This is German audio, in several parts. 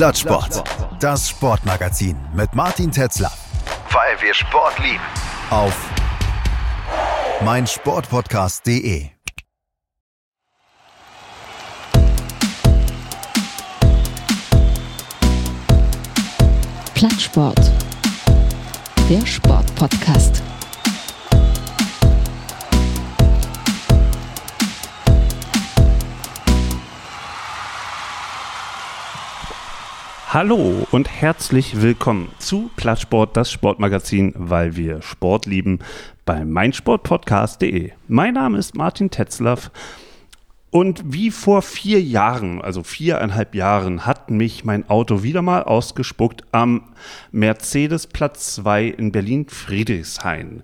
Plattsport. Das Sportmagazin mit Martin Tetzler. Weil wir Sport lieben. Auf meinsportpodcast.de. Plattsport. Der Sportpodcast. Hallo und herzlich willkommen zu Plattsport, das Sportmagazin, weil wir Sport lieben, bei meinsportpodcast.de. Mein Name ist Martin Tetzlaff und wie vor vier Jahren, also viereinhalb Jahren, hat mich mein Auto wieder mal ausgespuckt am Mercedes Platz 2 in Berlin-Friedrichshain.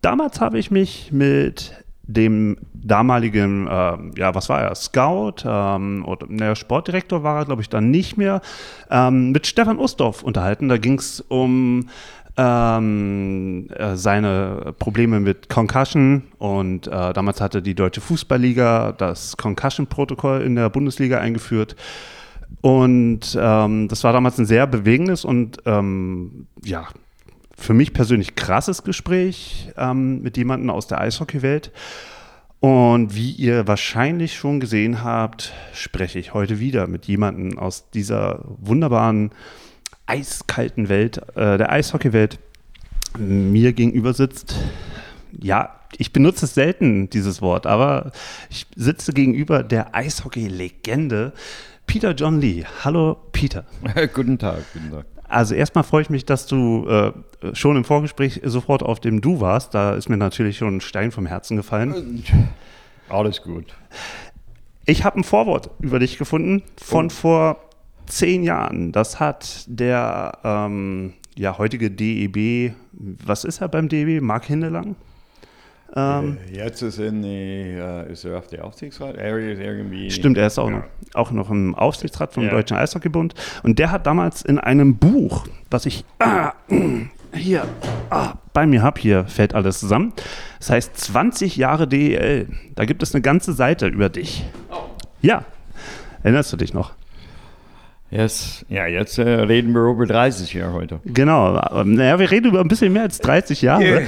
Damals habe ich mich mit dem damaligen, äh, ja, was war er, Scout ähm, oder der Sportdirektor war er, glaube ich, dann nicht mehr, ähm, mit Stefan Ustorf unterhalten. Da ging es um ähm, äh, seine Probleme mit Concussion und äh, damals hatte die Deutsche Fußballliga das Concussion-Protokoll in der Bundesliga eingeführt. Und ähm, das war damals ein sehr bewegendes und ähm, ja, für mich persönlich krasses Gespräch ähm, mit jemandem aus der Eishockeywelt. Und wie ihr wahrscheinlich schon gesehen habt, spreche ich heute wieder mit jemandem aus dieser wunderbaren, eiskalten Welt, äh, der Eishockeywelt. Mir gegenüber sitzt, ja, ich benutze es selten, dieses Wort, aber ich sitze gegenüber der Eishockey-Legende Peter John Lee. Hallo, Peter. guten Tag, guten Tag. Also erstmal freue ich mich, dass du äh, schon im Vorgespräch sofort auf dem Du warst. Da ist mir natürlich schon ein Stein vom Herzen gefallen. Alles gut. Ich habe ein Vorwort über dich gefunden von oh. vor zehn Jahren. Das hat der ähm, ja, heutige DEB, was ist er beim DEB? Mark Hindelang? Ähm, äh, Jetzt ist, in die, uh, ist er auf der Aufsichtsrat. Er ist irgendwie stimmt, er ist auch, ja. noch, auch noch im Aufsichtsrat vom ja. Deutschen Eishockeybund. Und der hat damals in einem Buch, was ich ah, hier ah, bei mir habe, hier fällt alles zusammen. Das heißt 20 Jahre DEL. Da gibt es eine ganze Seite über dich. Oh. Ja, erinnerst du dich noch? Yes. Ja, jetzt äh, reden wir über 30 Jahre heute. Genau. Naja, wir reden über ein bisschen mehr als 30 Jahre. Yeah.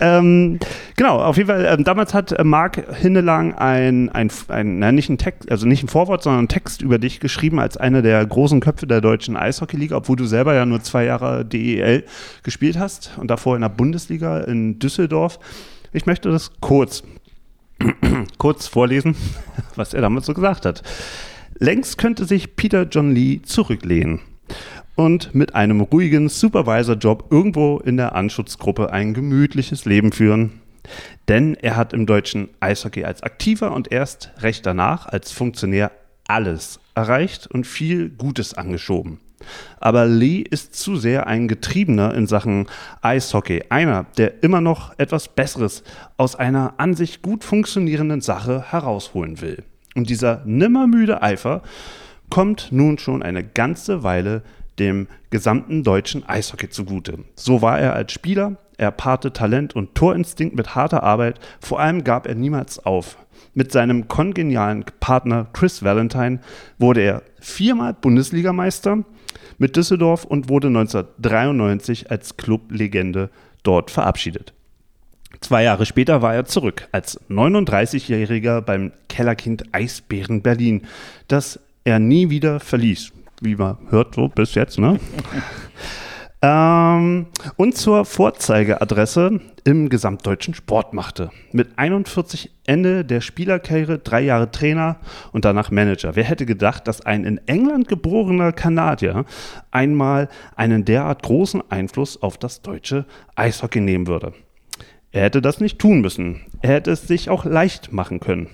Ähm, genau, auf jeden Fall, ähm, damals hat äh, Marc Hindelang ein, ein, ein na, nicht ein Text, also nicht ein Vorwort, sondern ein Text über dich geschrieben als einer der großen Köpfe der deutschen Eishockeyliga, obwohl du selber ja nur zwei Jahre DEL gespielt hast und davor in der Bundesliga in Düsseldorf. Ich möchte das kurz, kurz vorlesen, was er damals so gesagt hat. Längst könnte sich Peter John Lee zurücklehnen und mit einem ruhigen Supervisor-Job irgendwo in der Anschutzgruppe ein gemütliches Leben führen. Denn er hat im deutschen Eishockey als Aktiver und erst recht danach als Funktionär alles erreicht und viel Gutes angeschoben. Aber Lee ist zu sehr ein Getriebener in Sachen Eishockey, einer, der immer noch etwas Besseres aus einer an sich gut funktionierenden Sache herausholen will. Und dieser nimmermüde Eifer kommt nun schon eine ganze Weile dem gesamten deutschen Eishockey zugute. So war er als Spieler, er paarte Talent und Torinstinkt mit harter Arbeit, vor allem gab er niemals auf. Mit seinem kongenialen Partner Chris Valentine wurde er viermal Bundesligameister mit Düsseldorf und wurde 1993 als Clublegende dort verabschiedet. Zwei Jahre später war er zurück als 39-Jähriger beim Kellerkind Eisbären Berlin, das er nie wieder verließ. Wie man hört, so bis jetzt, ne? ähm, und zur Vorzeigeadresse im gesamtdeutschen Sport machte. Mit 41 Ende der Spielerkarriere, drei Jahre Trainer und danach Manager. Wer hätte gedacht, dass ein in England geborener Kanadier einmal einen derart großen Einfluss auf das deutsche Eishockey nehmen würde? Er hätte das nicht tun müssen. Er hätte es sich auch leicht machen können.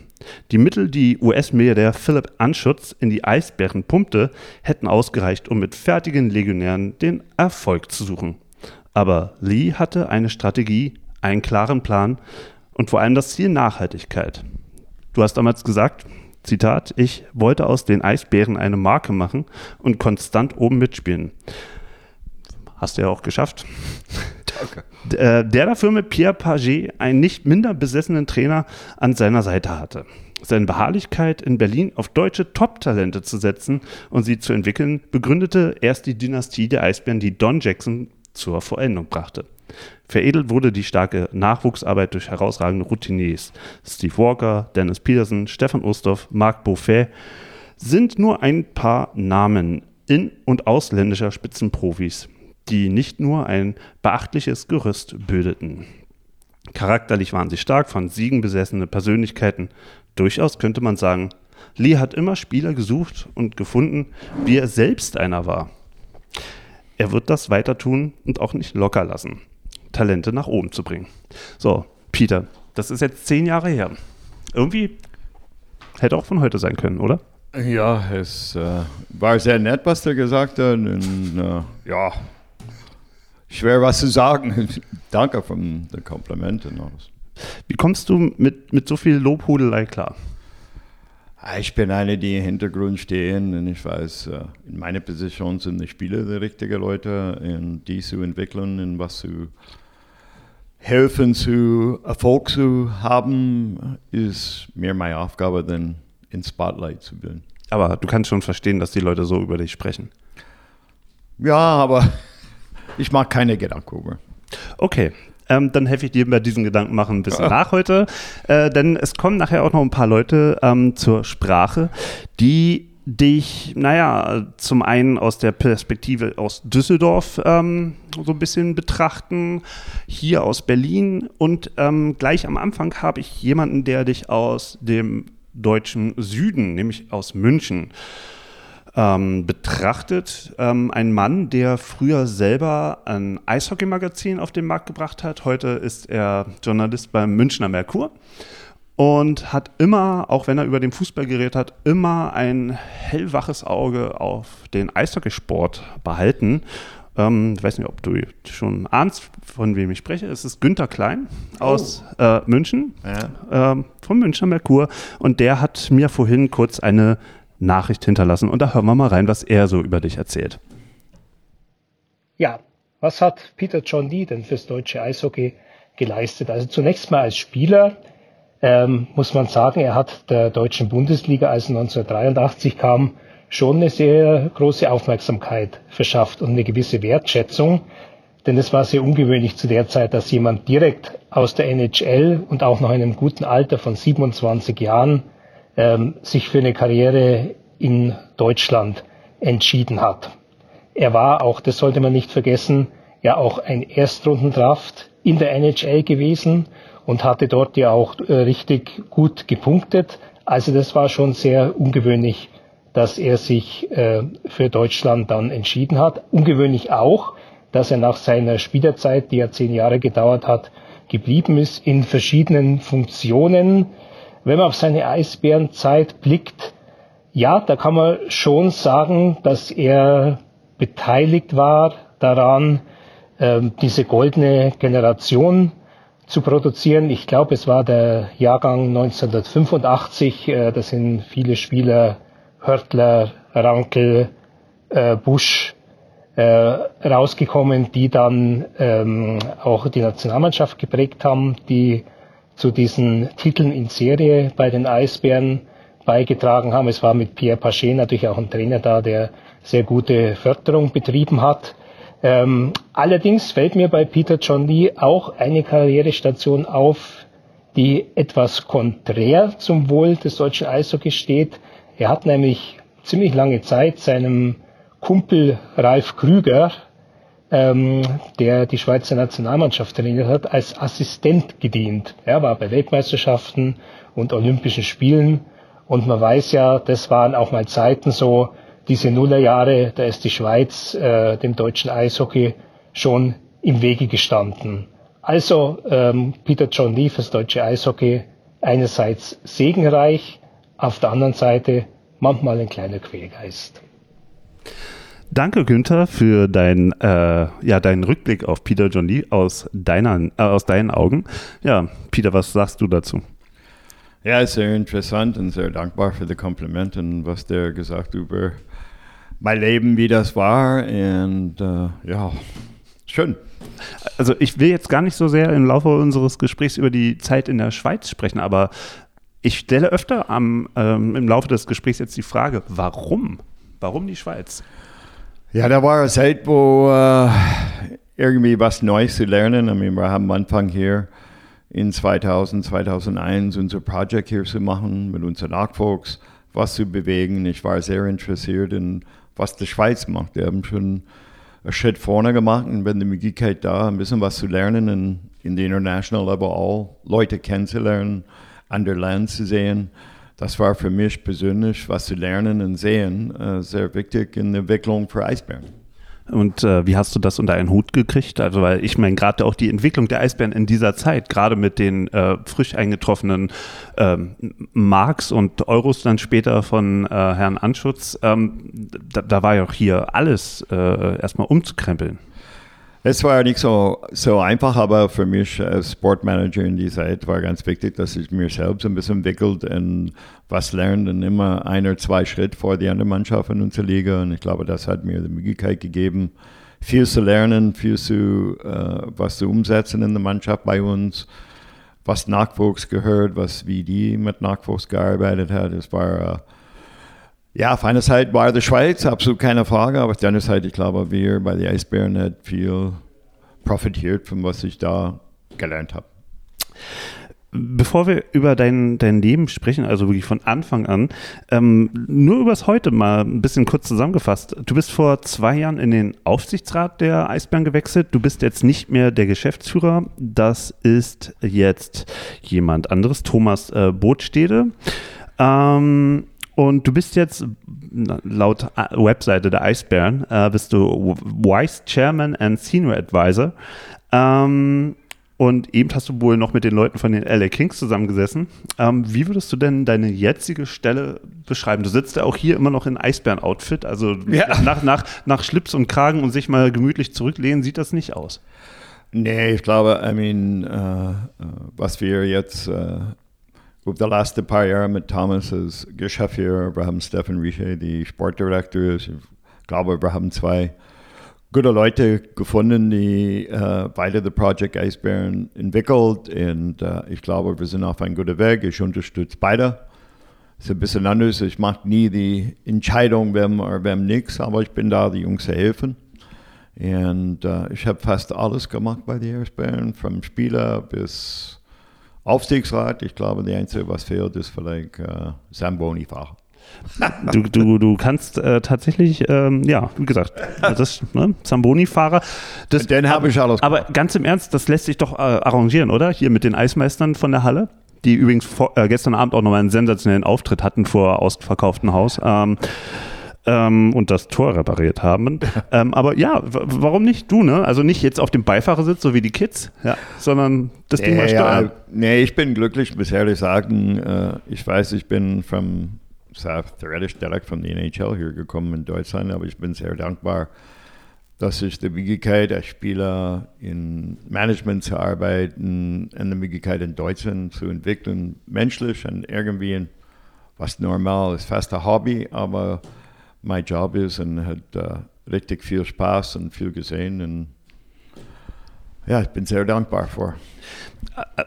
Die Mittel, die US-Milliardär Philipp Anschutz in die Eisbären pumpte, hätten ausgereicht, um mit fertigen Legionären den Erfolg zu suchen. Aber Lee hatte eine Strategie, einen klaren Plan und vor allem das Ziel Nachhaltigkeit. Du hast damals gesagt, Zitat, ich wollte aus den Eisbären eine Marke machen und konstant oben mitspielen. Hast du ja auch geschafft. Äh, der dafür mit Pierre Paget einen nicht minder besessenen Trainer an seiner Seite hatte. Seine Beharrlichkeit in Berlin auf deutsche Top-Talente zu setzen und sie zu entwickeln, begründete erst die Dynastie der Eisbären, die Don Jackson zur Vollendung brachte. Veredelt wurde die starke Nachwuchsarbeit durch herausragende Routiniers. Steve Walker, Dennis Peterson, Stefan Ustorf, Marc Beaufet sind nur ein paar Namen in- und ausländischer Spitzenprofis, die nicht nur ein beachtliches Gerüst bildeten. Charakterlich waren sie stark, von Siegen besessene Persönlichkeiten. Durchaus könnte man sagen, Lee hat immer Spieler gesucht und gefunden, wie er selbst einer war. Er wird das weiter tun und auch nicht locker lassen, Talente nach oben zu bringen. So, Peter, das ist jetzt zehn Jahre her. Irgendwie hätte auch von heute sein können, oder? Ja, es äh, war sehr nett, was der gesagt hat. Und, äh, ja, schwer was zu sagen. Danke für die Komplimente. Wie kommst du mit, mit so viel Lobhudelei klar? Ah, ich bin einer, die im Hintergrund stehen und ich weiß, äh, in meiner Position sind die Spieler die richtigen Leute, in die zu entwickeln und was zu helfen, zu Erfolg zu haben, ist mehr meine Aufgabe, dann ins Spotlight zu bilden. Aber du kannst schon verstehen, dass die Leute so über dich sprechen. Ja, aber ich mag keine Gedanken über. Okay, ähm, dann helfe ich dir bei diesen Gedanken machen ein bisschen nach heute. Äh, denn es kommen nachher auch noch ein paar Leute ähm, zur Sprache, die dich, naja, zum einen aus der Perspektive aus Düsseldorf ähm, so ein bisschen betrachten, hier aus Berlin und ähm, gleich am Anfang habe ich jemanden, der dich aus dem deutschen Süden, nämlich aus München, ähm, betrachtet. Ähm, ein Mann, der früher selber ein Eishockey-Magazin auf den Markt gebracht hat. Heute ist er Journalist beim Münchner Merkur und hat immer, auch wenn er über den Fußball geredet hat, immer ein hellwaches Auge auf den Eishockeysport behalten. Ähm, ich weiß nicht, ob du schon ahnst, von wem ich spreche. Es ist Günther Klein aus oh. äh, München, ja. ähm, vom Münchner Merkur. Und der hat mir vorhin kurz eine Nachricht hinterlassen. Und da hören wir mal rein, was er so über dich erzählt. Ja, was hat Peter John Lee denn fürs deutsche Eishockey geleistet? Also zunächst mal als Spieler ähm, muss man sagen, er hat der deutschen Bundesliga, als 1983 kam, schon eine sehr große Aufmerksamkeit verschafft und eine gewisse Wertschätzung. Denn es war sehr ungewöhnlich zu der Zeit, dass jemand direkt aus der NHL und auch noch in einem guten Alter von 27 Jahren ähm, sich für eine Karriere in Deutschland entschieden hat. Er war auch, das sollte man nicht vergessen, ja auch ein Erstrundendraft in der NHL gewesen und hatte dort ja auch äh, richtig gut gepunktet. Also das war schon sehr ungewöhnlich, dass er sich äh, für Deutschland dann entschieden hat. Ungewöhnlich auch, dass er nach seiner Spielerzeit, die ja zehn Jahre gedauert hat, geblieben ist in verschiedenen Funktionen. Wenn man auf seine Eisbärenzeit blickt, ja, da kann man schon sagen, dass er beteiligt war daran, ähm, diese goldene Generation zu produzieren. Ich glaube, es war der Jahrgang 1985. Äh, da sind viele Spieler, Hörtler, Rankel, äh, Busch, äh, rausgekommen, die dann ähm, auch die Nationalmannschaft geprägt haben, die zu diesen Titeln in Serie bei den Eisbären beigetragen haben. Es war mit Pierre Paget natürlich auch ein Trainer da, der sehr gute Förderung betrieben hat. Ähm, allerdings fällt mir bei Peter John Lee auch eine Karrierestation auf, die etwas konträr zum Wohl des deutschen Eishockeys steht. Er hat nämlich ziemlich lange Zeit seinem Kumpel Ralf Krüger, ähm, der die Schweizer Nationalmannschaft trainiert hat, als Assistent gedient. Er war bei Weltmeisterschaften und Olympischen Spielen und man weiß ja, das waren auch mal Zeiten so, diese Nullerjahre, da ist die Schweiz äh, dem deutschen Eishockey schon im Wege gestanden. Also ähm, Peter John Lee fürs deutsche Eishockey einerseits segenreich, auf der anderen Seite manchmal ein kleiner Quälgeist. Danke, Günther, für dein, äh, ja, deinen Rückblick auf Peter John Lee aus, deiner, äh, aus deinen Augen. Ja, Peter, was sagst du dazu? Ja, sehr interessant und sehr dankbar für die Komplimente und was der gesagt über mein Leben, wie das war. Und äh, ja, schön. Also ich will jetzt gar nicht so sehr im Laufe unseres Gesprächs über die Zeit in der Schweiz sprechen, aber Ich stelle öfter am, ähm, im Laufe des Gesprächs jetzt die Frage, warum? Warum die Schweiz? Ja, da war eine Zeit, wo äh, irgendwie was Neues zu lernen. I mean, wir haben am Anfang hier in 2000, 2001 unser Projekt hier zu machen, mit unseren Nachwuchs was zu bewegen. Ich war sehr interessiert in, was die Schweiz macht. Wir haben schon einen Schritt vorne gemacht und wenn die Möglichkeit da, ein bisschen was zu lernen in, in der International Level auch, Leute kennenzulernen, andere Länder zu sehen. Das war für mich persönlich, was zu lernen und sehen, äh, sehr wichtig in der Entwicklung für Eisbären. Und äh, wie hast du das unter einen Hut gekriegt? Also, weil ich meine, gerade auch die Entwicklung der Eisbären in dieser Zeit, gerade mit den äh, frisch eingetroffenen ähm, Marks und Euros dann später von äh, Herrn Anschutz, ähm, da, da, war ja auch hier alles äh, erstmal umzukrempeln. Es war nicht so, so einfach, aber für mich als Sportmanager in dieser Zeit war ganz wichtig, dass ich mir selbst ein bisschen entwickelt und was lernt und immer ein oder zwei Schritte vor die andere Mannschaft in unserer Liga. Und ich glaube, das hat mir die Möglichkeit gegeben, viel zu lernen, viel zu, äh, was zu umsetzen in der Mannschaft bei uns, was Nachwuchs gehört, was wie die mit Nachwuchs gearbeitet hat. Es war äh, ja, auf einer Seite war die Schweiz, absolut keine Frage, aber auf der anderen Seite, ich glaube, wir bei den Eisbären hat viel profitiert von was ich da gelernt habe. Bevor wir über dein, dein Leben sprechen, also wirklich von Anfang an, ähm, nur übers Heute mal ein bisschen kurz zusammengefasst. Du bist vor zwei Jahren in den Aufsichtsrat der Eisbären gewechselt. Du bist jetzt nicht mehr der Geschäftsführer. Das ist jetzt jemand anderes, Thomas äh, Botstede. Ähm, und du bist jetzt laut Webseite der Eisbären, äh, bist du Vice Chairman and Senior Advisor. Ähm, und eben hast du wohl noch mit den Leuten von den LA Kings zusammengesessen. Ähm, wie würdest du denn deine jetzige Stelle beschreiben? Du sitzt ja auch hier immer noch in Eisbären-Outfit, also ja. nach, nach, nach Schlips und Kragen und sich mal gemütlich zurücklehnen, sieht das nicht aus. Nee, ich glaube, I mean, uh, uh, was wir jetzt uh over the last paar Jahre mit Thomas als Geschäftsführer, wir haben Stefan Rieche, die Sportdirektor Ich glaube, wir haben zwei gute Leute gefunden, die äh, weiter das Projekt Eisbären entwickelt. Und äh, ich glaube, wir sind auf einem guten Weg. Ich unterstütze beide. Es ist ein bisschen anders. Ich mache nie die Entscheidung, wem oder wem nichts, aber ich bin da, die Jungs zu helfen. Und äh, ich habe fast alles gemacht bei den Eisbären, vom Spieler bis Aufsichtsrat, ich glaube, die Einzige, was fehlt, ist vielleicht äh, Zamboni-Fahrer. Du, du, du kannst äh, tatsächlich, ähm, ja, wie gesagt, das ne, Zamboni-Fahrer. Den habe ich alles. Aber ganz im Ernst, das lässt sich doch äh, arrangieren, oder? Hier mit den Eismeistern von der Halle, die übrigens vor, äh, gestern Abend auch nochmal einen sensationellen Auftritt hatten vor ausverkauftem Haus. Ähm, ähm, und das Tor repariert haben. ähm, aber ja, warum nicht du, ne? Also nicht jetzt auf dem Beifahrersitz, so wie die Kids, ja, sondern das Ding mal steuern. Ja, nee, ich bin glücklich, bisher ehrlich sagen. Äh, ich weiß, ich bin vom theoretisch direkt von der NHL hier gekommen in Deutschland, aber ich bin sehr dankbar, dass ich die Möglichkeit als Spieler in Management zu arbeiten und die Möglichkeit in Deutschland zu entwickeln, menschlich und irgendwie was normal ist, fast ein Hobby, aber mein Job ist und hat uh, richtig viel Spaß und viel gesehen. Und ja, ich bin sehr dankbar vor.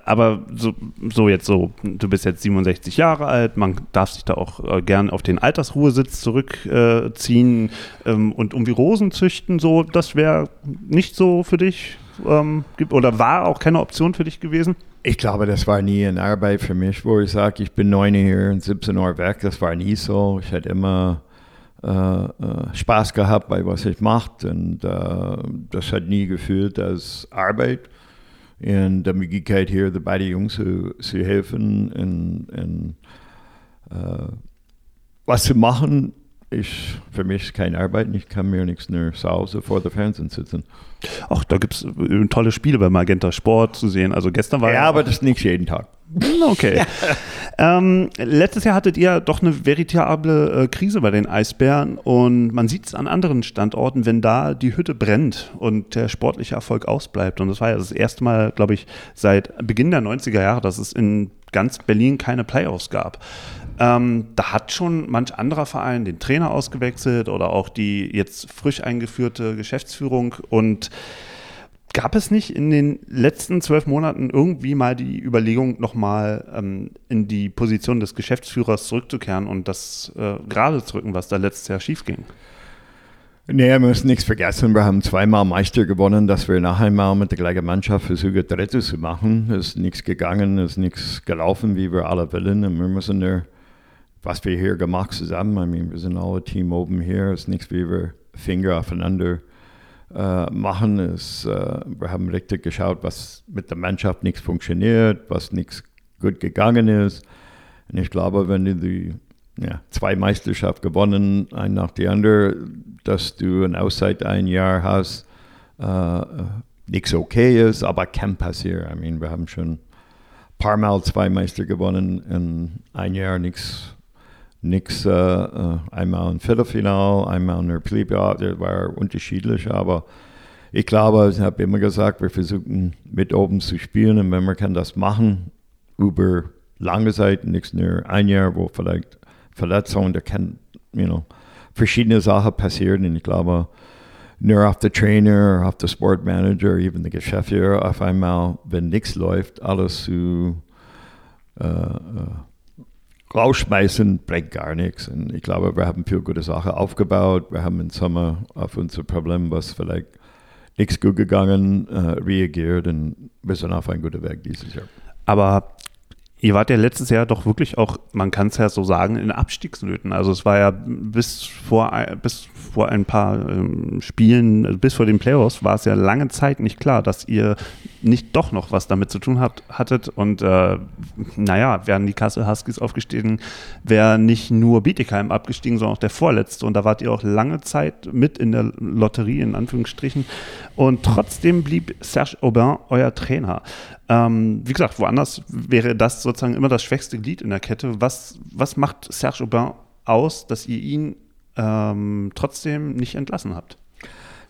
Aber so, so, jetzt so, du bist jetzt 67 Jahre alt, man darf sich da auch äh, gern auf den Altersruhesitz zurückziehen äh, ähm, und irgendwie Rosen züchten, so, das wäre nicht so für dich ähm, oder war auch keine Option für dich gewesen? Ich glaube, das war nie eine Arbeit für mich, wo ich sage, ich bin 9 hier und 17 Uhr weg. Das war nie so. Ich hatte immer äh, äh, Spaß gehabt bei was ich mache und äh, das hat nie gefühlt als Arbeit. Und die Möglichkeit hier bei den Jungs zu, zu helfen und, und äh, was zu machen, ich, für mich ist keine Arbeit. Ich kann mir nichts nur zu Hause vor der Fernsehen sitzen. Ach, da gibt es äh, tolle Spiele bei Magenta Sport zu sehen. Also gestern war ja, aber das nicht jeden Tag. Okay. ähm, letztes Jahr hattet ihr doch eine veritable äh, Krise bei den Eisbären und man sieht es an anderen Standorten, wenn da die Hütte brennt und der sportliche Erfolg ausbleibt. Und das war ja das erste Mal, glaube ich, seit Beginn der 90er Jahre, dass es in ganz Berlin keine Playoffs gab. Ähm, da hat schon manch anderer Verein den Trainer ausgewechselt oder auch die jetzt frisch eingeführte Geschäftsführung und Gab es nicht in den letzten zwölf Monaten irgendwie mal die Überlegung, nochmal ähm, in die Position des Geschäftsführers zurückzukehren und das äh, gerade zu rücken, was da letztes Jahr schiefging? Nee, wir müssen nichts vergessen. Wir haben zweimal Meister gewonnen, dass wir nachher einmal mit der gleichen Mannschaft versuchen, Dritte zu machen. Es ist nichts gegangen, es ist nichts gelaufen, wie wir alle wollen. Und wir müssen nur, was wir hier gemacht zusammen, I mean, wir sind alle Team oben hier, es ist nichts, wie wir Finger aufeinander äh, machen. Es, äh, wir haben richtig geschaut, was mit der Mannschaft nichts funktioniert, was nichts gut gegangen ist. Und ich glaube, wenn du die ja, zwei Meisterschaften gewonnen, ein nach der anderen, dass du eine Auszeit ein Jahr hast, äh, nichts okay ist, aber kann passieren. I mean, wir haben schon ein paar Mal zwei Meister gewonnen in ein Jahr, nichts nichts, äh, einmal ein Viertelfinal, einmal ein Playoff, das war unterschiedlich, aber ich glaube, ich habe immer gesagt, wir versuchen mit oben zu spielen und wenn kann das machen über lange Zeit, nichts nur ein Jahr, wo vielleicht Verletzungen, da kann, you know, verschiedene Sachen passieren und ich glaube, nur auf der Trainer, auf der Sportmanager, even der Geschäftsführer auf einmal, wenn nichts läuft, alles zu äh, äh rausschmeißen bringt gar nichts. Und ich glaube, wir haben viel gute Sachen aufgebaut. Wir haben im Sommer auf unser Problem, was vielleicht nichts gut gegangen, äh, reagiert und wir sind auf einem guten Weg dieses Jahr. Aber Ihr wart ja letztes Jahr doch wirklich auch, man kann es ja so sagen, in Abstiegsnöten. Also es war ja bis vor, bis vor ein paar ähm, Spielen, bis vor den Playoffs, war es ja lange Zeit nicht klar, dass ihr nicht doch noch was damit zu tun habt, hattet. Und äh, naja, wären die Kassel Huskies aufgestiegen, wäre nicht nur Bietigheim abgestiegen, sondern auch der Vorletzte. Und da wart ihr auch lange Zeit mit in der Lotterie, in Anführungsstrichen. Und trotzdem blieb Serge Aubin euer Trainer. Ähm, wie gesagt, woanders wäre das sozusagen immer das schwächste Glied in der Kette. Was, was macht Serge Aubin aus, dass ihr ihn ähm, trotzdem nicht entlassen habt?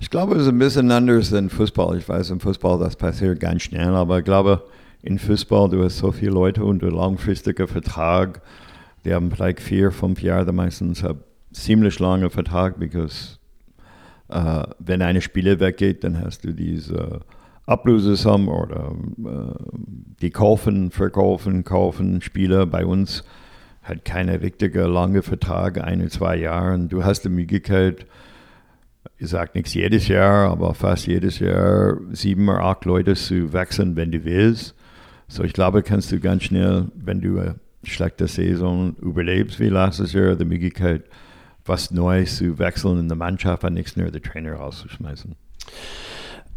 Ich glaube, es ist ein bisschen anders in Fußball. Ich weiß, im Fußball das passiert ganz schnell, aber ich glaube, in Fußball, du hast so viele Leute unter langfristiger Vertrag, die haben vielleicht vier, fünf Jahre meistens einen ziemlich langen Vertrag, because äh, wenn eine Spieler weggeht, dann hast du diese Ablösesumme oder äh, die kaufen, verkaufen, kaufen Spieler bei uns hat keine richtige lange Vertrag, eine, zwei Jahre. Und du hast die Möglichkeit, ich sage nichts jedes Jahr, aber fast jedes Jahr sieben oder acht Leute zu wechseln, wenn du willst. So, ich glaube, kannst du ganz schnell, wenn du eine schlechte Saison überlebst wie letztes Jahr, die Möglichkeit, was Neues zu wechseln in der Mannschaft und nichts nur den Trainer rauszuschmeißen.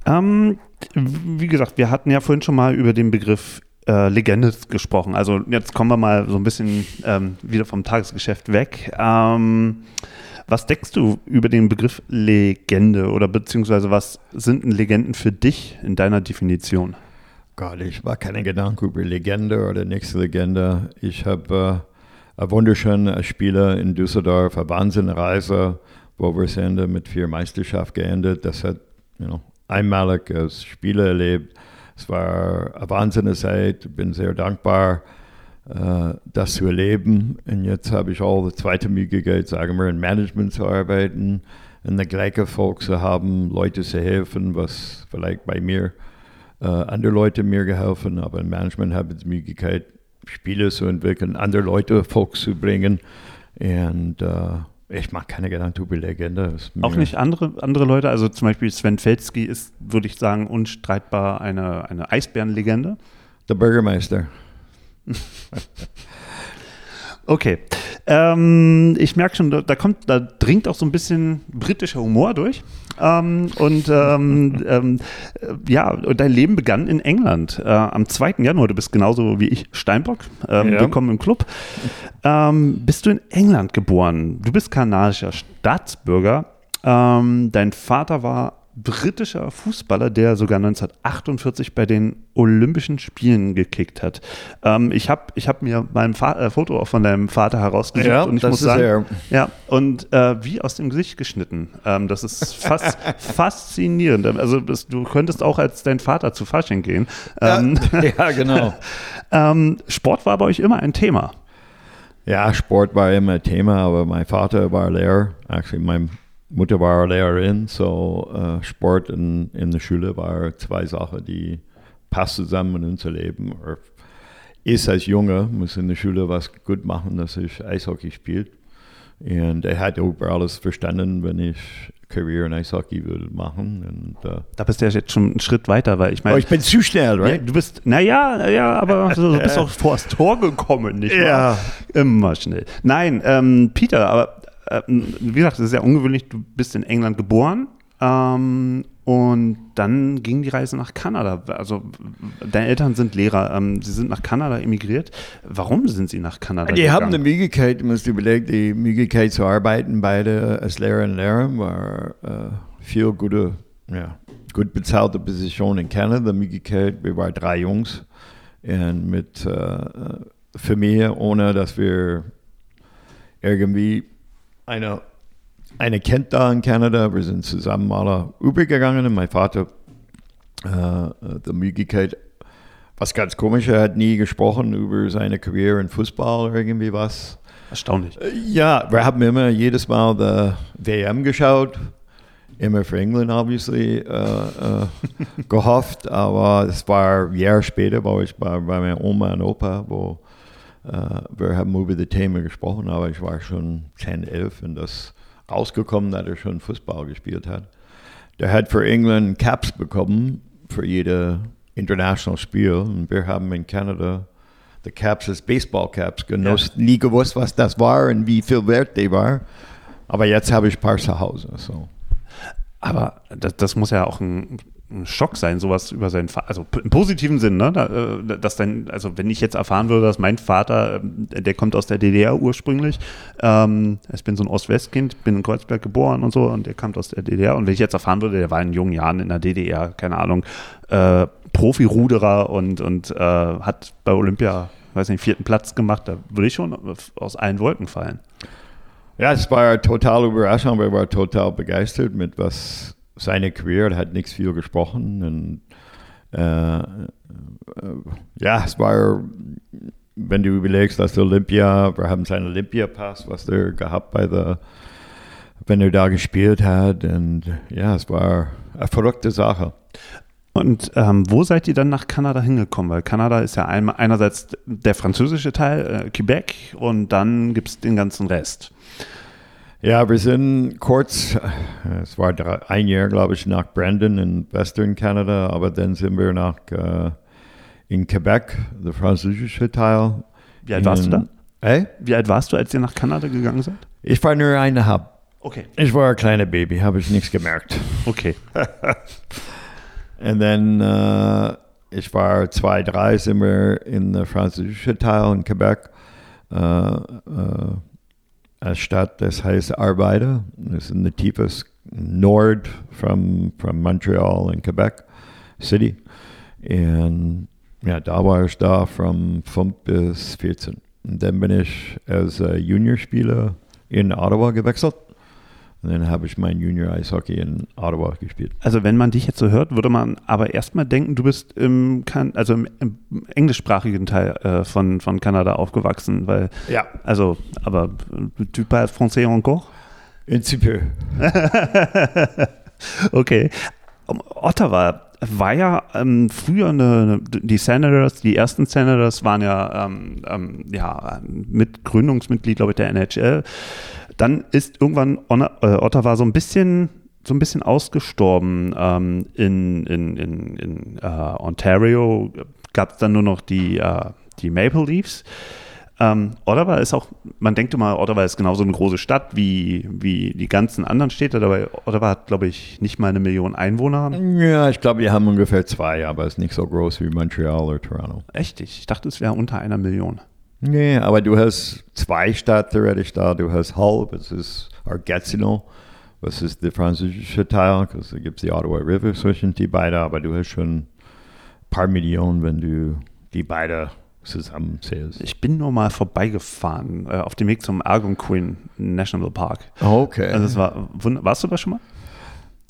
Ähm, wie gesagt, wir hatten ja vorhin schon mal über den Begriff äh, Legende gesprochen. Also jetzt kommen wir mal so ein bisschen ähm, wieder vom Tagesgeschäft weg. Ähm, was denkst du über den Begriff Legende oder beziehungsweise was sind Legenden für dich in deiner Definition? Gott, ich war keine Gedanken über Legende oder nächste Legende. Ich habe äh, wunderschönen Spieler in Düsseldorf, eine Wahnsinnreise, wo wir sind mit vier Meisterschaften geendet. Das hat you know, einmalig als Spieler erlebt. Es war eine wahnsinnige Zeit, bin sehr dankbar, äh, das zu erleben. Und jetzt habe ich auch die zweite Möglichkeit, sagen wir, in Management zu arbeiten, in der gleichen Volk zu haben, Leute zu helfen, was vielleicht bei mir äh, andere Leute mir geholfen, aber im Management habe ich die Möglichkeit, Spiele zu entwickeln, andere Leute Volk zu bringen. Und äh, ich mache keine Gedanken über Legende. Auch nicht andere, andere Leute, also zum Beispiel Sven Felski ist, würde ich sagen, unstreitbar eine, eine Eisbärenlegende. Der Bürgermeister. okay. Ähm, ich merke schon, da, kommt, da dringt auch so ein bisschen britischer Humor durch. Ähm, und ähm, ähm, ja, dein Leben begann in England äh, am 2. Januar. Du bist genauso wie ich Steinbock. Ähm, ja. Willkommen im Club. Ähm, bist du in England geboren? Du bist kanadischer Staatsbürger. Dein Vater war britischer Fußballer, der sogar 1948 bei den Olympischen Spielen gekickt hat. Ähm, ich habe ich hab mir mein Fa äh, Foto auch von deinem Vater herausgesucht ja, und ich muss sagen, ja, und äh, wie aus dem Gesicht geschnitten. Ähm, das ist fast faszinierend. Also das, du könntest auch als dein Vater zu Fasching gehen. Ähm, ja, ja, genau. Ähm, Sport war bei euch immer ein Thema. Ja, Sport war immer ein Thema, aber mein Vater war Lehrer. Actually, mein Mutter war Lehrerin, so äh, Sport in, in der Schule war zwei Sachen, die passen zusammen in unser Leben. Ist als Junge, muss in der Schule was gut machen, dass ich Eishockey spiele. Und er hat über alles verstanden, wenn ich Karriere in Eishockey würde machen. Und, äh, Da bist du ja jetzt schon einen Schritt weiter, weil ich meine. oh, ich bin zu schnell, ja, right? du bist, naja, ja, aber du bist auch vor das Tor gekommen, nicht wahr? Ja. Immer schnell. Nein, ähm, Peter, aber ähm, wie gesagt, das ist ja ungewöhnlich, du bist in England geboren ähm, und dann ging die Reise nach Kanada. Also deine Eltern sind Lehrer, ähm, sie sind nach Kanada emigriert. Warum sind sie nach Kanada Die haben gegangen? die Möglichkeit, du musst überlegen, die Möglichkeit zu arbeiten, beide als Lehrer und Lehrer, war äh, viel gute, ja, gut bezahlte Position in Kanada. Möglichkeit, wir waren drei Jungs und mit äh, Familie, ohne dass wir irgendwie eine, eine Kind da in Kanada, wir sind zusammen alle übergegangen und mein Vater äh, die Möglichkeit, was ganz komisch, er hat nie gesprochen über seine Karriere in Fußball oder irgendwie was. Erstaunlich. Ja, wir haben immer jedes Mal die WM geschaut, immer für England obviously äh, äh, gehofft, aber es war ein Jahr später, wo ich bei, bei meiner Oma und Opa, wo äh, wir haben über die Themen gesprochen, aber ich war schon 10, 11 und das rausgekommen, dass er schon Fußball gespielt hat. Der hat für England Caps bekommen für jede international Spiel und wir haben in Kanada die Caps als Baseball Caps genossen. Nie gewusst, was das war und wie viel wert die war. Aber jetzt habe ich ein paar zu Hause. So. Aber das, das muss ja auch ein, ein Schock sein, sowas über seinen Vater, also im positiven Sinn, ne? Äh, dass dein, also wenn ich jetzt erfahren würde, dass mein Vater, ähm, der kommt aus der DDR ursprünglich, ähm, ich bin so ein Ost-West-Kind, bin in Kreuzberg geboren und so und der kommt aus der DDR und wenn ich jetzt erfahren würde, der war in jungen Jahren in der DDR, keine Ahnung, äh, Profi-Ruderer und, und äh, hat bei Olympia, weiß nicht, vierten Platz gemacht, da würde ich schon aus allen Wolken fallen. Ja, es war eine totale Überraschung. Wir waren total begeistert mit was seine Karriere. Er hat nichts viel gesprochen. Und, äh, äh, ja, es war, wenn du überlegst, dass der Olympia, wir haben seinen Olympiapass, was er gehabt bei der, wenn er da gespielt hat. Und ja, es war eine verrückte Sache. Und ähm, wo seid ihr dann nach Kanada hingekommen? Weil Kanada ist ja einmal, einerseits der französische Teil, äh, Quebec, und dann gibt es den ganzen Rest. Ja, wir sind kurz, es war drei, ein Jahr, glaube ich, nach Brandon in Western Canada, aber dann sind wir nach äh, in Quebec, der französische Teil. Wie alt warst du da? Hey? Wie alt warst du, als ihr nach Kanada gegangen seid? Ich war nur eineinhalb. Okay. Ich war ein kleiner Baby, habe ich nichts gemerkt. Okay. Und dann, äh, ich war zwei, drei, sind wir in der französischen Teil in Quebec. Äh, äh, Stadt, das heißt Arvida. Das ist in der tiefes Nord from, from Montreal in Quebec City. Und ja, da war ich da von 5 bis 14. Und dann bin ich als äh, Juniorspieler in Ottawa gewechselt. Und dann habe ich mein Junior-Eishockey in Ottawa gespielt. Also wenn man dich jetzt so hört, würde man aber erstmal denken, du bist im, kan also im, im englischsprachigen Teil äh, von, von Kanada aufgewachsen, weil, Ja. also, aber tu parles français encore? Un petit peu. Okay. Um, Ottawa war ja ähm, früher eine, die Senators, die ersten Senators waren ja, ähm, ähm, ja mit Gründungsmitglied, glaube ich, der NHL. Dann ist irgendwann äh, Ottawa so ein bisschen so ein bisschen ausgestorben. Ähm, in in, in, in äh, Ontario gab es dann nur noch die, äh, die Maple Leafs. Ähm, Ottawa ist auch, man denkt immer, Ottawa ist genauso eine große Stadt wie, wie die ganzen anderen Städte, dabei Ottawa hat, glaube ich, nicht mal eine Million Einwohner. Ja, ich glaube, wir haben ungefähr zwei, aber es ist nicht so groß wie Montreal oder Toronto. Echt? Ich dachte, es wäre unter einer Million. Nee, aber du hast zwei Städte theoretisch da. Du hast Hull, das ist Gatineau, was ist der französische Teil, da gibt es die Ottawa River zwischen die beiden, aber du hast schon ein paar Millionen, wenn du die beiden zusammenzählst. Ich bin nur mal vorbeigefahren äh, auf dem Weg zum Algonquin National Park. Okay. Also es war wund- Warst du da schon mal?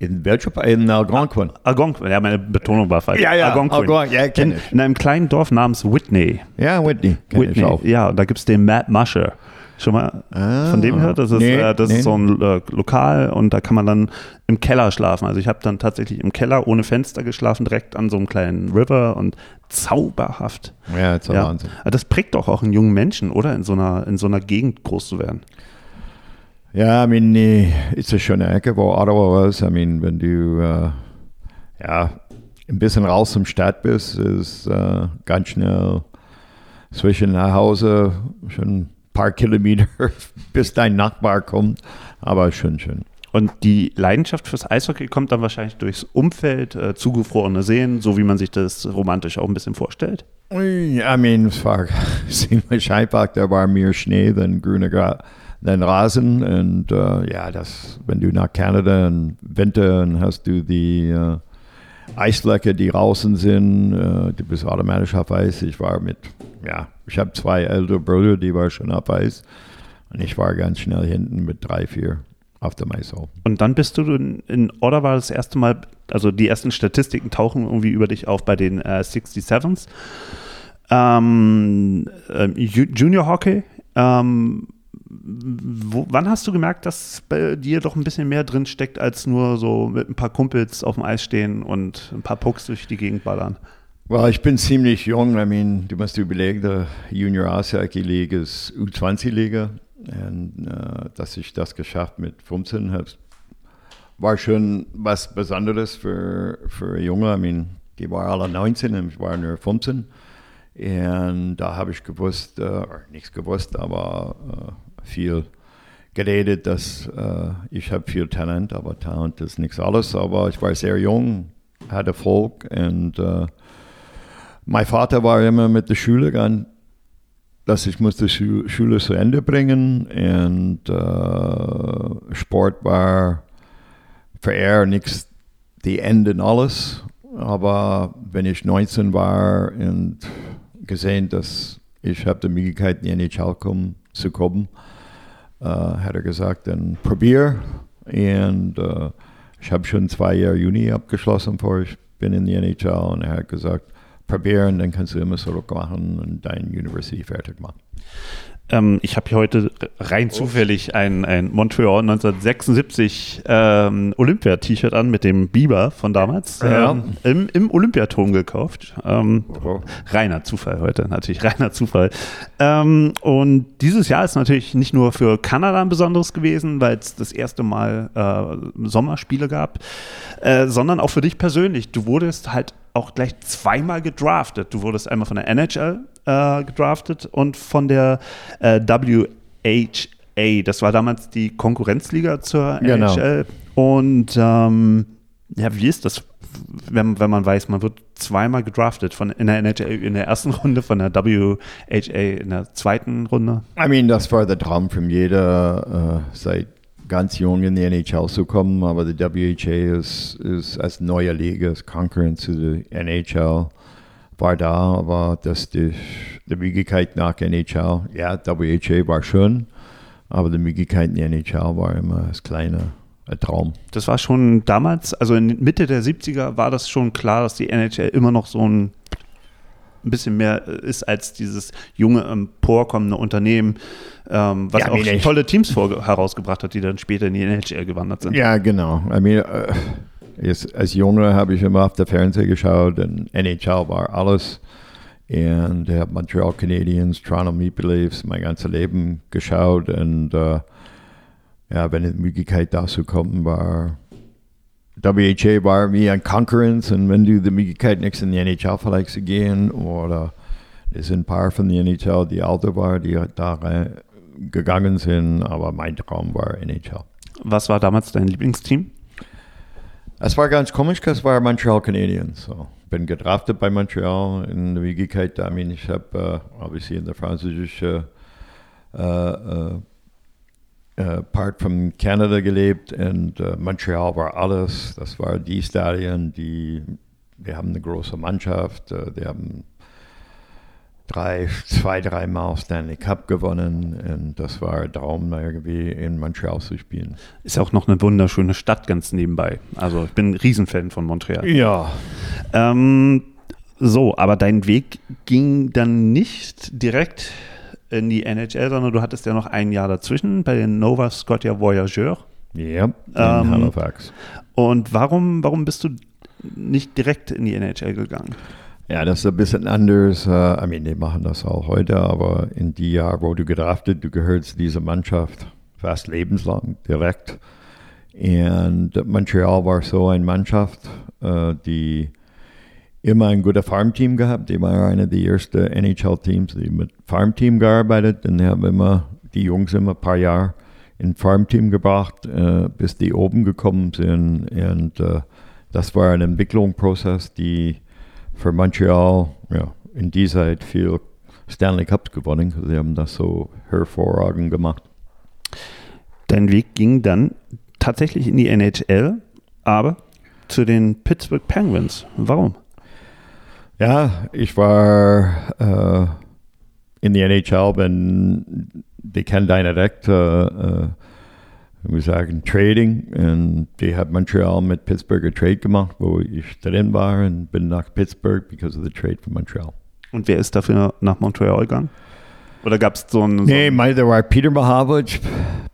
In welcher? In Algonquin. Algonquin, ja, meine Betonung war falsch. Ja, ja, Algonquin. Algon- ja, kenn in, ich. in einem kleinen Dorf namens Whitney. Ja, Whitney. Whitney, auch. ja, und da gibt es den Matt Musher. Schon mal ah, von dem gehört? Das ist, nee, äh, das nee. ist so ein äh, Lokal und da kann man dann im Keller schlafen. Also ich habe dann tatsächlich im Keller ohne Fenster geschlafen, direkt an so einem kleinen River und zauberhaft. Ja, das ist ja. Wahnsinn. Das prägt doch auch einen jungen Menschen, oder? In so einer, in so einer Gegend groß zu werden. Ja, I mean, ist eine schöne Ecke, wo Ottawa ist. I mean, wenn du uh, ja, ein bisschen raus zum Stadt bist, ist uh, ganz schnell zwischen nach Hause schon ein paar Kilometer, bis dein Nachbar kommt. Aber schön, schön. Und die Leidenschaft fürs Eishockey kommt dann wahrscheinlich durchs Umfeld, äh, zugefrorene Seen, so wie man sich das romantisch auch ein bisschen vorstellt. I mean, es war ziemlich einfach, da war mehr Schnee, dann grüne Gras den Rasen. Und äh, ja, das, wenn du nach Kanada im Winter hast du die äh, Eisflecke, die draußen sind, äh, du bist automatisch auf Eis. Ich war mit, ja, ich habe zwei ältere Brüder, die waren schon auf Eis. Und ich war ganz schnell hinten mit drei, vier auf Eis auch. Und dann bist du in, in Ottawa das erste Mal, also die ersten Statistiken tauchen irgendwie über dich auf bei den äh, 67s. Ähm, äh, Junior Hockey. Ähm, wo, wann hast du gemerkt, dass bei dir doch ein bisschen mehr drin steckt, als nur so mit ein paar Kumpels auf dem Eis stehen und ein paar Pucks durch die Gegend ballern? Well, ich bin ziemlich jung. I mean, du musst überlegen, der Junior Eishockey League ist U20-Liga. Und uh, dass ich das geschafft mit 15 habe, war schon was Besonderes für, für Junge. I mean, die waren alle 19 und ich war nur 15. Und da habe ich gewusst, äh, nichts gewusst, aber äh, viel geredet, dass äh, ich habe viel Talent, aber Talent ist nichts alles. Aber ich war sehr jung, hatte Erfolg und äh, mein Vater war immer mit der Schule gegangen, dass ich musste Schu Schule zu Ende bringen und äh, Sport war für er nichts die Ende in alles. Aber wenn ich 19 war und gesehen, dass ich habe die Möglichkeit in die NHL kommen, zu kommen, hat er gesagt, dann probier. Und äh, ich habe schon zwei Jahre Juni abgeschlossen, bevor ich bin in die NHL. Und er hat gesagt, probieren, dann kannst du immer zurück machen und deine University fertig machen. Ähm, ich habe hier heute rein oh. zufällig ein, ein Montreal 1976 ähm, Olympia-T-Shirt an mit dem Biber von damals ja. ähm, im, im Olympiaturm gekauft. Oh. Reiner Zufall heute, natürlich reiner Zufall. Ähm, und dieses Jahr ist natürlich nicht nur für Kanada ein besonderes gewesen, weil es das erste Mal äh, Sommerspiele gab, äh, sondern auch für dich persönlich. Du wurdest halt auch gleich zweimal gedraftet. Du wurdest einmal von der NHL äh, gedraftet und von der äh, WHA. Das war damals die Konkurrenzliga zur genau. NHL. Und ähm, ja, wie ist das, wenn, wenn man weiß, man wird zweimal gedraftet von in der NHL in der ersten Runde, von der WHA in der zweiten Runde? I mean, das war der Traum von jeder uh, seit ganz jung in die NHL zu kommen, aber die WHA ist, ist als neue Liga, als Konkurrenz zu der NHL war da, aber dass die, die Möglichkeit nach NHL, ja, WHA war schön, aber die Möglichkeit in die NHL war immer das kleine ein Traum. Das war schon damals, also in Mitte der 70er war das schon klar, dass die NHL immer noch so ein ein bisschen mehr ist als dieses junge, emporkommende Unternehmen, ähm, was ja, auch tolle Teams vor, herausgebracht hat, die dann später in die NHL gewandert sind. Ja, genau. I mean, uh, Jetzt, als Junge habe ich immer auf der Fernseher geschaut und NHL war alles. Und ich habe Montreal Canadiens, Toronto Maple Leafs mein ganzes Leben geschaut. Und uh, ja, wenn die Möglichkeit dazu kommt, war WHA war wie ein Konkurrenz. Und wenn du die Möglichkeit nichts in die NHL vielleicht zu gehen oder es sind ein paar von den NHL, die älter waren, die da gegangen sind, aber mein Traum war NHL. Was war damals dein Lieblingsteam? Es war ganz komisch, es war Montreal Canadiens. So. Bin gedraftet bei Montreal in der Wirklichkeit. I mean, ich habe uh, obviously in der französischen uh, uh, Part von Canada gelebt und Montreal war alles. Das war die Stadien, die, die haben eine große Mannschaft, die haben drei, zwei, drei Mal Stanley Cup gewonnen und das war ein Traum, irgendwie in Montreal zu spielen. Ist auch noch eine wunderschöne Stadt ganz nebenbei. Also ich bin ein Riesenfan von Montreal. Ja. Ähm, so, aber dein Weg ging dann nicht direkt in die NHL, sondern du hattest ja noch ein Jahr dazwischen bei den Nova Scotia Voyageurs. Ja, in Ähm, Halifax. Und warum, warum bist du nicht direkt in die NHL gegangen? Ja, das ist ein bisschen anders. Äh, I mean, die machen das auch heute, aber in die Jahr, wo du gedraftet, du gehörst dieser Mannschaft fast lebenslang direkt. Und Montreal war so eine Mannschaft, äh, die immer ein gutes Farmteam gehabt. Die war eine der ersten NHL-Teams, die mit Farmteam gearbeitet und die haben immer die Jungs immer ein paar Jahre in Farmteam gebracht, äh, bis die oben gekommen sind. Und das war ein Entwicklungsprozess, die für Montreal ja, in dieser Zeit viel Stanley Cups gewonnen. Sie haben das so hervorragend gemacht. Dein Weg ging dann tatsächlich in die NHL, aber zu den Pittsburgh Penguins. Warum? Ja, ich war äh, in die NHL, wenn die deine direkt, äh, wir sagen Trading und die hat Montreal mit Pittsburgh ein Trade gemacht, wo ich drin war und bin nach Pittsburgh because of the trade von Montreal. Und wer ist dafür nach Montreal gegangen? Oder gab es so einen. So Nee, meine, da war Peter Mahavich.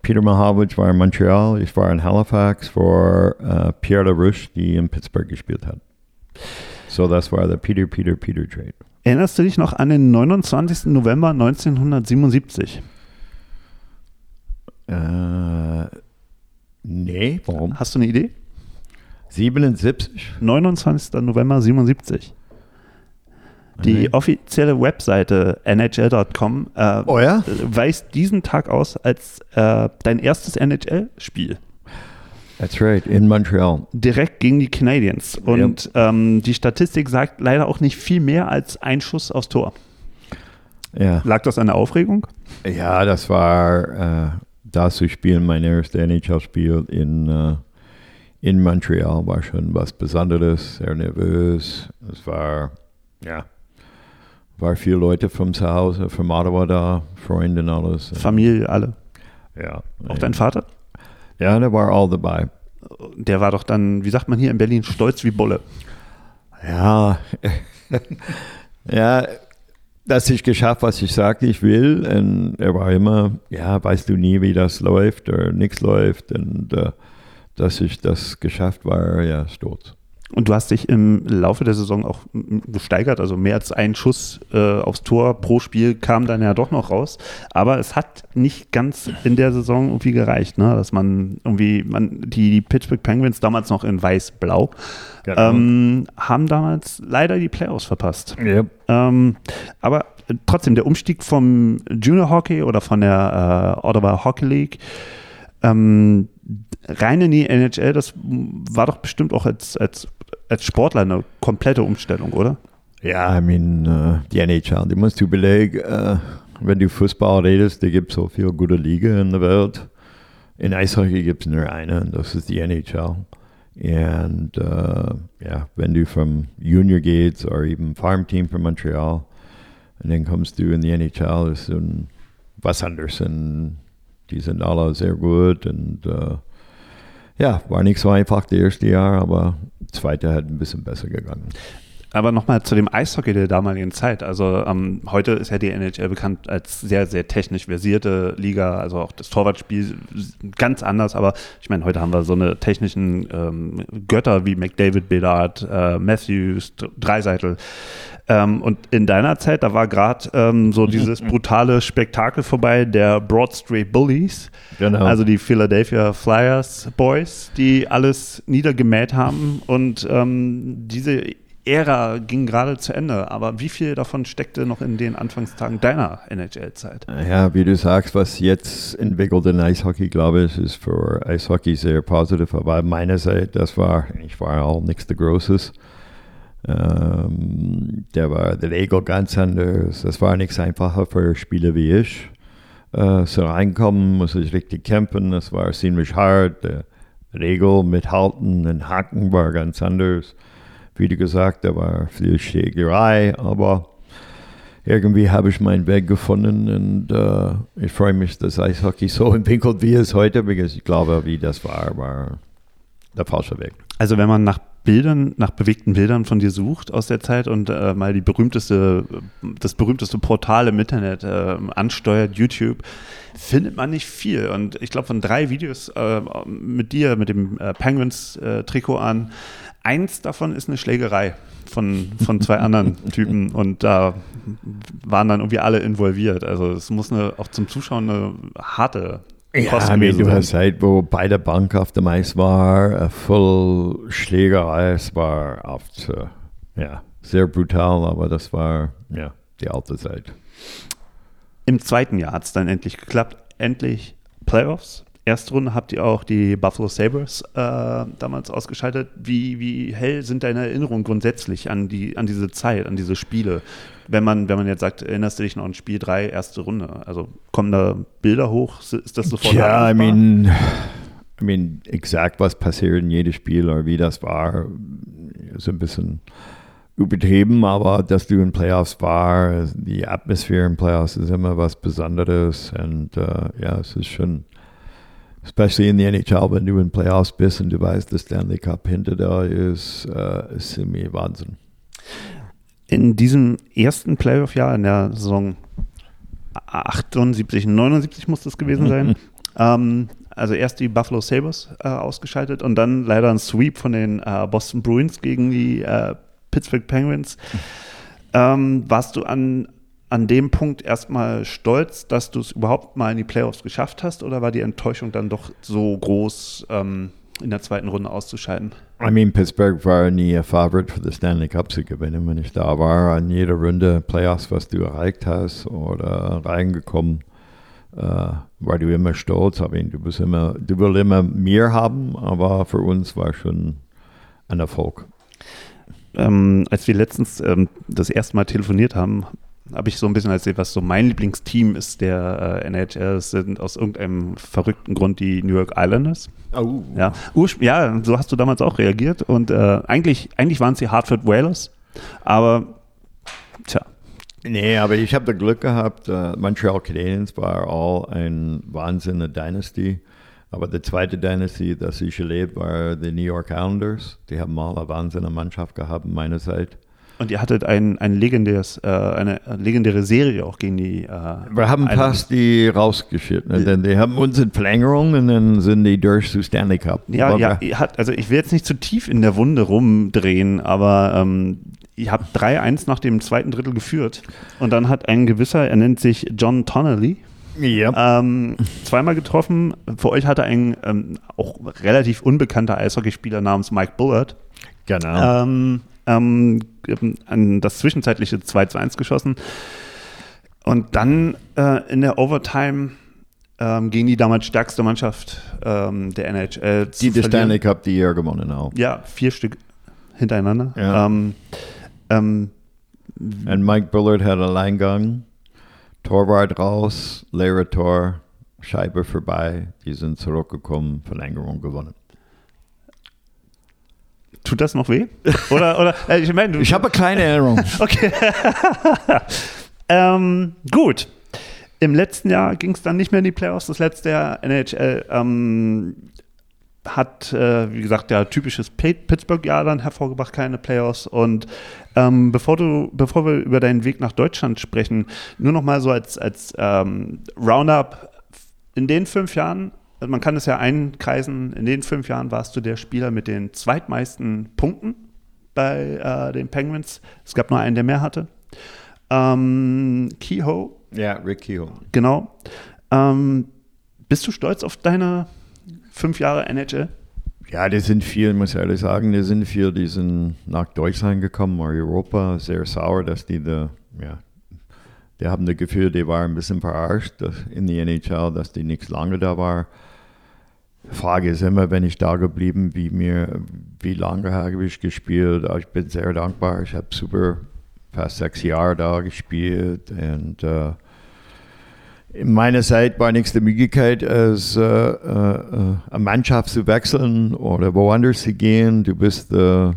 Peter Mahavich war in Montreal, ich war in Halifax für äh, Pierre LaRouche, die in Pittsburgh gespielt hat. So, das war der Peter, Peter, Peter Trade. Erinnerst du dich noch an den 29. November 1977? Äh, nee, warum? Hast du eine Idee? 77? 29. November 77. Die offizielle Webseite nhl.com äh, Oh ja? weist diesen Tag aus als äh, dein erstes NHL-Spiel. That's right, in Montreal. Direkt gegen die Canadiens. Und ähm, die Statistik sagt leider auch nicht viel mehr als ein Schuss aufs Tor. Ja, Lag das an der Aufregung? ja das war das zu spielen, mein erstes NHL-Spiel in, äh, in Montreal war schon was Besonderes, sehr nervös. Es war, ja, war viele Leute vom Zuhause, vom Ottawa da, Freunde und alles. Familie, alle. Ja. Auch dein Vater? Ja, der war all dabei. Der war doch dann, wie sagt man hier in Berlin, stolz wie Bulle. Ja, ja, dass ich geschafft, was ich sagte, ich will. Und er war immer, ja, weißt du nie, wie das läuft oder nichts läuft. Und äh, dass ich das geschafft war, ja, stolz. Und du hast dich im Laufe der Saison auch gesteigert, also mehr als ein Schuss äh, aufs Tor pro Spiel kam dann ja doch noch raus. Aber es hat nicht ganz in der Saison irgendwie gereicht, ne? dass man irgendwie, man, die, die Pittsburgh Penguins damals noch in weiß-blau, Genau. ähm, haben damals leider die Playoffs verpasst. Ja. Ähm, aber trotzdem, der Umstieg vom Junior Hockey oder von der äh, Ottawa Hockey League ähm, rein in die NHL, das war doch bestimmt auch als, als, als Sportler eine komplette Umstellung, oder? Ja, I mean, äh, die NHL, du musst überlegen, äh, wenn du Fußball redest, da gibt es so viele gute Liga in der Welt. In Eishockey gibt es nur eine, und das ist die NHL. Und äh, ja, wenn du vom Junior gehst oder eben Farmteam von Montreal, und dann kommst du in die NHL, ist ein, was anderes. Die sind alle sehr gut und ja, war nicht so einfach das erste Jahr, aber zweite hat ein bisschen besser gegangen. Aber nochmal zu dem Eishockey der damaligen Zeit. Also ähm, heute ist ja die NHL bekannt als sehr, sehr technisch versierte Liga. Also auch das Torwartspiel ganz anders. Aber ich meine, heute haben wir so eine technischen ähm, Götter wie McDavid, Bedard, äh, Matthews, Dreiseitel. Ähm, und in deiner Zeit, da war gerade ähm, so dieses brutale Spektakel vorbei der Broad Street Bullies. Genau. Also die Philadelphia Flyers Boys, die alles niedergemäht haben. Und ähm, diese Ära ging gerade zu Ende. Aber wie viel davon steckte noch in den Anfangstagen deiner NHL-Zeit? Ja, wie du sagst, was jetzt entwickelt in Eishockey, glaube ich, ist für Eishockey sehr positiv. Aber meiner Seite, das war, ich war auch nichts der Großes. Ähm, der war der Regel ganz anders. Das war nichts einfacher für Spieler wie ich. Äh, so reinkommen, muss ich richtig kämpfen. Das war ziemlich hart. Der Regel mithalten und haken war ganz anders. Wie gesagt, da war viel Schlägerei, aber irgendwie habe ich meinen Weg gefunden und äh, ich freue mich, dass Eishockey so entwickelt, wie es heute, weil ich glaube, wie das war, war der falsche Weg. Also wenn man nach Bildern, nach bewegten Bildern von dir sucht aus der Zeit und äh, mal die berühmteste, das berühmteste Portal im Internet äh, ansteuert, YouTube, findet man nicht viel. Und ich glaube, von drei Videos äh, mit dir, mit dem äh, Penguins-Trikot an, eins davon ist eine Schlägerei von, von zwei anderen Typen und da waren dann irgendwie alle involviert. Also es muss eine, auch zum Zuschauen eine harte ja, I mean, du hast halt, wo beide Bank auf dem Eis war, äh, voll Schlägerei, es war oft, ja, sehr brutal, aber das war, ja, die alte Zeit. Im zweiten Jahr hat es dann endlich geklappt, endlich Playoffs. Erste Runde habt ihr auch die Buffalo Sabres äh, damals ausgeschaltet. Wie, wie hell sind deine Erinnerungen grundsätzlich an, die, an diese Zeit, an diese Spiele? Wenn man, wenn man jetzt sagt, erinnerst du dich noch an Spiel 3, erste Runde? Also kommen da Bilder hoch? Ist das sofort? Ja, I mean, I mean, exakt was passiert in jedem Spiel oder wie das war, ist ein bisschen übertrieben, aber dass du in Playoffs war, die Atmosphäre in Playoffs ist immer was Besonderes und uh, ja, es ist schon especially in the NHL, wenn du in Playoffs bist und du weißt, der Stanley Cup hinter da ist, äh, ist ziemlich Wahnsinn. In diesem ersten Playoff-Jahr, in der Saison 78, 79 muss das gewesen sein, ähm, also erst die Buffalo Sabres äh, ausgeschaltet und dann leider ein Sweep von den äh, Boston Bruins gegen die äh, Pittsburgh Penguins. Ähm, warst du an, an dem Punkt erstmal stolz, dass du es überhaupt mal in die Playoffs geschafft hast oder war die Enttäuschung dann doch so groß, ähm, in der zweiten Runde auszuscheiden? I mean, Pittsburgh war nie ein Favorit für den Stanley Cup zu gewinnen, wenn ich da war. An jeder Runde Playoffs, was du erreicht hast oder reingekommen, äh, war du immer stolz. Mean, du, bist immer, du willst immer mehr haben, aber für uns war schon ein Erfolg. Ähm, als wir letztens ähm, das erste Mal telefoniert haben, habe ich so ein bisschen erzählt, was so mein Lieblingsteam ist der äh, NHL. Sind aus irgendeinem verrückten Grund die New York Islanders. Oh. Ja, ja so hast du damals auch reagiert. Und äh, eigentlich, eigentlich waren es die Hartford Whalers. Aber, tja. Nee, aber ich habe das Glück gehabt, uh, Montreal Canadiens war all ein Wahnsinn Dynasty. Aber die zweite Dynasty, das ich erlebt, war die New York Islanders. Die haben mal eine wahnsinnige Mannschaft gehabt in meiner Zeit. Und ihr hattet ein, ein legendäres, äh, eine legendäre Serie auch gegen die. Äh, Wir haben fast die rausgeschickt, ne? denn die haben uns in Verlängerung und dann sind die durch zu Stanley Cup. Ja, ja, hat, also ich will jetzt nicht zu tief in der Wunde rumdrehen, aber ähm, ihr habt 3-1 nach dem zweiten Drittel geführt und dann hat ein gewisser, er nennt sich John Tonnelly, ja. Ähm, zweimal getroffen. Für euch hatte ein ähm, auch relativ unbekannter Eishockeyspieler namens Mike Bullard. Genau. Ähm, ähm, an das zwischenzeitliche 2 zu 1 geschossen. Und dann äh, in der Overtime ähm, gegen die damals stärkste Mannschaft ähm, der NHL. Die die Stanley Cup die Jahr gewonnen auch. Ja, vier Stück hintereinander. Ja. Ähm, ähm, Und Mike Bullard hat Alleingang, Torwart raus, leere Tor, Scheibe vorbei. Die sind zurückgekommen, Verlängerung gewonnen. Tut das noch weh? Oder, oder äh, ich meine, Ich habe eine kleine Erinnerung. okay. ähm, gut. Im letzten Jahr ging es dann nicht mehr in die Playoffs. Das letzte Jahr NHL ähm, hat, äh, wie gesagt, ja, typisches Pittsburgh-Jahr dann hervorgebracht, keine Playoffs. Und ähm, bevor, du, bevor wir über deinen Weg nach Deutschland sprechen, nur noch mal so als, als ähm, Roundup. In den fünf Jahren also man kann es ja einkreisen, in den fünf Jahren warst du der Spieler mit den zweitmeisten Punkten bei äh, den Penguins. Es gab nur einen, der mehr hatte. Ähm, Kehoe. Ja, Rick Kehoe. Genau. Ähm, bist du stolz auf deine fünf Jahre NHL? Ja, die sind viel, muss ich ehrlich sagen, die sind viel, die sind nach Deutschland gekommen oder Europa. Sehr sauer, dass die da, ja, die haben das Gefühl, die waren ein bisschen verarscht in die NHL, dass die nichts lange da waren. Frage ist immer, wenn ich da geblieben, wie mir, wie lange habe ich gespielt? Ich bin sehr dankbar. Ich habe super fast sechs Jahre da gespielt und äh, in meiner Zeit war nichts die Möglichkeit, als äh, äh, eine Mannschaft zu wechseln oder woanders zu gehen. Du bist äh,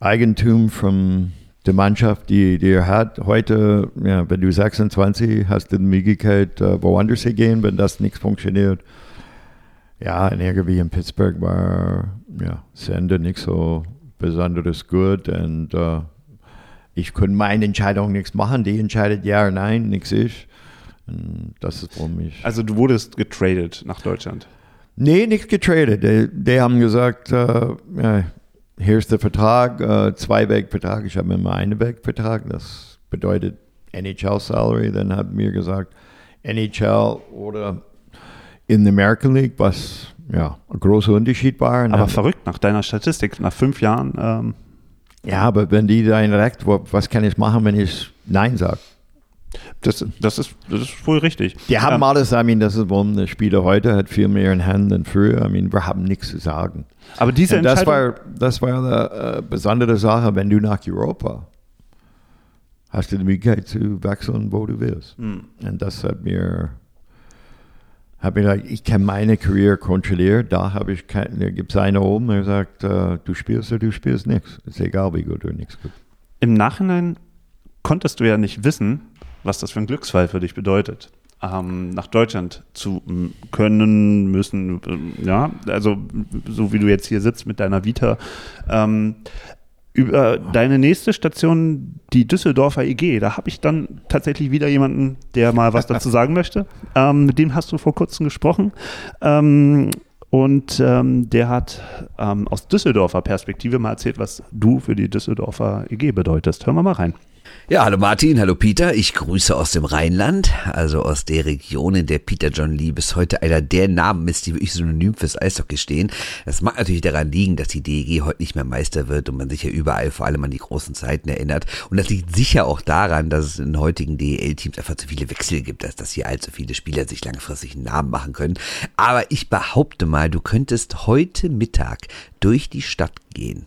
Eigentum von der Mannschaft, die, er hat. Heute, ja, wenn du 26 hast, du die Möglichkeit, äh, woanders zu gehen, wenn das nichts funktioniert ja, irgendwie in Pittsburgh war ja, das Ende nicht so besonders gut und äh, ich konnte meine Entscheidung nichts machen. Die entscheidet ja oder nein, nichts ich. Und das ist warum ich. Also du wurdest getradet nach Deutschland? Nee, nichts getradet. Die, die haben gesagt, äh, ja, hier ist der Vertrag, äh, Zwei-Weg-Vertrag. Ich habe immer einen Weg-Vertrag. Das bedeutet NHL-Salary. Dann hat mir gesagt, NHL oder in der American League, was ja ein großer Unterschied war. Und Aber verrückt, nach deiner Statistik, nach fünf Jahren. Ähm, ja, aber wenn die da direkt, was kann ich machen, wenn ich Nein sage? das, das, ist, das ist wohl richtig. Die haben Ähm, alles, I mean, das ist, warum der Spieler heute hat viel mehr in Händen than früher. I mean, wir haben nichts zu sagen. aber diese Und das Entscheidung, war, das war eine äh, besondere Sache, wenn du nach Europa hast du die Möglichkeit zu wechseln, wo du willst. Hm. Und das hat mir, hat mir gesagt, ich kann meine Karriere kontrollieren. Da habe ich kein, da gibt es einen oben, der sagt, äh, du spielst oder du spielst nichts. Ist egal, wie gut oder nichts gut. im Nachhinein konntest du ja nicht wissen, was das für ein Glücksfall für dich bedeutet. Ähm, nach Deutschland zu m, können, müssen, ähm, ja, also so wie du jetzt hier sitzt mit deiner Vita. Ähm, über deine nächste Station, die Düsseldorfer EG, da habe ich dann tatsächlich wieder jemanden, der mal was dazu sagen möchte. Ähm, mit dem hast du vor kurzem gesprochen. Ähm, und ähm, der hat ähm, aus Düsseldorfer Perspektive mal erzählt, was du für die Düsseldorfer EG bedeutest. Hören wir mal rein. Ja, hallo Martin, hallo Peter. Ich grüße aus dem Rheinland, also aus der Region, in der Peter John Lee bis heute einer der Namen ist, die wirklich synonym fürs Eishockey stehen. Das mag natürlich daran liegen, dass die DEG heute nicht mehr Meister wird und man sich ja überall vor allem an die großen Zeiten erinnert. Und das liegt sicher auch daran, dass es in heutigen DEL-Teams einfach zu viele Wechsel gibt, als dass hier allzu viele Spieler sich langfristig einen Namen machen können. Aber ich behaupte mal, du könntest heute Mittag durch die Stadt gehen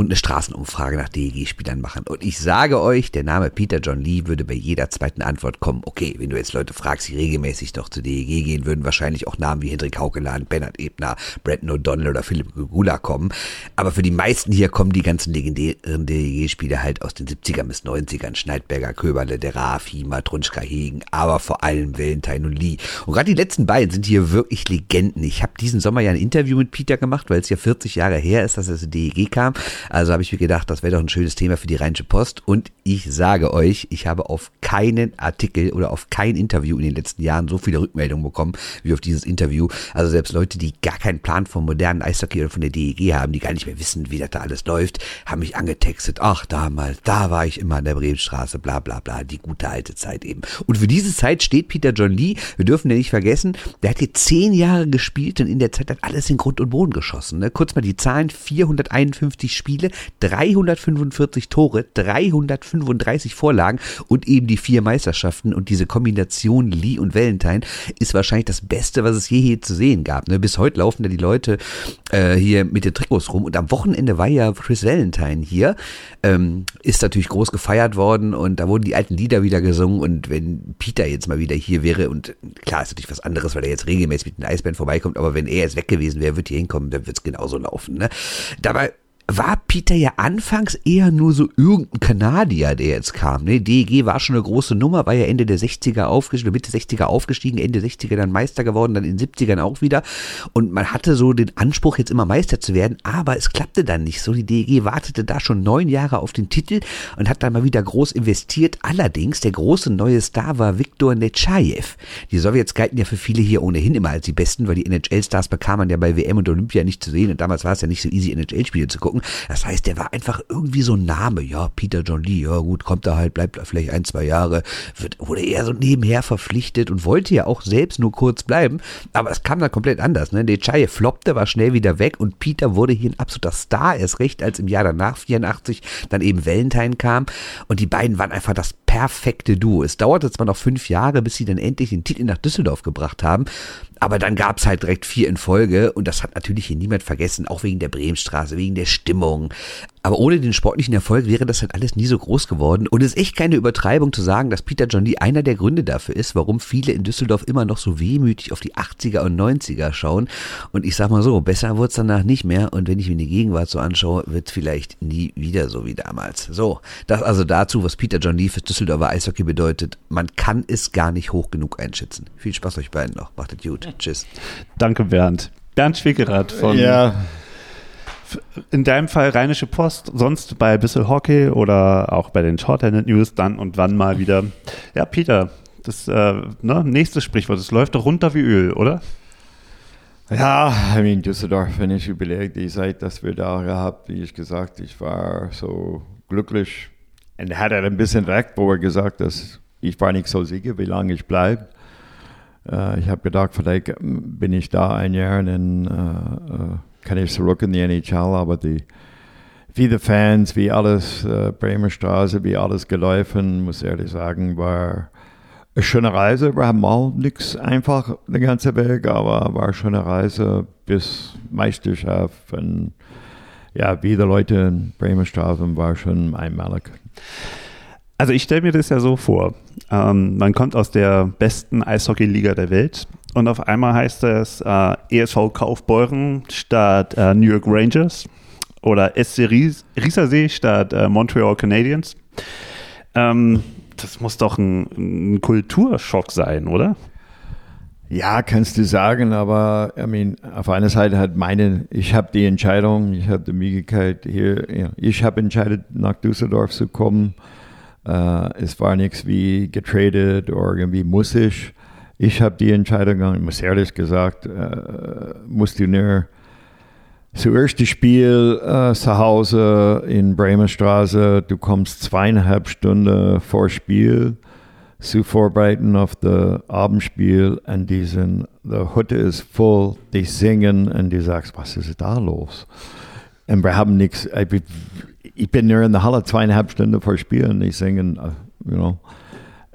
und eine Straßenumfrage nach DEG-Spielern machen. Und ich sage euch, der Name Peter John Lee würde bei jeder zweiten Antwort kommen. Okay, wenn du jetzt Leute fragst, die regelmäßig doch zu DEG gehen, würden wahrscheinlich auch Namen wie Hendrik Haukeland, Bernhard Ebner, Brandon O'Donnell oder Philipp Gugula kommen. Aber für die meisten hier kommen die ganzen legendären DEG-Spieler halt aus den 70ern bis 90ern. Schneidberger, Köberle, der Raaf, Hiemer, Trunschka, Hegen, aber vor allem Valentine und Lee. Und gerade die letzten beiden sind hier wirklich Legenden. Ich habe diesen Sommer ja ein Interview mit Peter gemacht, weil es ja 40 Jahre her ist, dass er zur DEG kam. Also habe ich mir gedacht, das wäre doch ein schönes Thema für die Rheinische Post. Und ich sage euch, ich habe auf keinen Artikel oder auf kein Interview in den letzten Jahren so viele Rückmeldungen bekommen wie auf dieses Interview. Also selbst Leute, die gar keinen Plan vom modernen Eishockey oder von der DEG haben, die gar nicht mehr wissen, wie das da alles läuft, haben mich angetextet. Ach, damals, da war ich immer an der Bremenstraße, bla bla bla, die gute alte Zeit eben. Und für diese Zeit steht Peter John Lee, wir dürfen ja nicht vergessen, der hat hier zehn Jahre gespielt und in der Zeit hat alles in Grund und Boden geschossen. Ne? Kurz mal die Zahlen, 451 Spiele, 345 Tore, 335 Vorlagen und eben die vier Meisterschaften und diese Kombination Lee und Valentine ist wahrscheinlich das Beste, was es je hier zu sehen gab. Ne? Bis heute laufen da die Leute äh, hier mit den Trikots rum und am Wochenende war ja Chris Valentine hier, ähm, ist natürlich groß gefeiert worden und da wurden die alten Lieder wieder gesungen und wenn Peter jetzt mal wieder hier wäre und klar ist natürlich was anderes, weil er jetzt regelmäßig mit den Eisbären vorbeikommt, aber wenn er jetzt weg gewesen wäre, wird hier hinkommen, dann wird es genauso laufen. Ne? Dabei war Peter ja anfangs eher nur so irgendein Kanadier, der jetzt kam. Ne? DEG war schon eine große Nummer, war ja Ende der 60er aufgestiegen, Mitte 60er aufgestiegen, Ende 60er dann Meister geworden, dann in den 70ern auch wieder. Und man hatte so den Anspruch, jetzt immer Meister zu werden, aber es klappte dann nicht so. Die DEG wartete da schon neun Jahre auf den Titel und hat dann mal wieder groß investiert. Allerdings, der große neue Star war Viktor Nechayev. Die Sowjets galten ja für viele hier ohnehin immer als die Besten, weil die NHL-Stars bekam man ja bei WM und Olympia nicht zu sehen und damals war es ja nicht so easy, NHL-Spiele zu gucken. Das heißt, der war einfach irgendwie so ein Name. Ja, Peter John Lee, ja gut, kommt da halt, bleibt da vielleicht ein, zwei Jahre, wird, wurde eher so nebenher verpflichtet und wollte ja auch selbst nur kurz bleiben. Aber es kam dann komplett anders. Ne? Dechaye floppte, war schnell wieder weg und Peter wurde hier ein absoluter Star, erst recht, als im Jahr danach, 84, dann eben Valentine kam. Und die beiden waren einfach das perfekte Duo. Es dauerte zwar noch fünf Jahre, bis sie dann endlich den Titel nach Düsseldorf gebracht haben. Aber dann gab's halt direkt vier in Folge und das hat natürlich hier niemand vergessen, auch wegen der Bremenstraße, wegen der Stimmung. Aber ohne den sportlichen Erfolg wäre das halt alles nie so groß geworden. Und es ist echt keine Übertreibung zu sagen, dass Peter John Lee einer der Gründe dafür ist, warum viele in Düsseldorf immer noch so wehmütig auf die 80er und 90er schauen. Und ich sag mal so, besser wird's danach nicht mehr. Und wenn ich mir die Gegenwart so anschaue, wird's vielleicht nie wieder so wie damals. So, das also dazu, was Peter John Lee für Düsseldorfer Eishockey bedeutet. Man kann es gar nicht hoch genug einschätzen. Viel Spaß euch beiden noch. Macht es gut. Tschüss. Danke, Bernd. Bernd Schwickerath von, Ja, In deinem Fall Rheinische Post, sonst bei Bissel Hockey oder auch bei den Shorthanded News dann und wann mal wieder. Ja, Peter, das äh, ne, nächste Sprichwort, es läuft doch runter wie Öl, oder? Ja, I mean, Düsseldorf, wenn ich überlege, die Zeit, dass wir da gehabt, wie ich gesagt, ich war so glücklich. Und er hat ein bisschen recht, wo er gesagt hat, ich war nicht so sicher, wie lange ich bleibe. Äh, ich habe gedacht, vielleicht bin ich da ein Jahr und dann äh, äh kann ich zurück in die NHL, aber die, wie die Fans, wie alles, äh, Bremer Straße, wie alles gelaufen, muss ehrlich sagen, war eine schöne Reise. Wir haben mal nichts einfach den ganzen Weg, aber war eine schöne Reise bis Meisterschaft und ja, wie die Leute in Bremerstraßen war schon einmalig. Also ich stelle mir das ja so vor. Ähm, man kommt aus der besten Eishockey-Liga der Welt und auf einmal heißt es äh, ESV Kaufbeuren statt äh, New York Rangers oder SC Ries Riesersee statt äh, Montreal Canadiens. Ähm, das muss doch ein, ein, Kulturschock sein, oder? Ja, kannst du sagen, aber I mean, auf einer Seite hat meine, ich habe die Entscheidung, ich habe die Möglichkeit hier, ja, ich habe entschieden, nach Düsseldorf zu kommen. Uh, es war nichts wie getradet oder irgendwie muss ich. Ich habe die Entscheidung, ich muss ehrlich gesagt, musst du nur Zuerst das Spiel äh, zu Hause in Bremerstraße. Du kommst zweieinhalb Stunden vor Spiel zu vorbereiten auf das Abendspiel und die sind, die Hütte ist voll, die singen und du sagst, was ist da los? Und wir haben nichts, ich bin nur in der Halle zweieinhalb Stunden vor Spiel und die singen, uh, you know.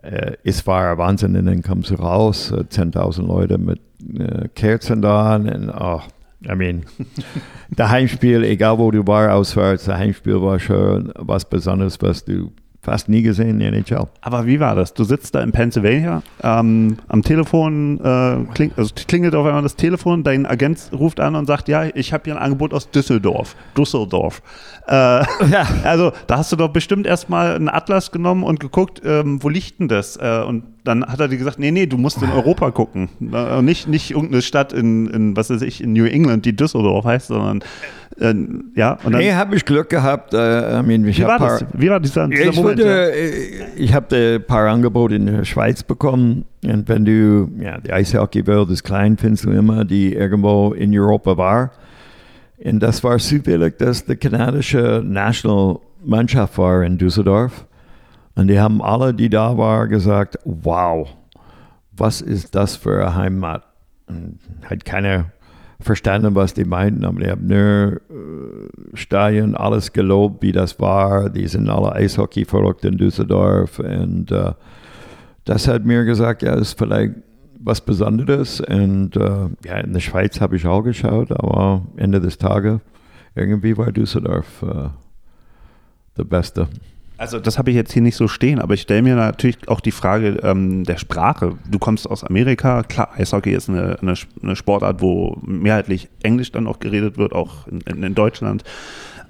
Uh, es war Wahnsinn und dann kommst du raus, uh, 10.000 Leute mit uh, Kerzen da und oh, I mean, der Heimspiel, egal wo du warst, auswärts, der Heimspiel war schon was Besonderes, was du fast nie gesehen in der NHL. Aber wie war das? Du sitzt da in Pennsylvania, ähm, am Telefon äh, kling, also klingelt auf einmal das Telefon, dein Agent ruft an und sagt, ja, ich habe hier ein Angebot aus Düsseldorf. Düsseldorf. Äh, ja. Also da hast du doch bestimmt erstmal einen Atlas genommen und geguckt, ähm, wo liegt denn das? Äh, und dann hat er dir gesagt, nee, nee, du musst in Europa gucken. Äh, nicht, nicht irgendeine Stadt in, in, was weiß ich, in New England, die Düsseldorf heißt, sondern äh, ja. Und dann, nee, habe ich Glück gehabt. Äh, I mean, ich wie, war das? wie war dieser, dieser ich Moment? Würde, ja? Ich habe ein paar Angebote in der Schweiz bekommen. Und wenn du, ja, die Eishockey-Welt ist klein, findest du immer, die irgendwo in Europa war. Und das war zufällig, dass die kanadische Nationalmannschaft war in Düsseldorf. Und die haben alle, die da waren, gesagt, wow, was ist das für eine Heimat? Und hat keiner verstanden, was die meinten, aber die haben nur äh, Stadion, alles gelobt, wie das war. Die sind alle Eishockey verrückt in Düsseldorf. Und äh, das hat mir gesagt, ja, ist vielleicht was Besonderes. Und äh, ja, in der Schweiz habe ich auch geschaut, aber Ende des Tages irgendwie war Düsseldorf äh, der Beste. Also das habe ich jetzt hier nicht so stehen, aber ich stelle mir natürlich auch die Frage ähm, der Sprache. Du kommst aus Amerika, klar, Eishockey ist eine, eine, eine, Sportart, wo mehrheitlich Englisch dann auch geredet wird, auch in, in Deutschland.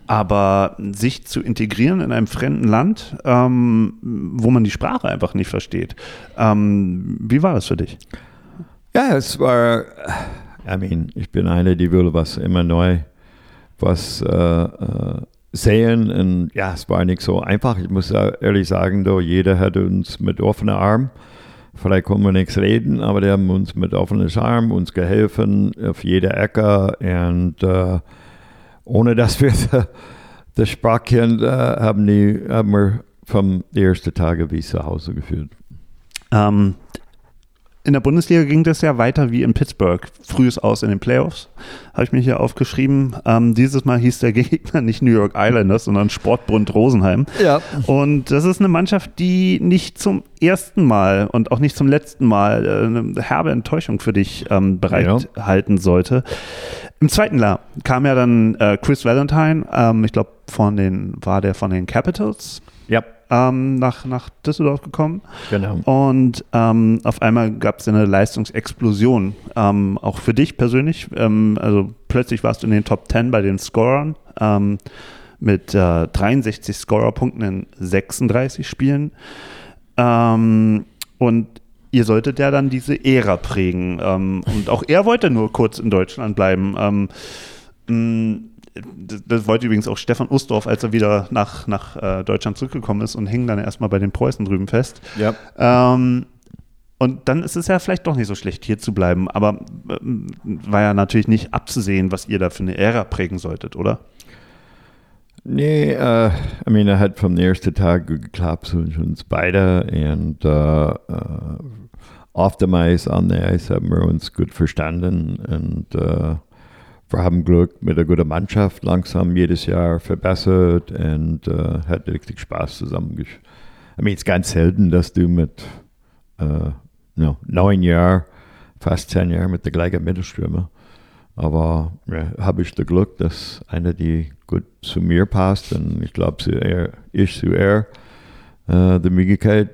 Aber sich zu integrieren in einem fremden Land, ähm, wo man die Sprache einfach nicht versteht, ähm, wie war das für dich? Ja, es war, I mean, ich bin einer, die will was immer neu, was äh, äh, sehen. Und ja, es war nicht so einfach. Ich muss ehrlich sagen, doch, jeder hat uns mit offenen Armen, vielleicht können wir nichts reden, aber die haben uns mit offenen Armen uns geholfen auf jeder Ecke. Und äh, ohne dass wir das Sprachkind äh, haben, die, haben wir vom ersten Tage wie zu Hause gefühlt. Ähm, in der Bundesliga ging das ja weiter wie in Pittsburgh. Frühes Aus in den Playoffs, habe ich mir hier aufgeschrieben. Ähm, dieses Mal hieß der Gegner nicht New York Islanders, sondern Sportbund Rosenheim. Ja. Und das ist eine Mannschaft, die nicht zum ersten Mal und auch nicht zum letzten Mal äh, eine herbe Enttäuschung für dich ähm, bereithalten ja. sollte. Im zweiten Jahr kam ja dann äh, Chris Valentine, ähm, ich glaube, von den, war der von den Capitals? Ja ähm, nach, nach Düsseldorf gekommen. Genau. Und ähm, auf einmal gab es eine Leistungsexplosion, ähm, auch für dich persönlich. Ähm, also plötzlich warst du in den Top 10 bei den Scorern ähm, mit äh, 63 Scorerpunkten in 36 Spielen. Ähm, und ihr solltet ja dann diese Ära prägen. und auch er wollte nur kurz in Deutschland bleiben. Das, das, wollte übrigens auch Stefan Ustorf, als er wieder nach, nach äh, Deutschland zurückgekommen ist und hing dann erstmal bei den Preußen drüben fest. Ja. Ähm, und dann ist es ja vielleicht doch nicht so schlecht, hier zu bleiben. Aber äh, war ja natürlich nicht abzusehen, was ihr da für eine Ära prägen solltet, oder? Nee, uh, I mean, er hat vom ersten Tag geklappt für uns beide. Und uh, uh, auf dem Eis, an der Eis haben wir uns gut verstanden. Und uh, wir haben Glück mit einer guten Mannschaft langsam jedes Jahr verbessert und uh, hat richtig Spaß zusammen. I mean, es ist ganz selten, dass du mit uh, no, neun Jahren, fast zehn Jahren mit der gleichen Mittelstürmer. Aber ja, habe ich das Glück, dass einer, die gut zu mir passt und ich glaube, ich zu er, äh, die Möglichkeit,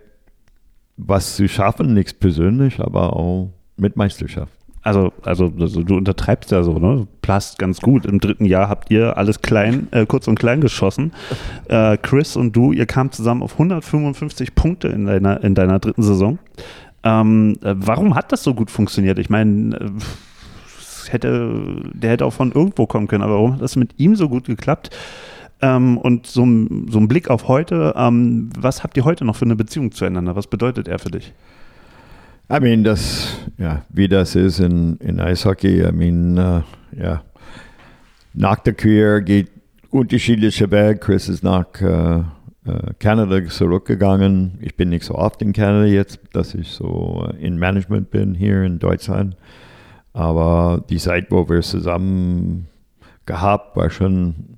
was zu schaffen, nichts persönlich, aber auch mit Meisterschaft. Also, also, also, du untertreibst ja so, ne? Plast ganz gut. Im dritten Jahr habt ihr alles klein, äh, kurz und klein geschossen. Äh, Chris und du, ihr kamt zusammen auf 155 Punkte in deiner, in deiner dritten Saison. Ähm, äh, warum hat das so gut funktioniert? Ich meine, äh, hätte, der hätte auch von irgendwo kommen können, aber warum hat das mit ihm so gut geklappt? Ähm, und so, so ein Blick auf heute, ähm, was habt ihr heute noch für eine Beziehung zueinander? Was bedeutet er für dich? I mean, das, ja, wie das ist in, in Eishockey, I mean, uh, ja, nach der Karriere geht unterschiedliche Wege. Chris ist nach uh, uh, Kanada zurückgegangen. Ich bin nicht so oft in Kanada jetzt, dass ich so in Management bin hier in Deutschland. Aber die Zeit, wo wir zusammen gehabt, war schon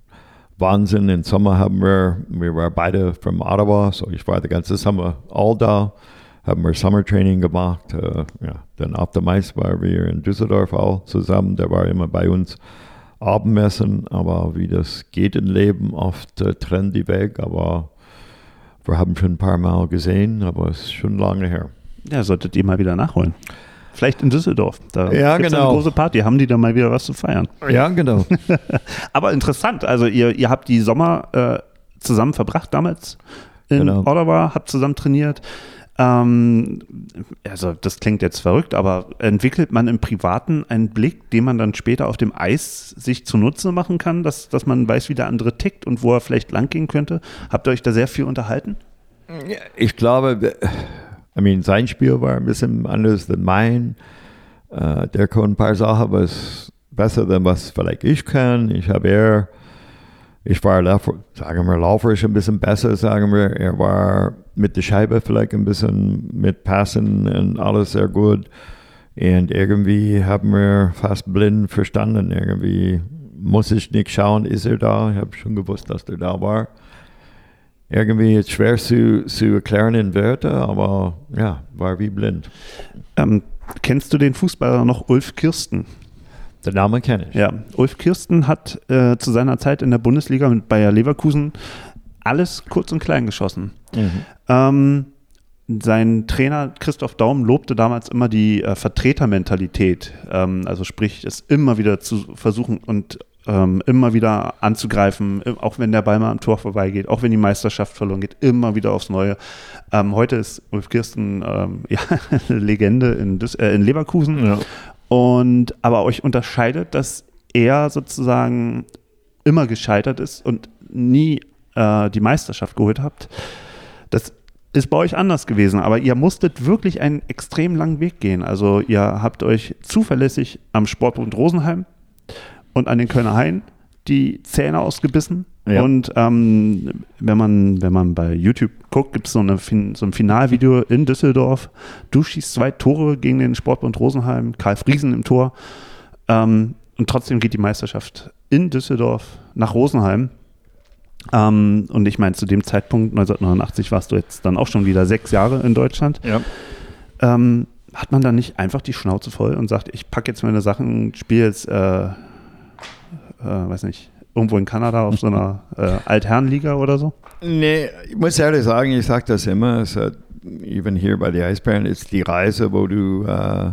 Wahnsinn. Im Sommer haben wir, wir waren beide von Ottawa, so ich war den ganzen Sommer all da, haben wir Summertraining gemacht. Äh, ja, dann auf der Mais waren wir in Düsseldorf auch zusammen, der war immer bei uns Abendmessen, aber wie das geht im Leben, oft äh, trennen die weg, aber wir haben schon ein paar Mal gesehen, aber es ist schon lange her. Ja, solltet ihr mal wieder nachholen. Vielleicht in Düsseldorf. Da ja, gibt's genau. eine große Party. Haben die da mal wieder was zu feiern? Ja, genau. Aber interessant. Also ihr, ihr habt die Sommer äh, zusammen verbracht damals in Genau. Ottawa, habt zusammen trainiert. Ähm, also das klingt jetzt verrückt, aber entwickelt man im Privaten einen Blick, den man dann später auf dem Eis sich zunutze machen kann, dass, dass man weiß, wie der andere tickt und wo er vielleicht langgehen könnte? Habt ihr euch da sehr viel unterhalten? Ich glaube, I mean, sein Spiel war ein bisschen anders als mein. Äh, der kann ein paar Sachen was besser, als was vielleicht ich kann. Ich habe eher, ich war, sagen wir, lauferisch ein bisschen besser, sagen wir. Er war mit der Scheibe vielleicht ein bisschen mit Passen und alles sehr gut. Und irgendwie haben wir fast blind verstanden. Irgendwie muss ich nicht schauen, ist er da? Ich habe schon gewusst, dass er da war irgendwie ist schwer zu, zu erklären in Wörter, aber ja, war wie blind. Ähm, kennst du den Fußballer noch Ulf Kirsten? Der Name kenne ich. Ja, Ulf Kirsten hat äh, zu seiner Zeit in der Bundesliga mit Bayer Leverkusen alles kurz und klein geschossen. Mhm. Ähm, sein Trainer Christoph Daum lobte damals immer die äh, Vertretermentalität, ähm, also sprich, es immer wieder zu versuchen und ähm, immer wieder anzugreifen, äh, auch wenn der Ball mal am Tor vorbeigeht, auch wenn die Meisterschaft verloren geht, immer wieder aufs Neue. Ähm, heute ist Ulf Kirsten ähm, ja, eine Legende in, äh, in Leverkusen. Ja. Und aber euch unterscheidet, dass er sozusagen immer gescheitert ist und nie äh, die Meisterschaft geholt habt. Das ist bei euch anders gewesen, aber ihr musstet wirklich einen extrem langen Weg gehen. Also ihr habt euch zuverlässig am Sportbund Rosenheim und an den Kölner Hain die Zähne ausgebissen. Ja. Und ähm, wenn, man, wenn man bei YouTube guckt, gibt es so, fin so ein Finalvideo in Düsseldorf. Du schießt zwei Tore gegen den Sportbund Rosenheim, Karl Friesen im Tor. Ähm, und trotzdem geht die Meisterschaft in Düsseldorf nach Rosenheim. Ähm, und ich meine, zu dem Zeitpunkt, 1989, warst du jetzt dann auch schon wieder sechs Jahre in Deutschland. Ja. Ähm, hat man dann nicht einfach die Schnauze voll und sagt, ich packe jetzt meine Sachen, spiele jetzt, äh, äh, weiß nicht, irgendwo in Kanada auf so einer äh, Altherrenliga oder so? Nee, ich muss ehrlich sagen, ich sage das immer, es hat, even hier bei den Eisbären, ist die Reise, wo du äh,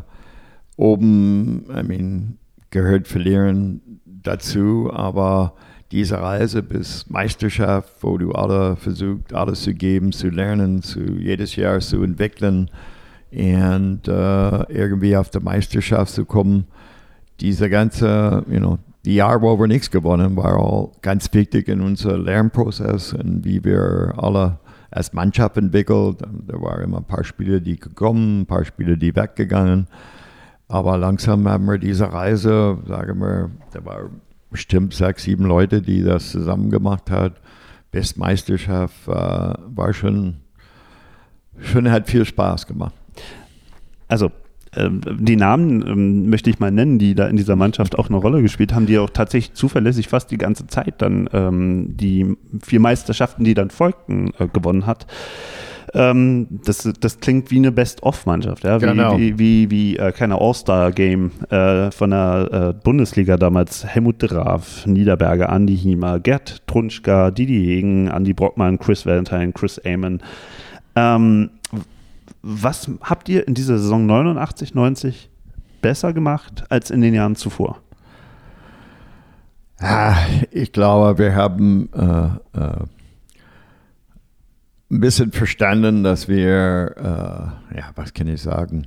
oben, I mean, gehört verlieren dazu, aber diese Reise bis Meisterschaft, wo du alle versucht, alles zu geben, zu lernen, zu jedes Jahr zu entwickeln und äh, irgendwie auf der Meisterschaft zu kommen, diese ganze, you know, die Jahre, wo wir nichts gewonnen, war auch ganz wichtig in unserem Lernprozess und wie wir alle als Mannschaft entwickelt. Da waren immer ein paar Spiele, die gekommen, ein paar Spiele, die weggegangen. Aber langsam haben wir diese Reise, sagen wir, da waren bestimmt sechs, sieben Leute, die das zusammen gemacht haben. Bestmeisterschaft äh, war schon, schon hat viel Spaß gemacht. Also ähm, die Namen ähm, möchte ich mal nennen, die da in dieser Mannschaft auch eine Rolle gespielt haben, die auch tatsächlich zuverlässig fast die ganze Zeit dann ähm, die vier Meisterschaften, die dann folgten, äh, gewonnen hat. Ähm, das, das klingt wie eine Best-of-Mannschaft, ja? wie, Genau. wie, wie, wie äh, keine All-Star-Game äh, von der äh, Bundesliga damals. Helmut Graf, Niederberger, Andi Hiemer, Gerd Trunschka, Didi Hegen, Andi Brockmann, Chris Valentine, Chris Amon. Ähm, was habt ihr in dieser Saison 89, 90 besser gemacht als in den Jahren zuvor? Ah, ich glaube, wir haben äh, äh, ein bisschen verstanden, dass wir, äh, ja, was kann ich sagen?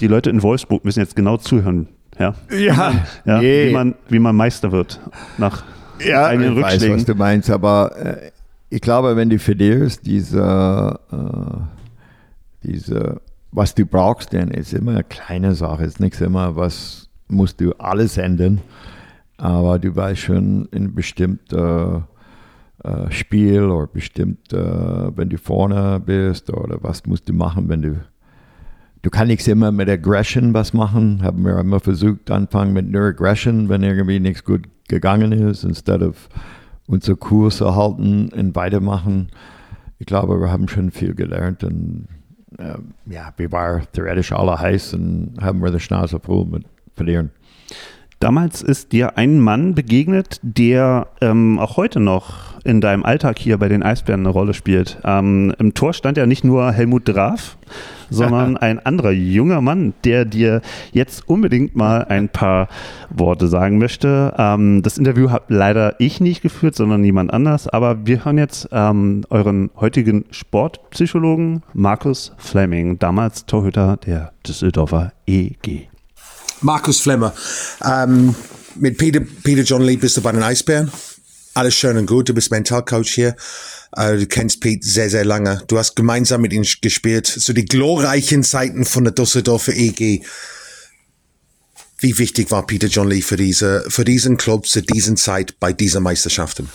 Die Leute in Wolfsburg müssen jetzt genau zuhören, ja, Ja, ja je- wie, man, wie man Meister wird nach ja, einigen ich weiß, Rückschlägen. was du meinst, aber äh, ich glaube, wenn du verlierst, diese, äh, diese, was du brauchst, dann ist immer eine kleine Sache, ist nichts immer, was musst du alles ändern, aber du weißt schon in bestimmte äh, Spiel oder bestimmt, äh, wenn du vorne bist oder was musst du machen, wenn du Du kannst immer mit Aggression was machen. Haben wir immer versucht, anfangen mit nur Aggression, wenn irgendwie nichts gut gegangen ist, instead of unsere Kurse halten und weitermachen. Ich glaube, wir haben schon viel gelernt und äh, ja, wir waren theoretisch alle heiß und haben wir die Schnauze voll mit verlieren. Damals ist dir ein Mann begegnet, der ähm, auch heute noch in deinem Alltag hier bei den Eisbären eine Rolle spielt. Ähm, Im Tor stand ja nicht nur Helmut Graf, sondern ein anderer junger Mann, der dir jetzt unbedingt mal ein paar Worte sagen möchte. Ähm, das Interview habe leider ich nicht geführt, sondern jemand anders. Aber wir hören jetzt ähm, euren heutigen Sportpsychologen Markus Fleming, damals Torhüter der Düsseldorfer EG. Markus Flemmer. Ähm, mit Peter, Peter John Lee bist du bei den Eisbären. Alles schön und gut. Du bist Mentalcoach hier. Äh, du kennst Pete sehr, sehr lange. Du hast gemeinsam mit ihm gespielt. So die glorreichen Zeiten von der Düsseldorfer EG. Wie wichtig war Peter John Lee für diese, für diesen Club zu diesen Zeit bei diesen Meisterschaften?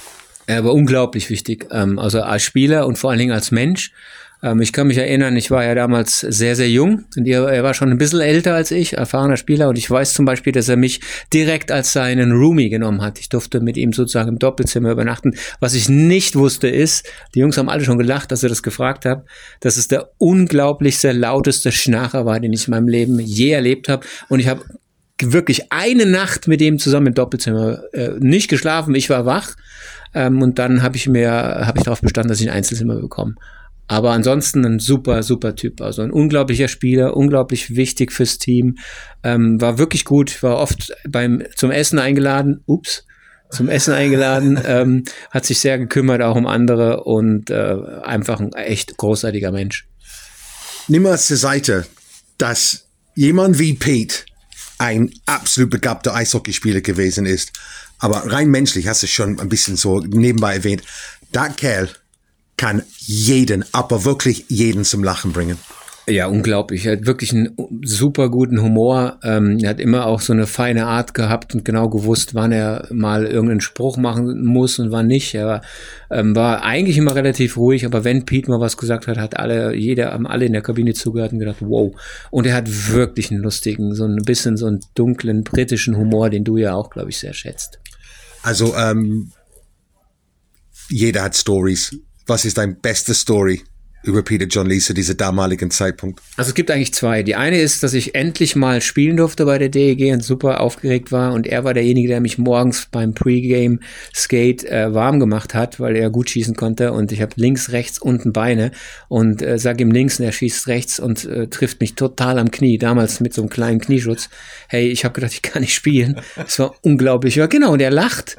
Er war unglaublich wichtig, ähm, also als Spieler und vor allen Dingen als Mensch. Ähm, ich kann mich erinnern, ich war ja damals sehr, sehr jung und er, er war schon ein bisschen älter als ich, erfahrener Spieler und ich weiß zum Beispiel, dass er mich direkt als seinen Roomie genommen hat. Ich durfte mit ihm sozusagen im Doppelzimmer übernachten. Was ich nicht wusste ist, die Jungs haben alle schon gelacht, dass er das gefragt hat, dass es der unglaublichste, lauteste Schnarcher war, den ich in meinem Leben je erlebt habe und ich habe wirklich eine Nacht mit dem zusammen im Doppelzimmer äh, nicht geschlafen. Ich war wach ähm, und dann habe ich mir habe ich darauf bestanden, dass ich ein Einzelzimmer bekomme. Aber ansonsten ein super, super Typ. Also ein unglaublicher Spieler, unglaublich wichtig fürs Team. Ähm, war wirklich gut, war oft beim zum Essen eingeladen. Ups. Zum Essen eingeladen, ähm, hat sich sehr gekümmert auch um andere und äh, einfach ein echt großartiger Mensch. Nimm mal zur Seite, dass jemand wie Pete ein absolut begabter Eishockeyspieler gewesen ist. Aber rein menschlich, hast du schon ein bisschen so nebenbei erwähnt, der Kerl kann jeden, aber wirklich jeden zum Lachen bringen. Ja, unglaublich. Er hat wirklich einen super guten Humor. Ähm, er hat immer auch so eine feine Art gehabt und genau gewusst, wann er mal irgendeinen Spruch machen muss und wann nicht. Er war, ähm, war eigentlich immer relativ ruhig, aber wenn Pete mal was gesagt hat, hat alle, jeder, haben alle in der Kabine zugehört und gedacht, wow. Und er hat wirklich einen lustigen, so ein bisschen so einen dunklen britischen Humor, den du ja auch, glaube ich, sehr schätzt. Also, ähm, jeder hat Stories. Was ist dein beste Story über Peter John Lee zu diesem damaligen Zeitpunkt? Also es gibt eigentlich zwei. Die eine ist, dass ich endlich mal spielen durfte bei der DEG und super aufgeregt war und er war derjenige, der mich morgens beim Pre-Game Skate äh, warm gemacht hat, weil er gut schießen konnte und ich habe links, rechts, unten Beine und äh, sag ihm links und er schießt rechts und äh, trifft mich total am Knie, damals mit so einem kleinen Knieschutz. Hey, ich habe gedacht, ich kann nicht spielen. Das war unglaublich. Ja, genau, und er lacht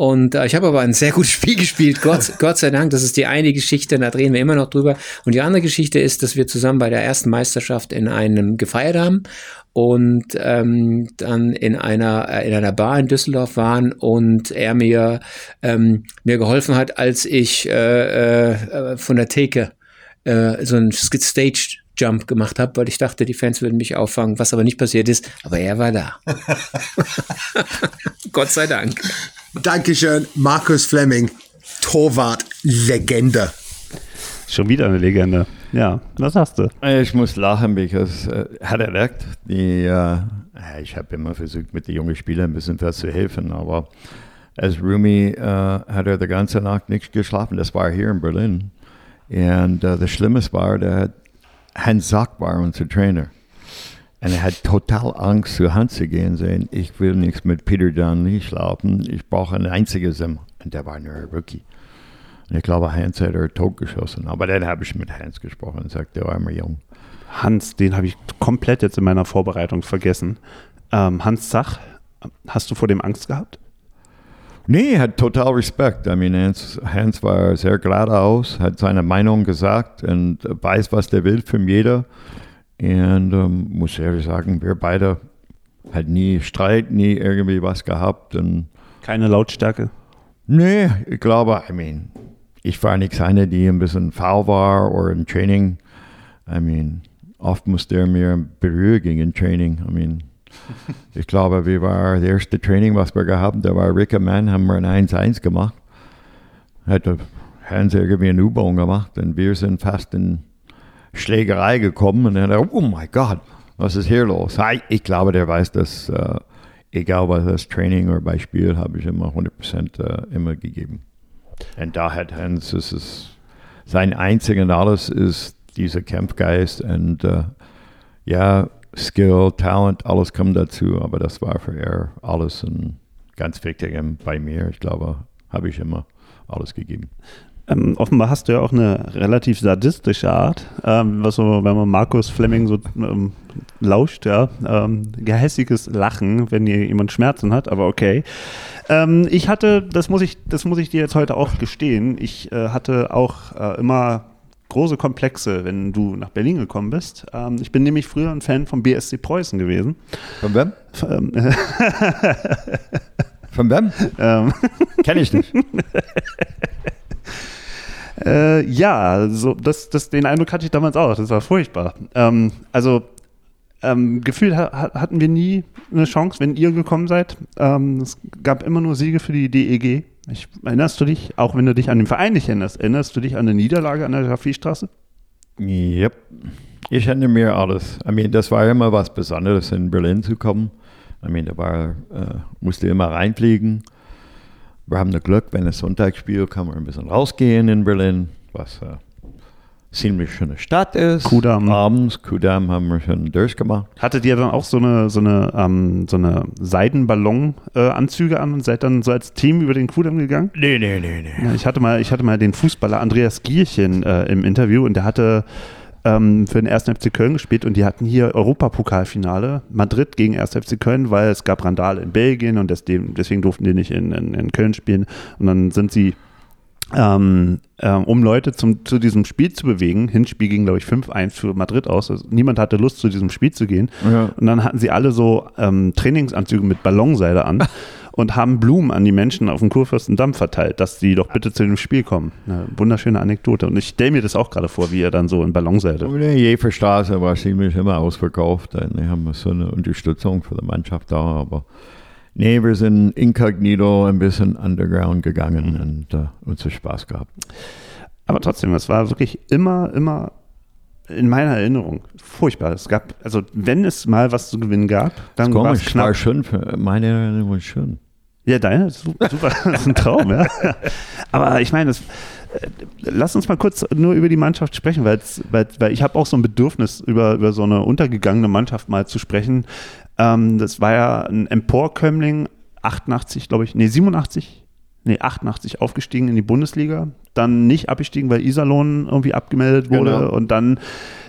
Und äh, ich habe aber ein sehr gutes Spiel gespielt, Gott, Gott sei Dank. Das ist die eine Geschichte, da drehen wir immer noch drüber. Und die andere Geschichte ist, dass wir zusammen bei der ersten Meisterschaft in einem gefeiert haben und ähm, dann in einer äh, in einer Bar in Düsseldorf waren und er mir ähm, mir geholfen hat, als ich äh, äh, von der Theke äh, so ein Stage Jump gemacht habe, weil ich dachte, die Fans würden mich auffangen, was aber nicht passiert ist. Aber er war da. Gott sei Dank. Dankeschön, Markus Fleming, Torwart, Legende. Schon wieder eine Legende. Ja, was sagst du? Ich muss lachen, because uh, hat er recht. Die, uh, ich habe immer versucht, mit den jungen Spielern ein bisschen was zu helfen, aber als Rumi uh, hat er die ganze Nacht nicht geschlafen. Das war hier in Berlin. Und uh, das Schlimmste war, der hat Hans Sack war unser Trainer. Und er hat total Angst, zu Hans zu gehen, sagen, ich will nichts mit Peter Lee schlafen, ich brauche ein einziges. Und der war nur ein Rookie. Und ich glaube, Hans hat er totgeschossen. Aber dann habe ich mit Hans gesprochen und gesagt, der war immer jung. Hans, den habe ich komplett jetzt in meiner Vorbereitung vergessen. Ähm, Hans Zach, hast du vor dem Angst gehabt? Nee, hat total Respekt. I mean, Hans, Hans war sehr geradeaus, hat seine Meinung gesagt und weiß, was der will von jeder. Und ähm, muss ehrlich sagen, wir beide hat nie Streit, nie irgendwie was gehabt. Und Keine Lautstärke? Nee, ich glaube, I mean, ich war nicht eine, die ein bisschen faul war oder im Training. I mean, oft musste er mir beruhigen im Training. I mean, ich glaube, wir waren das erste Training, was wir gehabt haben, da war Rick Mann, haben wir ein 1-1 gemacht. Hat Hans irgendwie eine U-Bahn gemacht und wir sind fast in Schlägerei gekommen und er hat oh mein Gott, was ist hier los? Ich glaube, der weiß, dass äh, egal was das Training oder bei Spiel, habe ich immer 100% äh, immer gegeben. Und da hat Hans, es ist sein einziges und alles ist dieser Kampfgeist und äh, ja, Skill, Talent, alles kommt dazu, aber das war für er alles ein ganz wichtig bei mir. Ich glaube, habe ich immer alles gegeben. Ähm, offenbar hast du ja auch eine relativ sadistische Art, ähm, was so, wenn man Markus Fleming so ähm, lauscht, ja, ähm, gehässiges Lachen, wenn jemand Schmerzen hat, aber okay. Ähm, ich hatte, das muss ich, das muss ich dir jetzt heute auch gestehen, ich äh, hatte auch äh, immer große Komplexe, wenn du nach Berlin gekommen bist. Ähm, ich bin nämlich früher ein Fan vom BSC Preußen gewesen. Von wem? Ähm, Von wem? ähm, Kenne ich nicht. Äh, ja, so, das, das, den Eindruck hatte ich damals auch. Das war furchtbar. Ähm, also, ähm, gefühlt ha hatten wir nie eine Chance, wenn ihr gekommen seid. Ähm, es gab immer nur Siege für die DEG. Ich, erinnerst du dich, auch wenn du dich an den Verein nicht erinnerst, erinnerst du dich an eine Niederlage an der Schafiestraße? Yep. Ich erinnere mir alles. I mean, das war immer was Besonderes, in Berlin zu kommen. I mean, da war, äh, musste immer reinfliegen. Wir haben das Glück, wenn es Sonntagsspiel kann man ein bisschen rausgehen in Berlin, was äh, ziemlich schöne Stadt ist. Kudamm. Abends, Kudamm haben wir schon durchgemacht. Hattet ihr dann auch so eine, so eine, ähm, so eine Seidenballon-Anzüge äh, an und seid dann so als Team über den Kudamm gegangen? Nee, nee, nee, nee. Ja, ich, hatte mal, ich hatte mal den Fußballer Andreas Gierchen äh, im Interview und der hatte ähm, für den 1. FC Köln gespielt und die hatten hier Europapokalfinale Madrid gegen 1. FC Köln, weil es gab Randale in Belgien und deswegen, deswegen durften die nicht in, in, in Köln spielen und dann sind sie ähm, ähm, um Leute zum, zu diesem Spiel zu bewegen. Hinspiel ging, glaube ich, 5-1 für Madrid aus. Also niemand hatte Lust, zu diesem Spiel zu gehen. Ja. Und dann hatten sie alle so ähm, Trainingsanzüge mit Ballonseide an und haben Blumen an die Menschen auf dem Kurfürstendamm verteilt, dass die doch bitte zu dem Spiel kommen. Eine wunderschöne Anekdote. Und ich stelle mir das auch gerade vor, wie ihr dann so in Ballonseide. Und die Jeferstraße war ziemlich immer ausverkauft. Wir haben so eine Unterstützung für die Mannschaft da, aber nee, wir sind inkognito ein bisschen underground gegangen und äh, uns Spaß gehabt. Aber trotzdem, es war wirklich immer, immer in meiner Erinnerung furchtbar. Es gab, also wenn es mal was zu gewinnen gab, dann war es Komisch, war knapp. schön, für meine Erinnerung war schön. Ja, deine, super, das ist ein Traum, ja. Aber ich meine, das, äh, lass uns mal kurz nur über die Mannschaft sprechen, weil, weil ich habe auch so ein Bedürfnis, über, über so eine untergegangene Mannschaft mal zu sprechen. Ähm, das war ja ein Emporkömmling, 88, glaube ich, nee, 87, nee, 88 aufgestiegen in die Bundesliga, dann nicht abgestiegen, weil Iserlohn irgendwie abgemeldet wurde Genau. und dann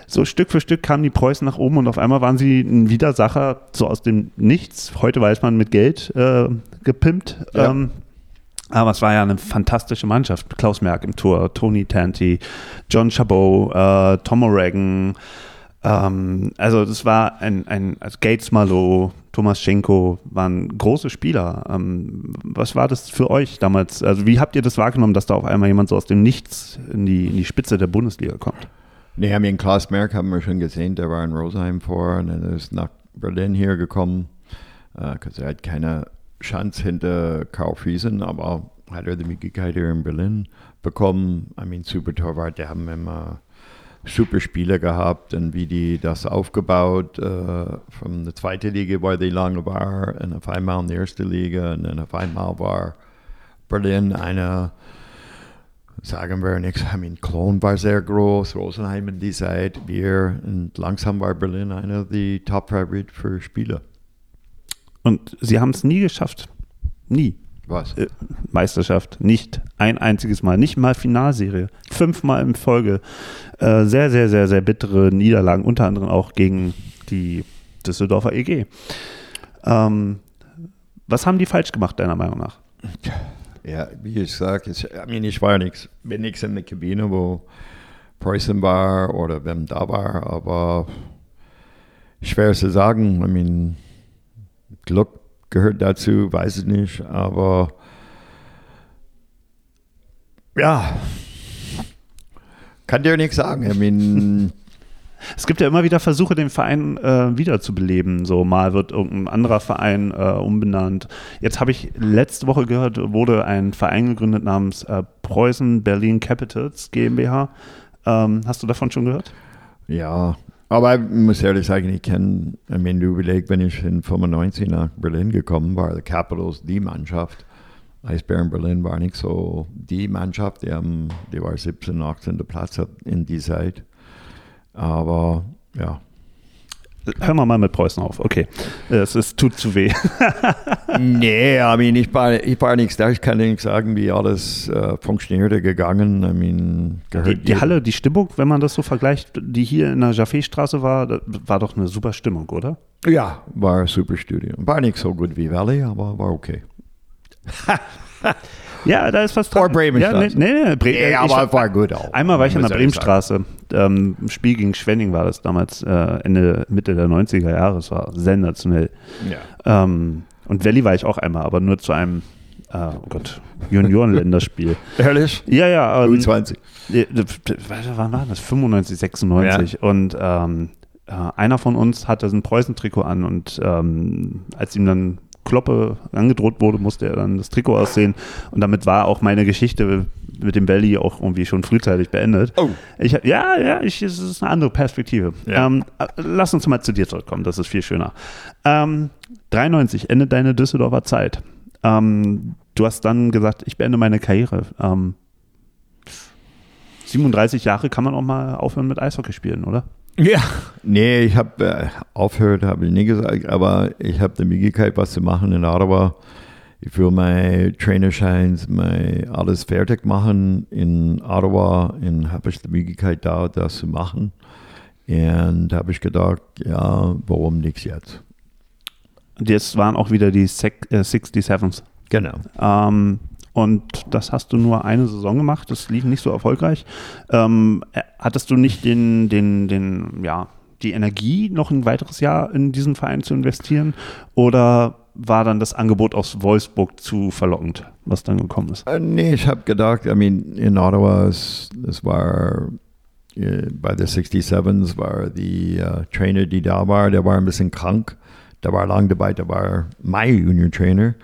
so Stück für Stück kamen die Preußen nach oben und auf einmal waren sie ein Widersacher, so aus dem Nichts. Heute weiß man mit Geld äh, gepimpt. Ja. Ähm, Aber es war ja eine fantastische Mannschaft. Klaus Merck im Tor, Tony Tanti, John Chabot, äh, Tom O'Regan. Ähm, also das war ein, ein also Gates Malo, Thomas Schenko waren große Spieler. Ähm, was war das für euch damals? Also wie habt ihr das wahrgenommen, dass da auf einmal jemand so aus dem Nichts in die, in die Spitze der Bundesliga kommt? Nee, I mean, Klaus Merck haben wir schon gesehen, der war in Rosenheim vor und dann ist nach Berlin hier gekommen. Uh, er hat keine Chance hinter Karl Friesen, aber hat er die Möglichkeit hier in Berlin bekommen. I mean, super Torwart, die haben immer super Spieler gehabt und wie die das aufgebaut, uh, von der zweiten Liga, wo die lange war, und auf einmal in der ersten Liga und dann auf einmal war Berlin eine sagen wir nichts. I mean, Cologne war sehr groß, Rosenheim in die Zeit, wir und langsam war Berlin einer der Top Favorite für Spieler. Und sie haben es nie geschafft. Nie. Was? Äh, Meisterschaft. Nicht ein einziges Mal. Nicht mal Finalserie. Fünfmal in Folge. Äh, sehr, sehr, sehr, sehr bittere Niederlagen, unter anderem auch gegen die Düsseldorfer EG. Ähm, was haben die falsch gemacht, deiner Meinung nach? Ja, wie ich sage, ich, ich war nichts, bin nichts in der Kabine, wo Preußen war oder wem da war, aber schwer zu sagen. I mean, Glück gehört dazu, weiß ich nicht, aber ja, kann dir nichts sagen. I mean, Es gibt ja immer wieder Versuche, den Verein äh, wiederzubeleben. So mal wird irgendein anderer Verein äh, umbenannt. Jetzt habe ich letzte Woche gehört, wurde ein Verein gegründet namens äh, Preußen Berlin Capitals GmbH. Ähm, hast du davon schon gehört? Ja, aber ich muss ehrlich sagen, ich kenne, meine, du überlegst, wenn ich in 95 nach Berlin gekommen war, die Capitals die Mannschaft. Eisbären Berlin war nicht so die Mannschaft, die, haben, die war 17, 18. Platz in die Zeit. Aber ja. Hören wir mal mit Preußen auf. Okay, es ist, tut zu weh. nee, I mean, ich war, ich war nichts da. Ich kann nichts sagen, wie alles äh, funktionierte gegangen. I mean, die, die Halle, die Stimmung, wenn man das so vergleicht, die hier in der Jaffé-Straße war, war doch eine super Stimmung, oder? Ja, war ein super Studio. War nicht so gut wie Valley, aber war okay. Ja, da ist was dran. Or Bremenstraße. Ja, nee, nee, nee, Bre Ja, ich aber war gut auch. Einmal war ich an der Bremenstraße. Ähm, Spiel gegen Schwenning war das damals, äh, Ende, Mitte der 90er Jahre. Es war sensationell. Ja. Ähm, und Valley war ich auch einmal, aber nur zu einem, äh, oh Gott, Juniorenländerspiel. Ehrlich? ja, ja. Ähm, U20. äh, wann war das? 95, 96. Und ähm, äh, einer von uns hatte ein Preußen-Trikot an und ähm, als ihm dann Kloppe angedroht wurde, musste er dann das Trikot aussehen. Und damit war auch meine Geschichte mit dem Valley auch irgendwie schon frühzeitig beendet. Oh. Ich, ja, ja, ich, es ist eine andere Perspektive. Ja. Ähm, äh, lass uns mal zu dir zurückkommen, das ist viel schöner. Ähm, 93 endet deine Düsseldorfer Zeit. Ähm, du hast dann gesagt, ich beende meine Karriere. Ähm, 37 Jahre kann man auch mal aufhören mit Eishockey spielen, oder? Ja. Nee, ich habe äh, aufgehört, habe ich nie gesagt, aber ich habe die Möglichkeit, was zu machen in Ottawa. Ich will mein Trainerschein, mein alles fertig machen in Ottawa und habe ich die Möglichkeit da, das zu machen. Und habe ich gedacht, ja, warum nichts jetzt? Das waren auch wieder die Sek äh, 67s. Genau. Ähm, und das hast du nur eine Saison gemacht, das lief nicht so erfolgreich. Ähm, äh, hattest du nicht den, den, den, ja, die Energie, noch ein weiteres Jahr in diesen Verein zu investieren? Oder war dann das Angebot aus Wolfsburg zu verlockend, was dann gekommen ist? Äh, nee, ich habe gedacht, I mean, in Ottawa, es, es war äh, bei der 67s war die äh, Trainer, die da war, der war ein bisschen krank. Der war lange dabei, der war mein Junior-Trainer.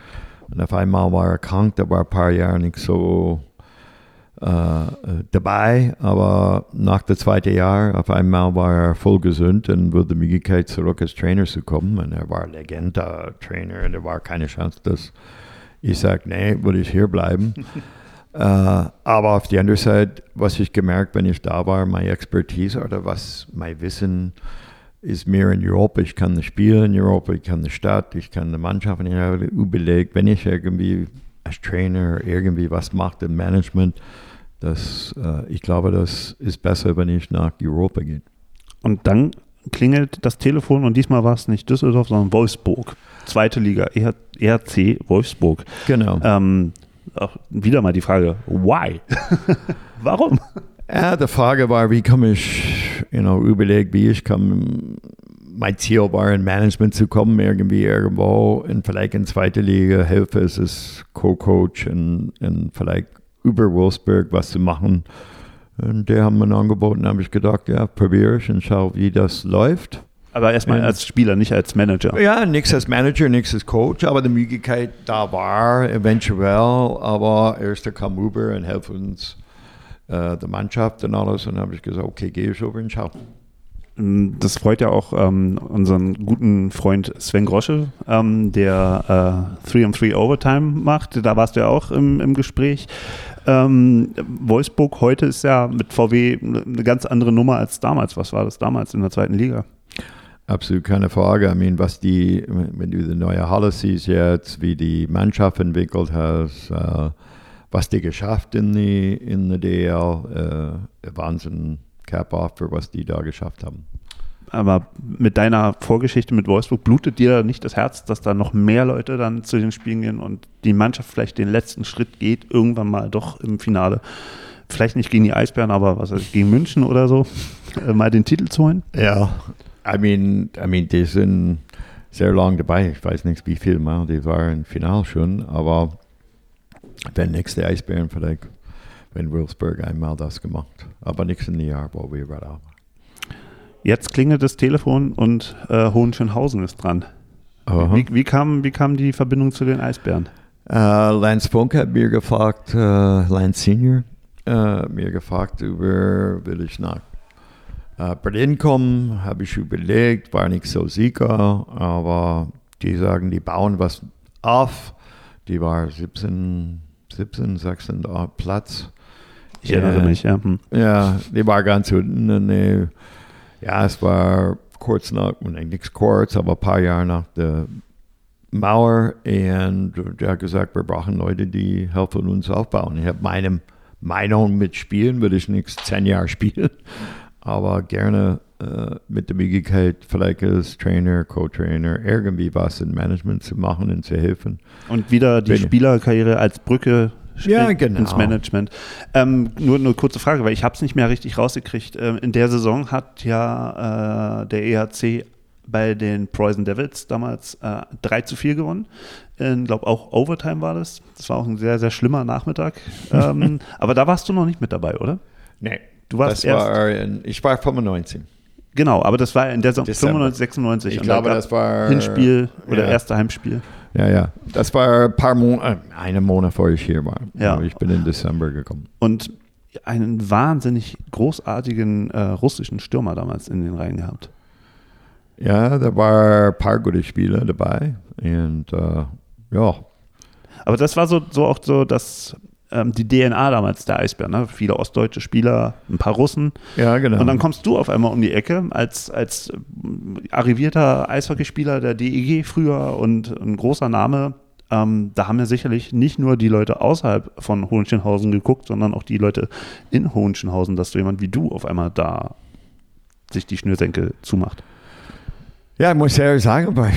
Und auf einmal war er krank, der war ein paar Jahre nicht so äh, äh, dabei, aber nach dem zweiten Jahr auf einmal war er voll gesund und wurde die Möglichkeit zurück als Trainer zu kommen. Und er war Legende-Trainer und er war keine Chance, dass ich sage, nee, würde ich hier bleiben. äh, aber auf die andere Seite, was ich gemerkt, wenn ich da war, meine Expertise oder was mein Wissen ist mehr in Europa. Ich kann das Spiel in Europa, ich kann die Stadt, ich kann die Mannschaft. Ich habe überlegt, wenn ich irgendwie als Trainer irgendwie was mache im Management, das, äh, ich glaube, das ist besser, wenn ich nach Europa gehe. Und dann klingelt das Telefon und diesmal war es nicht Düsseldorf, sondern Wolfsburg. Zweite Liga, ER ERC Wolfsburg. Genau. Ähm, auch wieder mal die Frage, why? Warum? Ja, die Frage war, wie komme ich, you know, überlegt, wie ich kann, mein Ziel war, in Management zu kommen, irgendwie irgendwo, und vielleicht in zweite Liga, helfe es als Co-Coach und, und vielleicht über Wolfsburg was zu machen. Und der haben mir angeboten, habe ich gedacht, ja, probiere ich und schau, wie das läuft. Aber erstmal als Spieler, nicht als Manager. Ja, nichts als Manager, nichts als Coach, aber die Möglichkeit da war, eventuell, aber erst kam über und helfen uns äh, der Mannschaft und alles. Und dann habe ich gesagt, okay, gehe ich over und schau. Das freut ja auch ähm, unseren guten Freund Sven Grosche, ähm, der 3 on 3 Overtime macht. Da warst du ja auch im, im Gespräch. Ähm, Wolfsburg heute ist ja mit VW eine ganz andere Nummer als damals. Was war das damals in der zweiten Liga? Absolut keine Frage. I mean, was die, wenn du die neue Halle siehst jetzt, wie die Mannschaft entwickelt hat, äh, was die geschafft in die in der DL, äh, Wahnsinn, Cap off für was die da geschafft haben. Aber mit deiner Vorgeschichte mit Wolfsburg blutet dir nicht das Herz, dass da noch mehr Leute dann zu den Spielen gehen und die Mannschaft vielleicht den letzten Schritt geht, irgendwann mal doch im Finale. Vielleicht nicht gegen die Eisbären, aber was ich, gegen München oder so, äh, mal den Titel zu holen? Ja, I mean, I mean, die sind sehr lang dabei. Ich weiß nicht, wie viel Mal die waren im Final schon, aber der nächste Eisbären vielleicht, wenn Wolfsburg einmal das gemacht. Aber nichts in Jahr, wo wir gerade haben. Jetzt klingelt das Telefon und äh, Hohenschönhausen ist dran. Wie, wie, kam, wie kam die Verbindung zu den Eisbären? Uh, Lance Funk hat mir gefragt, uh, Lance Senior, uh, mir gefragt über, will ich nach Berlin kommen, habe ich überlegt, war nicht so sicher, aber die sagen, die bauen was auf. Die war 17, 17 16. Platz. Ich erinnere mich, ja. Hm. Ja, die war ganz unten. Und, äh, ja, es war kurz nach, nichts kurz, aber ein paar Jahre nach der Mauer. Und der hat gesagt, wir brauchen Leute, die helfen uns aufbauen. Ich habe meine Meinung mit Spielen, würde ich nichts zehn Jahre spielen, aber gerne äh, mit der Möglichkeit, vielleicht als Trainer, Co-Trainer, irgendwie was in Management zu machen und zu helfen. Und wieder die Bin- Spielerkarriere als Brücke Ja, genau. ins Management. Ähm, nur eine kurze Frage, weil ich habe es nicht mehr richtig rausgekriegt. Ähm, in der Saison hat ja äh, der EHC bei den Preußen Devils damals äh, 3 zu 4 gewonnen. Ich glaube auch Overtime war das. Das war auch ein sehr, sehr schlimmer Nachmittag. ähm, aber da warst du noch nicht mit dabei, oder? Nee. Du warst das erst- war ich war 95. Genau, aber das war in der Saison Dezember. 95, 96. Ich Und da glaube, gab das war- Hinspiel oder ja. erste Heimspiel. Ja, ja. Das war ein paar Monate, einen Monat vor ich hier war. Ja. Ich bin im Dezember gekommen. und einen wahnsinnig großartigen äh, russischen Stürmer damals in den Reihen gehabt. Ja, da war ein paar gute Spieler dabei. Und äh, ja, Aber das war so, so auch so, dass ähm, die DNA damals der Eisbär, ne? viele ostdeutsche Spieler, ein paar Russen. ja genau. Und dann kommst du auf einmal um die Ecke als, als ähm, arrivierter Eishockeyspieler der DEG früher und ein großer Name. Ähm, da haben ja sicherlich nicht nur die Leute außerhalb von Hohenschönhausen geguckt, sondern auch die Leute in Hohenschönhausen, dass so jemand wie du auf einmal da sich die Schnürsenkel zumacht. Ja, ich muss ehrlich sagen, aber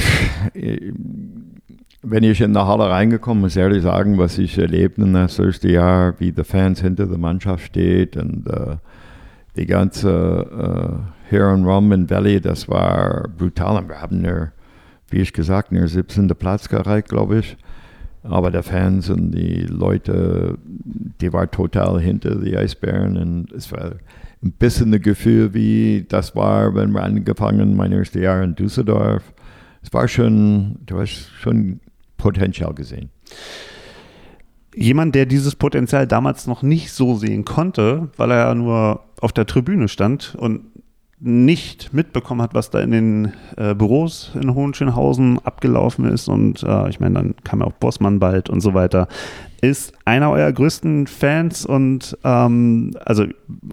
wenn ich in der Halle reingekommen muss ehrlich sagen, was ich erlebt in das erste Jahr, wie die Fans hinter der Mannschaft steht und äh, die ganze äh, Rum in Valley, das war brutal. Wir haben nur, wie ich gesagt, nur 17. Platz erreicht, glaube ich. Aber die Fans und die Leute, die waren total hinter die Eisbären und es war ein bisschen das Gefühl, wie das war, wenn wir angefangen, mein erstes Jahr in Düsseldorf. Es war schon, du hast schon Potenzial gesehen. Jemand, der dieses Potenzial damals noch nicht so sehen konnte, weil er ja nur auf der Tribüne stand und nicht mitbekommen hat, was da in den äh, Büros in Hohenschönhausen abgelaufen ist. Und äh, ich meine, dann kam ja auch Bossmann bald und so weiter. Ist einer eurer größten Fans und ähm, also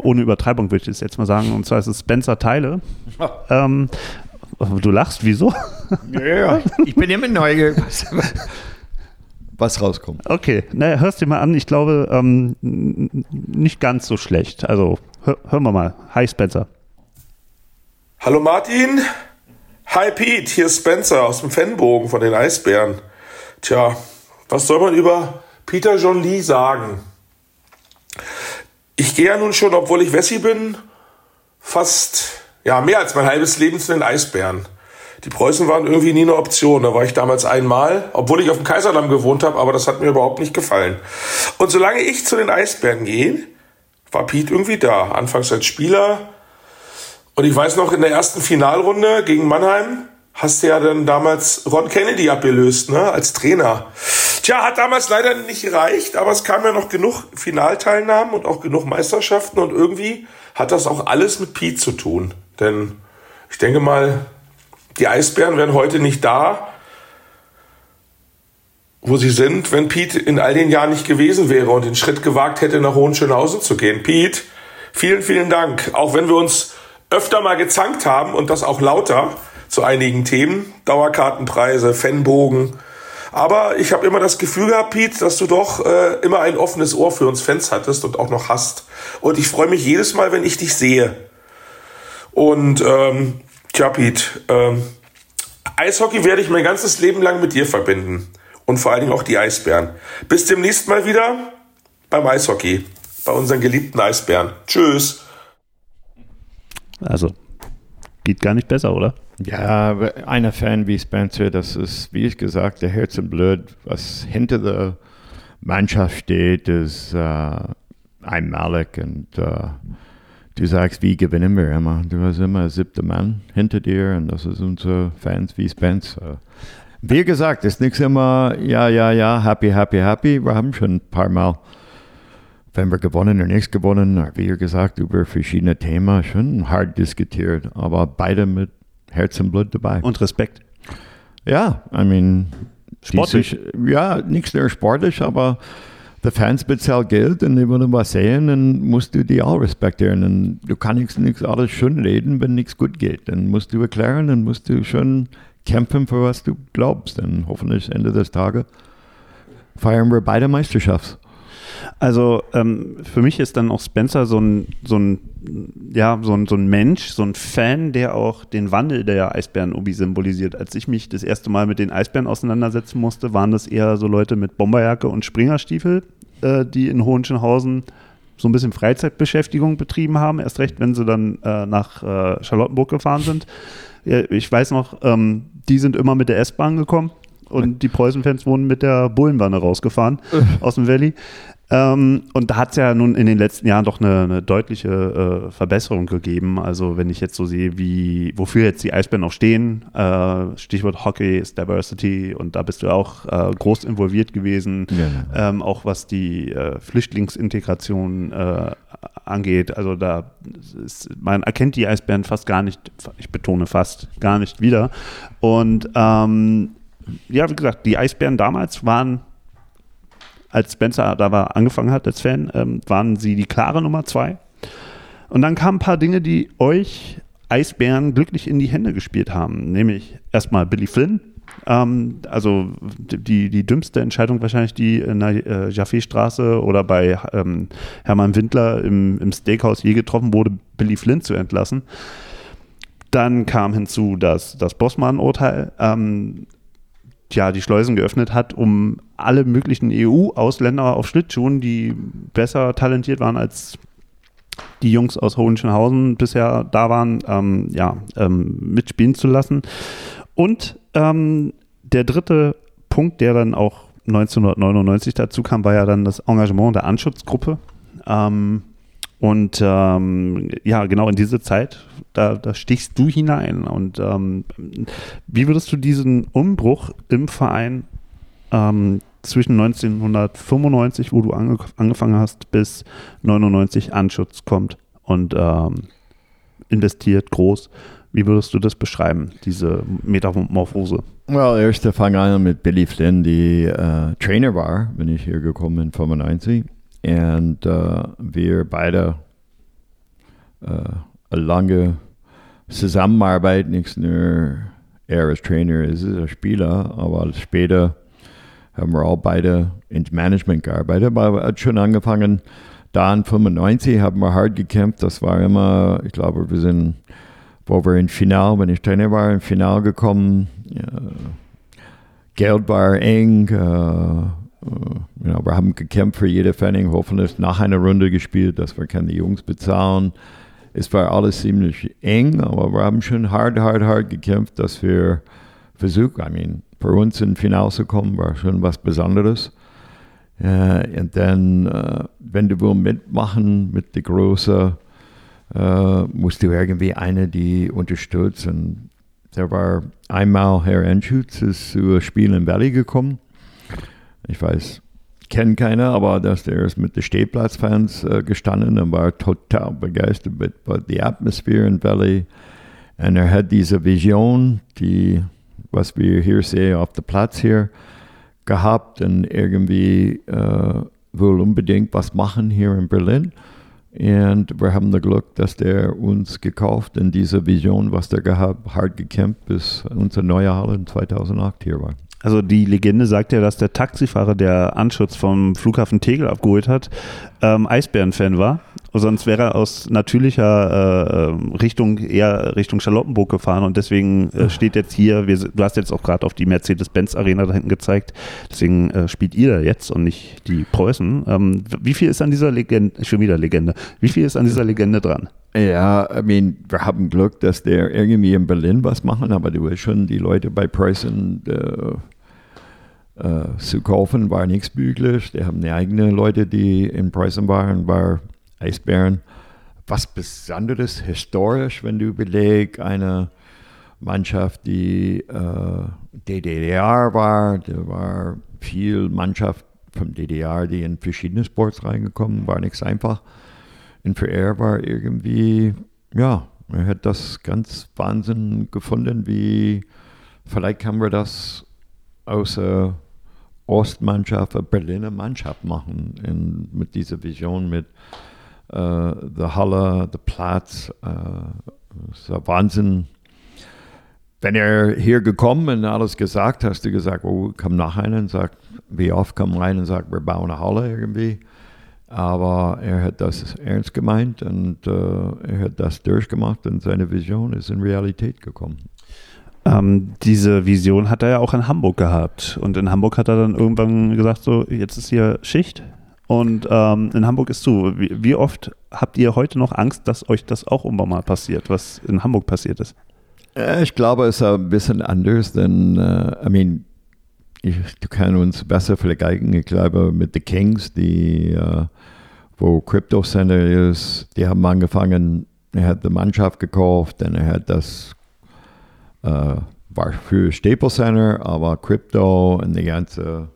ohne Übertreibung würde ich das jetzt mal sagen, und zwar ist es Spencer Teile. ähm, du lachst, wieso? Ja, ich bin immer neugierig, was, was rauskommt. Okay, naja, hörst dir mal an. Ich glaube, ähm, nicht ganz so schlecht. Also, hör, hören wir mal. Hi, Spencer. Hallo Martin. Hi Pete, hier ist Spencer aus dem Fanbogen von den Eisbären. Tja, was soll man über Peter John Lee sagen? Ich gehe ja nun schon, obwohl ich Wessi bin, fast, ja, mehr als mein halbes Leben zu den Eisbären. Die Preußen waren irgendwie nie eine Option. Da war ich damals einmal, obwohl ich auf dem Kaiserdamm gewohnt habe, aber das hat mir überhaupt nicht gefallen. Und solange ich zu den Eisbären gehe, war Pete irgendwie da. Anfangs als Spieler. Und ich weiß noch, in der ersten Finalrunde gegen Mannheim hast du ja dann damals Ron Kennedy abgelöst, ne, als Trainer. Tja, hat damals leider nicht gereicht, aber es kam ja noch genug Finalteilnahmen und auch genug Meisterschaften und irgendwie hat das auch alles mit Pete zu tun. Denn ich denke mal, die Eisbären wären heute nicht da, wo sie sind, wenn Pete in all den Jahren nicht gewesen wäre und den Schritt gewagt hätte, nach Hohenschönhausen zu gehen. Pete, vielen, vielen Dank. Auch wenn wir uns öfter mal gezankt haben und das auch lauter zu einigen Themen, Dauerkartenpreise, Fanbogen. Aber ich habe immer das Gefühl gehabt, Pete, dass du doch äh, immer ein offenes Ohr für uns Fans hattest und auch noch hast. Und ich freue mich jedes Mal, wenn ich dich sehe. Und ähm, tja, Pete, ähm, Eishockey werde ich mein ganzes Leben lang mit dir verbinden und vor allen Dingen auch die Eisbären. Bis demnächst mal wieder beim Eishockey, bei unseren geliebten Eisbären. Tschüss. Also, geht gar nicht besser, oder? Ja, einer Fan wie Spencer, das ist, wie ich gesagt, der Herz und Blut, was hinter der Mannschaft steht, ist äh, einmalig und äh, du sagst, wie gewinnen wir immer? Du hast immer einen siebten Mann hinter dir und das ist unsere Fans wie Spencer. Wie gesagt, es ist nichts immer, ja, ja, ja, happy, happy, happy. Wir haben schon ein paar Mal, wenn wir gewonnen oder nichts gewonnen, wie gesagt, über verschiedene Themen schon hart diskutiert, aber beide mit Herz und Blut dabei. Und Respekt. Ja, I mean, Sportlich. Diese, ja, nichts sehr sportlich, aber die Fans bezahlen Geld und die wollen was sehen, dann musst du die auch respektieren. Und du kannst nichts alles schön reden, wenn nichts gut geht. Dann musst du erklären, dann musst du schon kämpfen für was du glaubst. Und hoffentlich Ende des Tages feiern wir beide Meisterschaft. Also ähm, für mich ist dann auch Spencer so ein, so ein, ja, so ein, so ein Mensch, so ein Fan, der auch den Wandel der Eisbären-Obi symbolisiert. Als ich mich das erste Mal mit den Eisbären auseinandersetzen musste, waren das eher so Leute mit Bomberjacke und Springerstiefel, äh, die in Hohenschönhausen so ein bisschen Freizeitbeschäftigung betrieben haben, erst recht, wenn sie dann äh, nach äh, Charlottenburg gefahren sind. Ich weiß noch, ähm, die sind immer mit der S-Bahn gekommen und die Preußen-Fans wurden mit der Bullenwanne rausgefahren aus dem Valley. Ähm, und da hat es ja nun in den letzten Jahren doch eine, eine deutliche äh, Verbesserung gegeben. Also wenn ich jetzt so sehe, wie wofür jetzt die Eisbären noch stehen, äh, Stichwort Hockey ist Diversity und da bist du auch äh, groß involviert gewesen, Ja. ähm, auch was die äh, Flüchtlingsintegration äh, angeht. Also da ist, man erkennt die Eisbären fast gar nicht, ich betone fast gar nicht wieder. Und ähm, ja, wie gesagt, die Eisbären damals waren als Spencer da war, angefangen hat als Fan, ähm, waren sie die klare Nummer zwei. Und dann kamen ein paar Dinge, die euch Eisbären glücklich in die Hände gespielt haben. Nämlich erstmal Billy Flynn. Ähm, also die, die dümmste Entscheidung wahrscheinlich die in der äh, Jaffe-Straße oder bei ähm, Hermann Windler im, im Steakhouse je getroffen wurde, Billy Flynn zu entlassen. Dann kam hinzu das, das Bossmann-Urteil. Ähm, ja, die Schleusen geöffnet hat, um alle möglichen EU-Ausländer auf Schlittschuhen, die besser talentiert waren als die Jungs aus Hohenschönhausen bisher da waren, ähm, ja, ähm, mitspielen zu lassen. Und ähm, der dritte Punkt, der dann auch 1999 dazu kam, war ja dann das Engagement der Anschutzgruppe. Ähm, und ähm, ja, genau in diese Zeit, da, da stichst du hinein. Und ähm, wie würdest du diesen Umbruch im Verein ähm, zwischen 1995, wo du ange angefangen hast, bis 99 Anschutz kommt und ähm, investiert groß, wie würdest du das beschreiben, diese Metamorphose? Well, erst fang an mit Billy Flynn, die äh, Trainer war, wenn ich hier gekommen bin, 95. Und äh, wir beide äh, eine lange Zusammenarbeit, nicht nur er als Trainer, ist als Spieler, aber später haben wir auch beide ins Management gearbeitet. Aber hat schon angefangen, da in 95 haben wir hart gekämpft. Das war immer, ich glaube, wir sind, wo wir im Final, wenn ich Trainer war, im Final gekommen. Ja, Geld war eng, äh, äh, ja, wir haben gekämpft für jede Pfennig, hoffentlich nach einer Runde gespielt, dass wir keine Jungs bezahlen. Es war alles ziemlich eng, aber wir haben schon hart, hart, hart gekämpft, dass wir versuchen, I mean, für uns ins Finale zu kommen, war schon was Besonderes. Äh, und dann, äh, wenn du willst mitmachen mit der Große, äh, musst du irgendwie eine, die unterstützt. Und da war einmal Herr Enschutz ist zu Spiel in Valley gekommen. Ich weiß, kennt keiner, aber dass der ist mit den Stehplatzfans äh, gestanden und war total begeistert mit, mit der Atmosphäre in Valley. Und er hat diese Vision, die, was wir hier sehen auf dem Platz hier, gehabt und irgendwie äh, will unbedingt was machen hier in Berlin. Und wir haben das Glück, dass der uns gekauft in dieser Vision, was der gehabt, hart gekämpft, bis unsere neue Halle in 2008 hier war. Also die Legende sagt ja, dass der Taxifahrer, der Anschutz vom Flughafen Tegel abgeholt hat, ähm, Eisbären-Fan war. Sonst wäre er aus natürlicher äh, Richtung eher Richtung Charlottenburg gefahren und deswegen äh, steht jetzt hier, wir, du hast jetzt auch gerade auf die Mercedes-Benz-Arena da hinten gezeigt, deswegen äh, spielt ihr da jetzt und nicht die Preußen. Ähm, wie viel ist an dieser Legende, schon wieder Legende, wie viel ist an dieser Legende dran? Ja, I mean, wir haben Glück, dass der irgendwie in Berlin was machen, aber du weißt schon, die Leute bei Preußen äh, äh, zu kaufen, war nichts möglich. Die haben eigene Leute, die in Preußen waren, war Eisbären. Was Besonderes, historisch, wenn du überlegst, eine Mannschaft, die äh, DDR war, da war viel Mannschaft vom DDR, die in verschiedene Sports reingekommen, war nichts einfach. Für er war irgendwie, ja, er hat das ganz Wahnsinn gefunden, wie vielleicht kann man das aus der Ostmannschaft, eine Berliner Mannschaft machen, in, mit dieser Vision, mit äh, der Halle, der Platz. Äh, das ist Wahnsinn. Wenn er hier gekommen und alles gesagt, hast du gesagt, oh, komm nachher und sag, wie oft komm rein und sagt, wir bauen eine Halle irgendwie. Aber er hat das ernst gemeint und äh, er hat das durchgemacht und seine Vision ist in Realität gekommen. Ähm, diese Vision hat er ja auch in Hamburg gehabt. Und in Hamburg hat er dann irgendwann gesagt, so, jetzt ist hier Schicht. Und ähm, in Hamburg ist zu. Wie, wie, oft habt ihr heute noch Angst, dass euch das auch irgendwann mal passiert, was in Hamburg passiert ist? Ich glaube, es ist ein bisschen anders, denn, uh, I mean, ich, du kannst uns besser vergleichen. Ich glaube, mit den Kings, die, uh, wo Crypto Center ist, die haben angefangen, er hat die Mannschaft gekauft, und er hat das, uh, war für Staples Center, aber Crypto und die ganze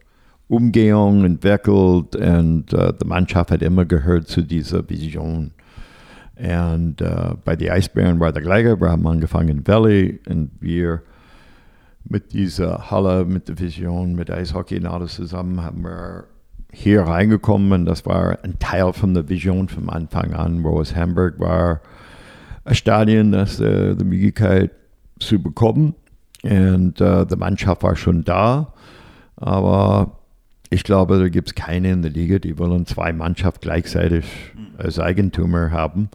Umgehung entwickelt und uh, die Mannschaft hat immer gehört zu dieser Vision. Und uh, bei den Eisbären war der gleiche. Wir haben angefangen in Valley und wir mit dieser Halle, mit der Vision, mit Eishockey und alles zusammen haben wir hier reingekommen und das war ein Teil von der Vision vom Anfang an, wo es Hamburg war, ein Stadion, das äh, die Möglichkeit zu bekommen und äh, die Mannschaft war schon da, aber ich glaube, da gibt es keine in der Liga, die wollen zwei Mannschaften gleichzeitig als Eigentümer haben.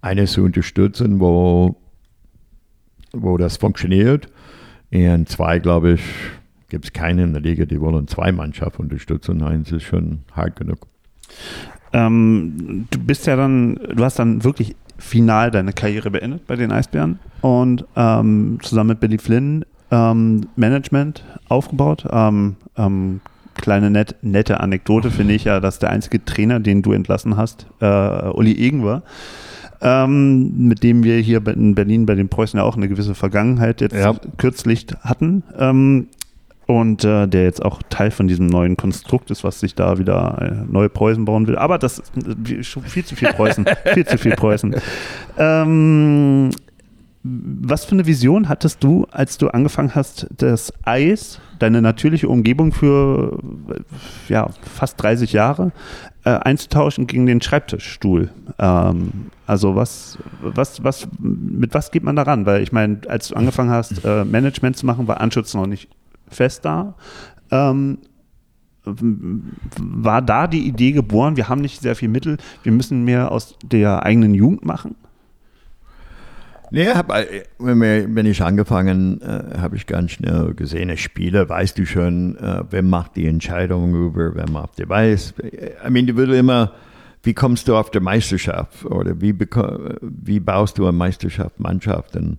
Eine zu unterstützen, wo, wo das funktioniert. Und zwei, glaube ich, gibt es keine in der Liga, die wollen zwei Mannschaften unterstützen. Eins ist schon hart genug. Ähm, du bist ja dann, du hast dann wirklich final deine Karriere beendet bei den Eisbären und ähm, zusammen mit Billy Flynn ähm, Management aufgebaut. Ähm, ähm, kleine net, nette Anekdote finde ich ja, dass der einzige Trainer, den du entlassen hast, äh, Uli Egen war. Ähm, mit dem wir hier in Berlin bei den Preußen ja auch eine gewisse Vergangenheit jetzt ja. kürzlich hatten. Ähm, und äh, der jetzt auch Teil von diesem neuen Konstrukt ist, was sich da wieder äh, neue Preußen bauen will. Aber das ist viel zu viel Preußen. viel zu viel Preußen. Ähm, was für eine Vision hattest du, als du angefangen hast, das Eis, deine natürliche Umgebung für ja, fast 30 Jahre, äh, einzutauschen gegen den Schreibtischstuhl? Ähm, also was, was, was, mit was geht man daran? Weil ich meine, als du angefangen hast, äh, Management zu machen, war Anschutz noch nicht fest da. Ähm, war da die Idee geboren, wir haben nicht sehr viel Mittel, wir müssen mehr aus der eigenen Jugend machen? Nee, hab, äh, wenn ich angefangen äh, habe ich ganz schnell gesehen, als Spieler weißt du schon, äh, wer macht die Entscheidung über, wer macht die weiß. I mean, du würdest immer, wie kommst du auf der Meisterschaft oder wie, wie baust du eine Meisterschaft, Mannschaft? Und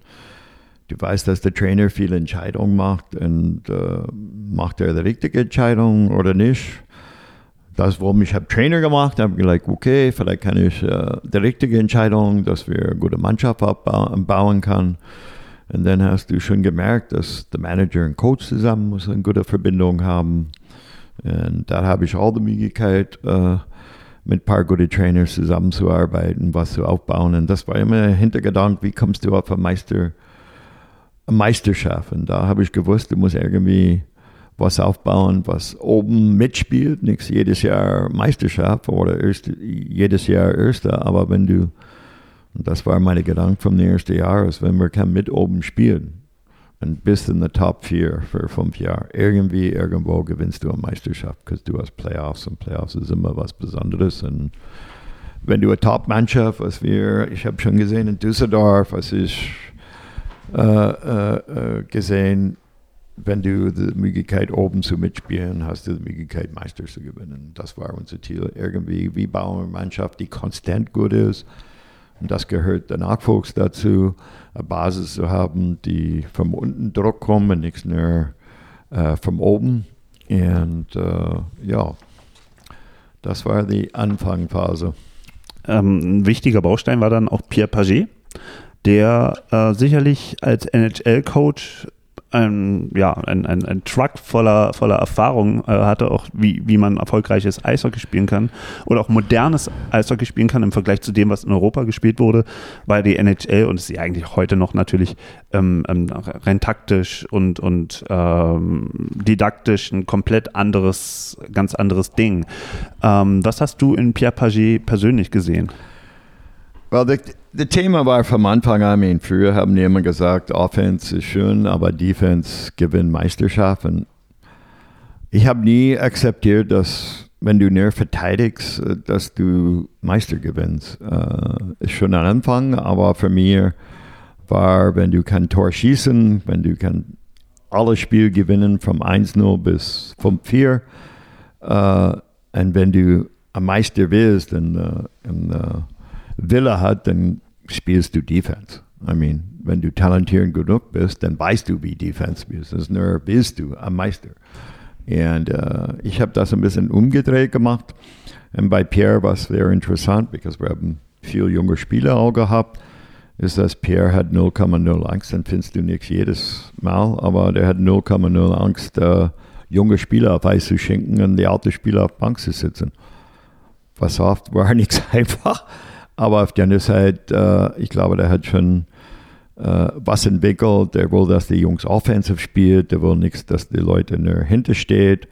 du weißt, dass der Trainer viele Entscheidungen macht und äh, macht er die richtige Entscheidung oder nicht das, warum ich habe Trainer gemacht, habe gesagt, okay, vielleicht kann ich äh, die richtige Entscheidung, dass wir eine gute Mannschaft bauen kann. Und dann hast du schon gemerkt, dass der Manager und Coach zusammen muss eine gute Verbindung haben. Und da habe ich auch die Möglichkeit, äh, mit ein paar guten Trainers zusammenzuarbeiten, was zu aufbauen. Und das war immer der Hintergedanke, wie kommst du auf eine, Meister, eine Meisterschaft? Und da habe ich gewusst, du musst irgendwie was aufbauen, was oben mitspielt, nichts jedes Jahr Meisterschaft oder erste, jedes Jahr Erster, aber wenn du, und das war meine Gedanke vom ersten Jahr, ist, wenn wir kann mit oben spielen und bist in der Top 4 für fünf Jahre, irgendwie, irgendwo gewinnst du eine Meisterschaft, weil du hast Playoffs und Playoffs ist immer was Besonderes. Und wenn du eine Top-Mannschaft, was wir, ich habe schon gesehen in Düsseldorf, was ich gesehen, wenn du die Möglichkeit oben zu mitspielen, hast du die Möglichkeit Meister zu gewinnen. Das war unser Ziel. Irgendwie, wie bauen wir eine Mannschaft, die konstant gut ist. Und das gehört der Nachwuchs dazu, eine Basis zu haben, die vom unten Druck kommt und nichts nur äh, von oben. Und äh, ja, das war die Anfangphase. Ähm, ein wichtiger Baustein war dann auch Pierre Paget, der äh, sicherlich als NHL-Coach ein, ja, ein, ein, ein Truck voller, voller Erfahrung äh, hatte, auch wie, wie man erfolgreiches Eishockey spielen kann oder auch modernes Eishockey spielen kann im Vergleich zu dem, was in Europa gespielt wurde, weil die NHL und ist ja eigentlich heute noch natürlich ähm, ähm, rein taktisch und, und ähm, didaktisch ein komplett anderes, ganz anderes Ding. Ähm, was hast du in Pierre Paget persönlich gesehen? Well, das Thema war vom Anfang an, ich früher haben die immer gesagt, Offense ist schön, aber Defense gewinnt Meisterschaften. Ich habe nie akzeptiert, dass wenn du nur verteidigst, dass du Meister gewinnst. Äh, ist schon ein Anfang, aber für mich war, wenn du kein Tor schießen, wenn du kann alle Spiel gewinnen vom 1-0 bis 5-4 äh, und wenn du ein Meister wirst, dann, äh, dann Wille hat, dann spielst du Defense. I mean, wenn du talentiert genug bist, dann weißt du, wie Defense bist. Das nur, bist du ein Meister. Und uh, ich habe das ein bisschen umgedreht gemacht. Und bei Pierre war es sehr interessant, weil wir haben viele junge Spieler auch gehabt, ist, dass Pierre hat 0,0 Angst. Dann findest du nichts jedes Mal, aber der hat 0,0 Angst, uh, junge Spieler auf Eis zu schenken und die alten Spieler auf Bank zu sitzen. Was oft war nichts einfach. Aber auf der anderen Seite, äh, ich glaube, der hat schon äh, was entwickelt. Der will, dass die Jungs offensiv spielen. Der will nichts, dass die Leute nur hintersteht.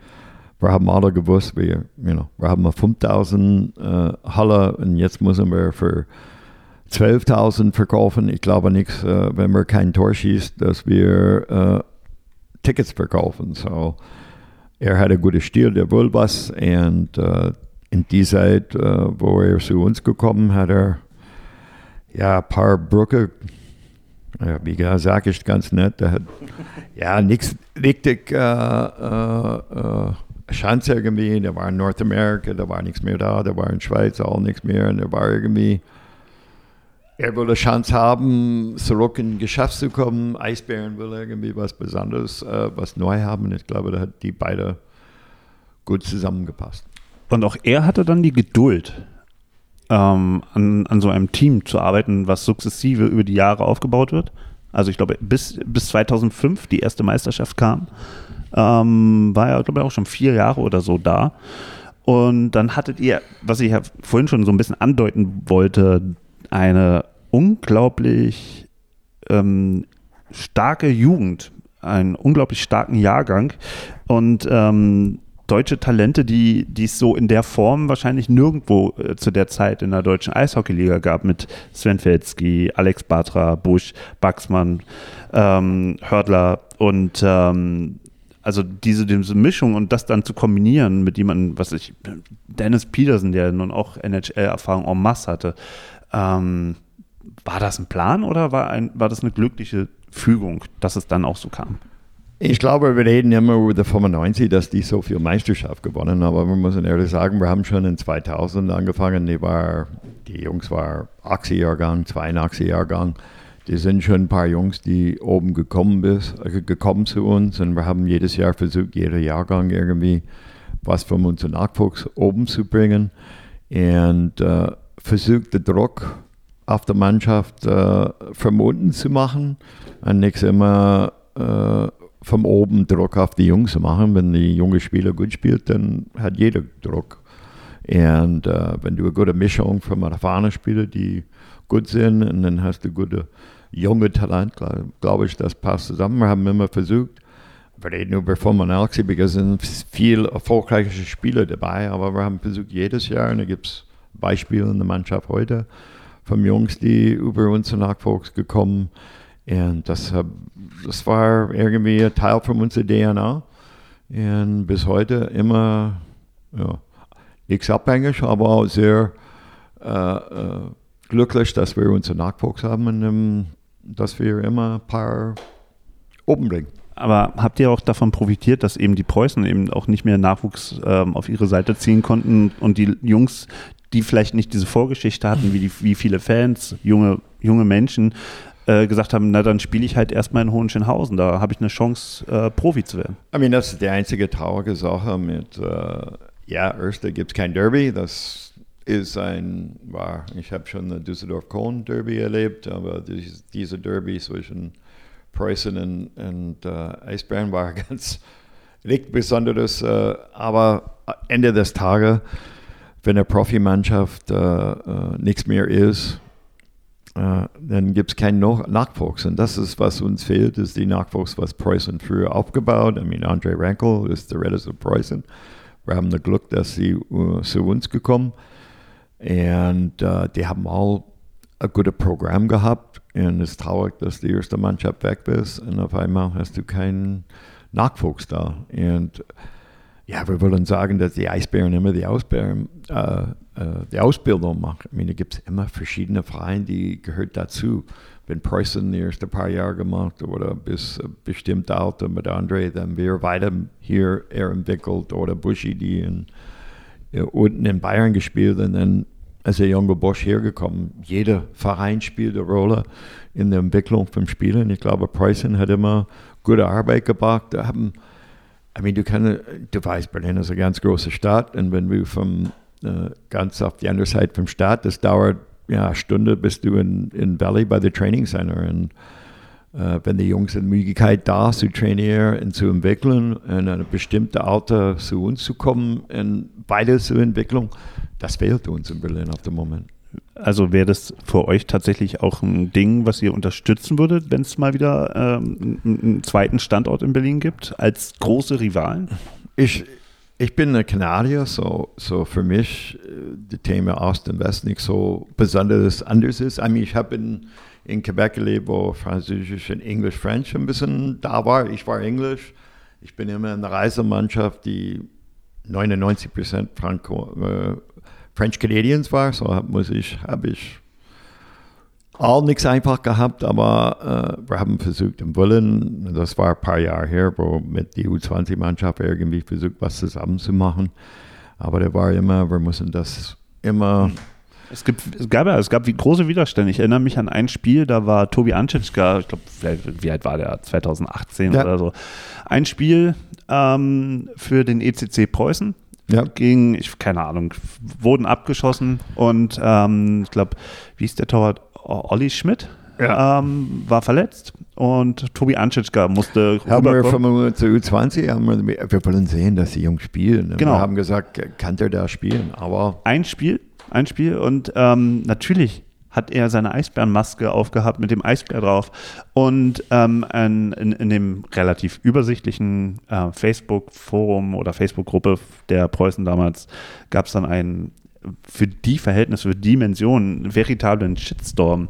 Wir haben alle gewusst, wir, you know, wir haben 5000 äh, Halle und jetzt müssen wir für 12.000 verkaufen. Ich glaube nichts, äh, wenn wir kein Tor schießt, dass wir äh, Tickets verkaufen. So, er hat einen guten Stil, der will was und äh, in die Zeit, äh, wo er zu uns gekommen hat, er ja ein paar Brücke, ja, wie gesagt, sage ich ganz nett, er hat ja nichts richtig äh, äh, äh, Chance irgendwie, der war in Nordamerika, da war nichts mehr da, der war in Schweiz auch nichts mehr und er war irgendwie er will eine Chance haben, zurück in Geschäft zu kommen. Eisbären will irgendwie was Besonderes, äh, was neu haben. Ich glaube, da hat die beide gut zusammengepasst. Und auch er hatte dann die Geduld, ähm, an, an so einem Team zu arbeiten, was sukzessive über die Jahre aufgebaut wird. Also ich glaube, bis, bis 2005 die erste Meisterschaft kam, ähm, war er, glaube ich, auch schon vier Jahre oder so da. Und dann hattet ihr, was ich ja vorhin schon so ein bisschen andeuten wollte, eine unglaublich ähm, starke Jugend, einen unglaublich starken Jahrgang. Und ähm, deutsche Talente, die, es so in der Form wahrscheinlich nirgendwo äh, zu der Zeit in der deutschen Eishockeyliga gab, mit Sven Felski, Alex Batra, Busch, Baxmann, ähm, Hördler und ähm, also diese, diese Mischung und das dann zu kombinieren mit jemandem, was ich, Dennis Peterson, der nun auch NHL-Erfahrung en masse hatte, ähm, war das ein Plan oder war, ein, war das eine glückliche Fügung, dass es dann auch so kam? Ich glaube, wir reden immer über die 95, dass die so viel Meisterschaft gewonnen haben. Aber man muss ehrlich sagen, wir haben schon in 2000 angefangen. Die, war, die Jungs waren 80-Jahrgang, 82-Jahrgang. Die sind schon ein paar Jungs, die oben gekommen, bis, äh, gekommen zu uns. Und wir haben jedes Jahr versucht, jeder Jahrgang irgendwie was von unserem Nachwuchs oben zu bringen. Und äh, versucht, den Druck auf der Mannschaft äh, vermuten zu machen. Und nicht immer äh, vom oben Druck auf die Jungs machen. Wenn die junge Spieler gut spielt, dann hat jeder Druck. Und äh, wenn du eine gute Mischung von erfahrenen Spielern, die gut sind, und dann hast du gute junge Talent, glaube glaub ich, das passt zusammen. Wir haben immer versucht, wir reden über 85, weil es sind viele erfolgreiche Spieler dabei, aber wir haben versucht jedes Jahr, und da gibt es Beispiele in der Mannschaft heute, von Jungs, die über unseren Nachwuchs gekommen und das, das war irgendwie Teil von unserer DNA. Und bis heute immer ja, nichts abhängig, aber auch sehr äh, äh, glücklich, dass wir unseren Nachwuchs haben und um, dass wir immer ein paar oben bringen. Aber habt ihr auch davon profitiert, dass eben die Preußen eben auch nicht mehr Nachwuchs ähm, auf ihre Seite ziehen konnten und die Jungs, die vielleicht nicht diese Vorgeschichte hatten, wie, die, wie viele Fans, junge, junge Menschen, äh, gesagt haben, na dann spiele ich halt erstmal in Hohenschönhausen, da habe ich eine Chance, äh, Profi zu werden. I mean, das ist die einzige traurige Sache mit, äh, ja, erste gibt es kein Derby, das ist ein, war, ich habe schon ein Düsseldorf-Köln Derby erlebt, aber dies, diese Derby zwischen Preußen und, und äh, Eisbären war ganz nichts Besonderes, äh, aber Ende des Tages, wenn eine Profimannschaft nichts mehr ist, dann gibt es keinen Nachwuchs. Und das ist, was uns fehlt, ist die Nachwuchs, was Preußen früher aufgebaut. I mean, Andre Rankel ist der Retter Preußen. Wir haben das Glück, dass sie uh, zu uns gekommen und uh, die haben all ein gutes Programm gehabt. Und es ist traurig, dass die erste Mannschaft weg ist und auf einmal hast du keinen Nachwuchs da. Und ja, wir wollen sagen, dass die Eisbären immer die Ausbären, äh, äh, die Ausbildung machen. Ich meine, da gibt es immer verschiedene Vereine, die gehört dazu. Wenn Preußen die ersten paar Jahre gemacht oder bis äh, bestimmt Alter mit Andre, dann wir weiter hier er entwickelt oder Buschi, die in, ja, unten in Bayern gespielt und dann als der junge Bosch hergekommen. Jeder Verein spielt eine Rolle in der Entwicklung vom Spielen. Ich glaube, Preußen hat immer gute Arbeit gemacht. Da haben I mean, du kannst, du weißt, Berlin ist eine ganz große Stadt und wenn du vom äh, ganz auf die andere Seite vom Stadt, das dauert ja eine Stunde, bis du in, in Valley bei der Training Center und äh, wenn die Jungs eine Möglichkeit da zu trainieren und zu entwickeln, in eine bestimmte Alter zu uns zu kommen und weiter zur Entwicklung, das fehlt uns in Berlin auf dem Moment. Also wäre das für euch tatsächlich auch ein Ding, was ihr unterstützen würdet, wenn es mal wieder ähm, einen zweiten Standort in Berlin gibt, als große Rivalen? Ich, ich bin ein Kanadier, so, so für mich äh, das Thema Ost und West nicht so besonders anders ist. I mean, ich habe in, in Quebec gelebt, wo Französisch und Englisch, French ein bisschen da war. Ich war Englisch. Ich bin immer in der Reisemannschaft, die 99 Prozent Franco, äh, French Canadians war, so muss ich, habe ich auch nichts einfach gehabt, aber äh, wir haben versucht im Wollen, das war ein paar Jahre her, wo mit der U20-Mannschaft irgendwie versucht, was zusammenzumachen. Aber der war immer, wir müssen das immer. Es, gibt, es, gab ja, es gab wie große Widerstände. Ich erinnere mich an ein Spiel, da war Tobi Antschitschka, ich glaube, wie alt war der? 2018 ja. oder so. Ein Spiel ähm, für den ECC Preußen ja. gegen, ich keine Ahnung, wurden abgeschossen und ähm, ich glaube, wie ist der Torwart? Olli Schmidt ja. ähm, war verletzt und Tobi Anschitschka musste Haben wir von zur U20, haben wir, wir wollen sehen, dass die Jungs spielen. Genau. Wir haben gesagt, kann der da spielen, aber... Ein Spiel, ein Spiel und ähm, natürlich hat er seine Eisbärenmaske aufgehabt mit dem Eisbär drauf. Und ähm, in, in, dem relativ übersichtlichen äh, Facebook-Forum oder Facebook-Gruppe der Preußen damals gab es dann einen für die Verhältnisse, für Dimensionen veritablen Shitstorm.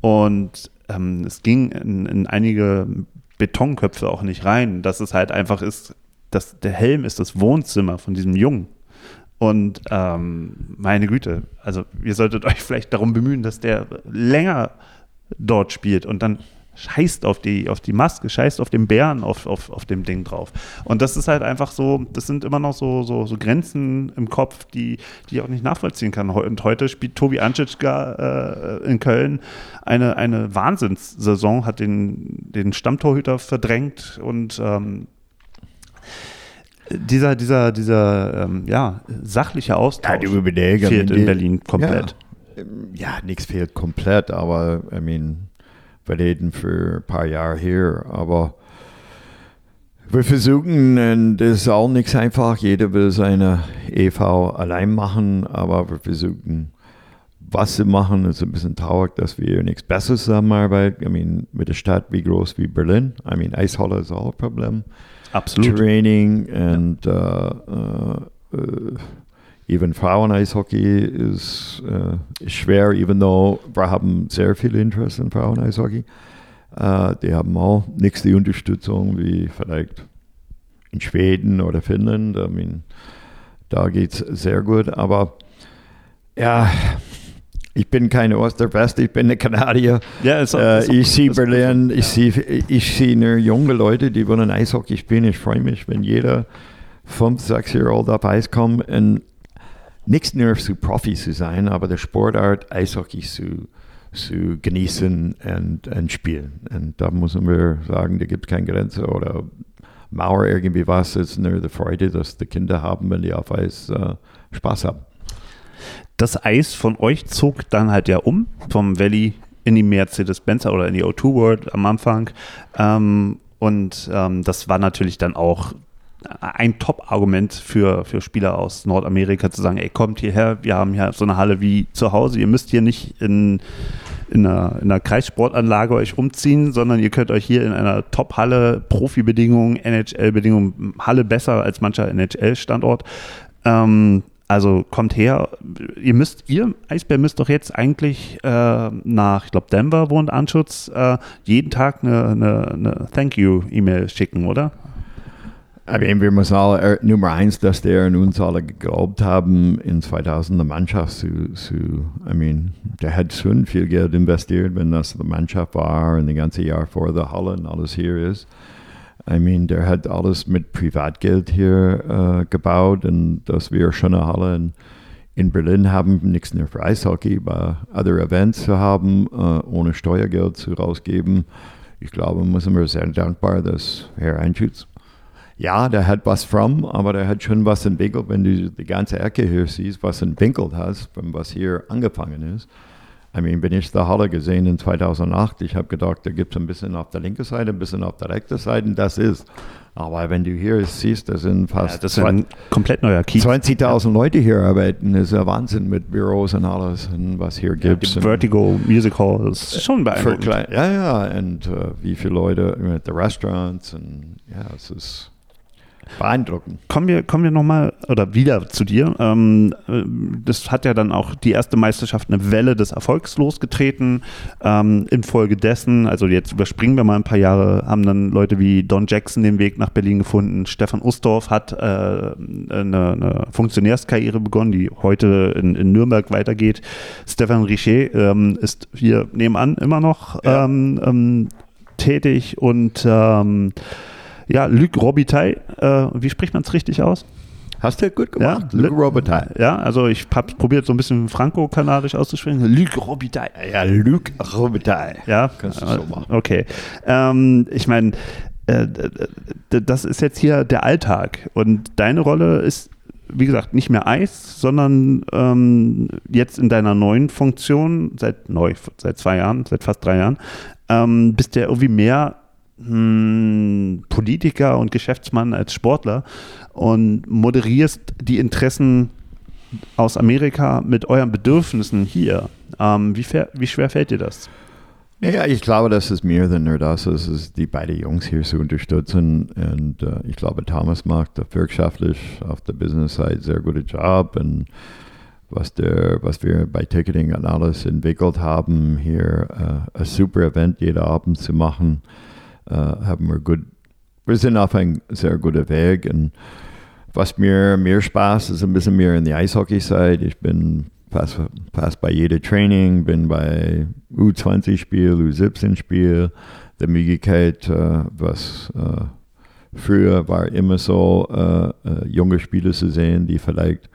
Und ähm, es ging in, in einige Betonköpfe auch nicht rein, dass es halt einfach ist, dass der Helm ist das Wohnzimmer von diesem Jungen. Und ähm, meine Güte, also ihr solltet euch vielleicht darum bemühen, dass der länger dort spielt und dann scheißt auf die, auf die Maske, scheißt auf den Bären auf, auf, auf dem Ding drauf. Und das ist halt einfach so, das sind immer noch so, so, so Grenzen im Kopf, die, die ich auch nicht nachvollziehen kann. Und heute spielt Tobi Ancicka äh, in Köln eine, eine Wahnsinnssaison, hat den, den Stammtorhüter verdrängt und ähm, dieser, dieser, dieser ähm, ja, sachliche Austausch ja, fehlt in Berlin komplett. Ja, ja nichts fehlt komplett, aber I mean, wir reden für ein paar Jahre hier, aber wir versuchen, und das ist auch nichts einfach, jeder will seine EV allein machen, aber wir versuchen, was sie machen, ist ein bisschen traurig, dass wir nichts Besseres zusammenarbeiten. I mean, mit der Stadt wie groß wie Berlin. I mean, Eishalle ist auch ein Problem. Absolut. Training ja. uh, uh, uh, even Frauen-Eishockey ist, schwer, even though wir haben sehr viel Interesse in Frauen-Eishockey. Äh, die haben auch nicht die Unterstützung wie vielleicht in Schweden oder Finnland. I mean, da geht es sehr gut, aber ja, ich bin kein Osterwest, ich bin ein Kanadier. Ja, ist auch, äh, ist auch, ich sehe Berlin, ich sehe ich seh nur junge Leute, die wollen Eishockey spielen. Ich freue mich, wenn jeder fünf, sechs Jahre alt auf Eis kommt und nicht nur zu Profi zu sein, aber der Sportart Eishockey zu, zu genießen und, und spielen. Und da müssen wir sagen, da gibt es keine Grenze oder Mauer irgendwie was. Es ist nur die Freude, dass die Kinder haben, wenn die auf Eis äh, Spaß haben. Das Eis von euch zog dann halt ja um vom Valley in die Mercedes-Benz oder in die O2 World am Anfang. Ähm, und ähm, das war natürlich dann auch ein Top-Argument für, für Spieler aus Nordamerika zu sagen, ey, kommt hierher, wir haben hier so eine Halle wie zu Hause, ihr müsst hier nicht in, in, einer, in einer Kreissportanlage euch umziehen, sondern ihr könnt euch hier in einer Top-Halle, Profibedingungen, NHL-Bedingungen, Halle besser als mancher NHL-Standort. Ähm, also kommt her, ihr müsst, ihr Eisbär müsst doch jetzt eigentlich äh, nach, ich glaube, Denver wohnt Anschutz, äh, jeden Tag eine, eine, eine Thank you-E-Mail schicken, oder? I mean, wir müssen alle, Nummer eins, dass der an uns alle geglaubt haben, in 2000 eine Mannschaft zu, zu, I mean, der hat schon viel Geld investiert, wenn das die Mannschaft war und die ganze Jahr vor der Halle und alles hier ist. I mean, der hat alles mit Privatgeld hier uh, gebaut und dass wir schon eine Halle in, in Berlin haben, nichts nur für Eishockey, aber other Events zu haben, uh, ohne Steuergeld zu rausgeben. Ich glaube, müssen wir sehr dankbar, dass Herr Einschütz ja, der hat was from, aber der hat schon was entwickelt, wenn du die ganze Ecke hier siehst, was entwickelt hast, von was hier angefangen ist. I mean, bin ich da Halle gesehen in 2008, ich habe gedacht, da gibt es ein bisschen auf der linken Seite, ein bisschen auf der rechten Seite, und das ist. Aber wenn du hier siehst, das sind fast ja, das ist ein komplett neuer Kiez. 20.000 Leute hier arbeiten, das ist ja Wahnsinn mit Büros und alles und was hier ja, gibt. Vertigo Music Hall ist schon beeindruckend. Ja, ja, und uh, wie viele Leute mit den Restaurants und ja, es ist Beeindruckend. Kommen wir, kommen wir nochmal oder wieder zu dir. Ähm, das hat ja dann auch die erste Meisterschaft eine Welle des Erfolgs losgetreten. Ähm, infolgedessen, also jetzt überspringen wir mal ein paar Jahre, haben dann Leute wie Don Jackson den Weg nach Berlin gefunden. Stefan Ustorf hat äh, eine, eine, Funktionärskarriere begonnen, die heute in, in Nürnberg weitergeht. Stefan Richer ähm, ist hier nebenan immer noch ja. Ähm, ähm, tätig und ähm, ja, Luc Robitaille, äh, wie spricht man es richtig aus? Hast du gut gemacht, ja, Luc Robitaille. Ja, also ich habe probiert, so ein bisschen franco-kanadisch auszusprechen. Luc Robitaille. Ja, Luc Robitaille. Ja, kannst du so machen. Okay. Ähm, ich meine, äh, das ist jetzt hier der Alltag und deine Rolle ist wie gesagt, nicht mehr Eis, sondern ähm, jetzt in deiner neuen Funktion, seit neu, seit zwei Jahren, seit fast drei Jahren, ähm, bist du ja irgendwie mehr hm, Politiker und Geschäftsmann als Sportler und moderierst die Interessen aus Amerika mit euren Bedürfnissen hier. Ähm, wie, wie, schwer fällt dir das? Ja, ich glaube, das ist mehr than nur das. Es ist die beiden Jungs hier zu unterstützen. Und uh, ich glaube, Thomas macht wirtschaftlich auf der Business-Seite sehr guten Job. Und was, der, was wir bei Ticketing und alles entwickelt haben, hier uh, ein super Event jeden Abend zu machen. Haben wir gut, wir sind auf einem sehr guten Weg. Und was mir mehr Spaß ist, ein bisschen mehr in die Eishockey-Seite. Ich bin fast, fast bei jedem Training, bin bei U20-Spiel, U17-Spiel, der Möglichkeit, äh, was äh, früher war immer so, äh junge Spieler zu sehen, die vielleicht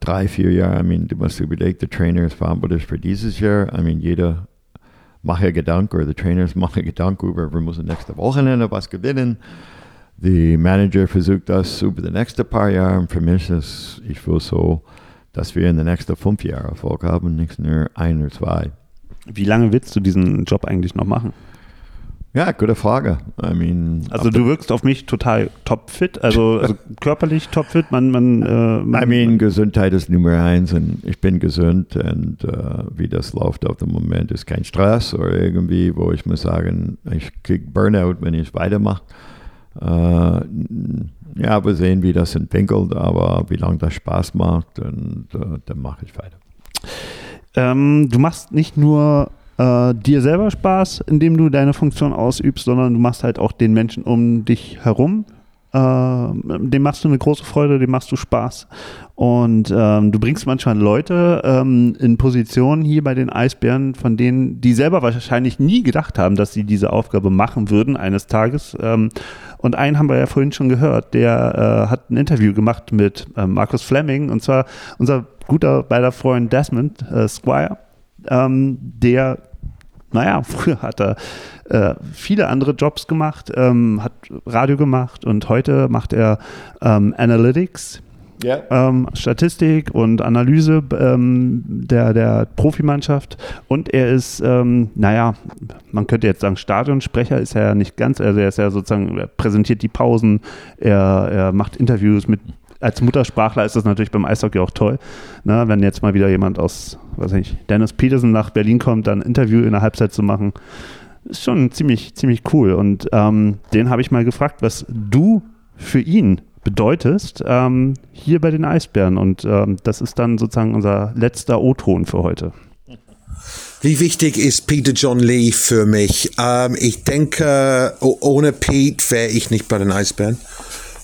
drei, vier Jahre, I mean, du musst überlegen, der Trainer ist verantwortlich für dieses Jahr, I mean, jeder mache Gedanken, oder die Trainers machen Gedanken über, wir müssen nächste Wochenende was gewinnen. Der Manager versucht das über die nächsten paar Jahre. Für mich ist, ich will so, dass wir in den nächsten fünf Jahren Erfolg haben, nicht nur ein oder zwei. Wie lange willst du diesen Job eigentlich noch machen? Ja, gute Frage. I mean, also du wirkst auf mich total topfit, also, also körperlich topfit. Man, man, äh, man, I mean, Gesundheit ist Nummer eins und ich bin gesund und uh, wie das läuft auf dem Moment ist kein Stress oder irgendwie, wo ich muss sagen, ich kriege Burnout, wenn ich weitermache. Uh, ja, wir sehen, wie das entwickelt, aber wie lange das Spaß macht und uh, dann mache ich weiter. Ähm, du machst nicht nur äh, dir selber Spaß, indem du deine Funktion ausübst, sondern du machst halt auch den Menschen um dich herum. Äh, dem machst du eine große Freude, dem machst du Spaß. Und ähm, du bringst manchmal Leute ähm, in Positionen hier bei den Eisbären, von denen die selber wahrscheinlich nie gedacht haben, dass sie diese Aufgabe machen würden eines Tages. Ähm, und einen haben wir ja vorhin schon gehört, der äh, hat ein Interview gemacht mit äh, Markus Fleming, und zwar unser guter beider Freund Desmond äh, Squire ähm, der, naja, früher hat er äh, viele andere Jobs gemacht, ähm, hat Radio gemacht und heute macht er ähm, Analytics. Yeah. Ähm, Statistik und Analyse ähm, der, der Profimannschaft und er ist, ähm, naja, man könnte jetzt sagen, Stadionsprecher ist er ja nicht ganz, also er ist ja sozusagen, er präsentiert die Pausen, er, er macht Interviews mit als Muttersprachler ist das natürlich beim Eishockey auch toll. Ne? Wenn jetzt mal wieder jemand aus, weiß ich, Dennis Peterson nach Berlin kommt, dann ein Interview in der Halbzeit zu machen, ist schon ziemlich, ziemlich cool. Und ähm, den habe ich mal gefragt, was du für ihn bedeutest, ähm, hier bei den Eisbären. Und ähm, das ist dann sozusagen unser letzter O-Ton für heute. Wie wichtig ist Peter John Lee für mich? Ähm, ich denke, ohne Pete wäre ich nicht bei den Eisbären.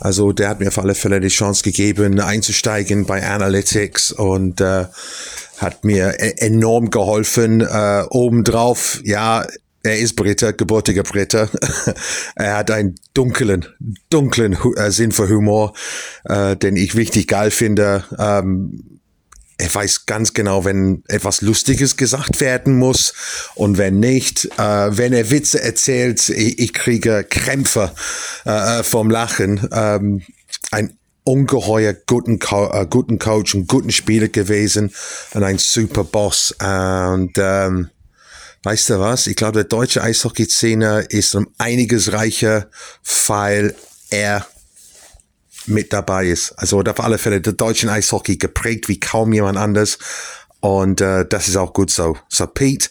Also der hat mir auf alle Fälle die Chance gegeben, einzusteigen bei Analytics und äh, hat mir e enorm geholfen. Äh, obendrauf, ja, er ist Brite, gebürtiger Brite. er hat einen dunklen, dunklen äh, Sinn für Humor, äh, den ich wichtig geil finde. Ähm, er weiß ganz genau, wenn etwas Lustiges gesagt werden muss und wenn nicht. Äh, wenn er Witze erzählt, ich, ich kriege Krämpfe äh, äh vom Lachen. Ähm, ein ungeheuer guten, Co äh, guten Coach und guten Spieler gewesen und ein super Boss. Und ähm, weißt du was? Ich glaube, der deutsche Eishockey-Szene ist um einiges reicher, weil er mit dabei ist. Also auf alle Fälle der deutschen Eishockey geprägt wie kaum jemand anders. Und äh, das ist auch gut so. So Pete,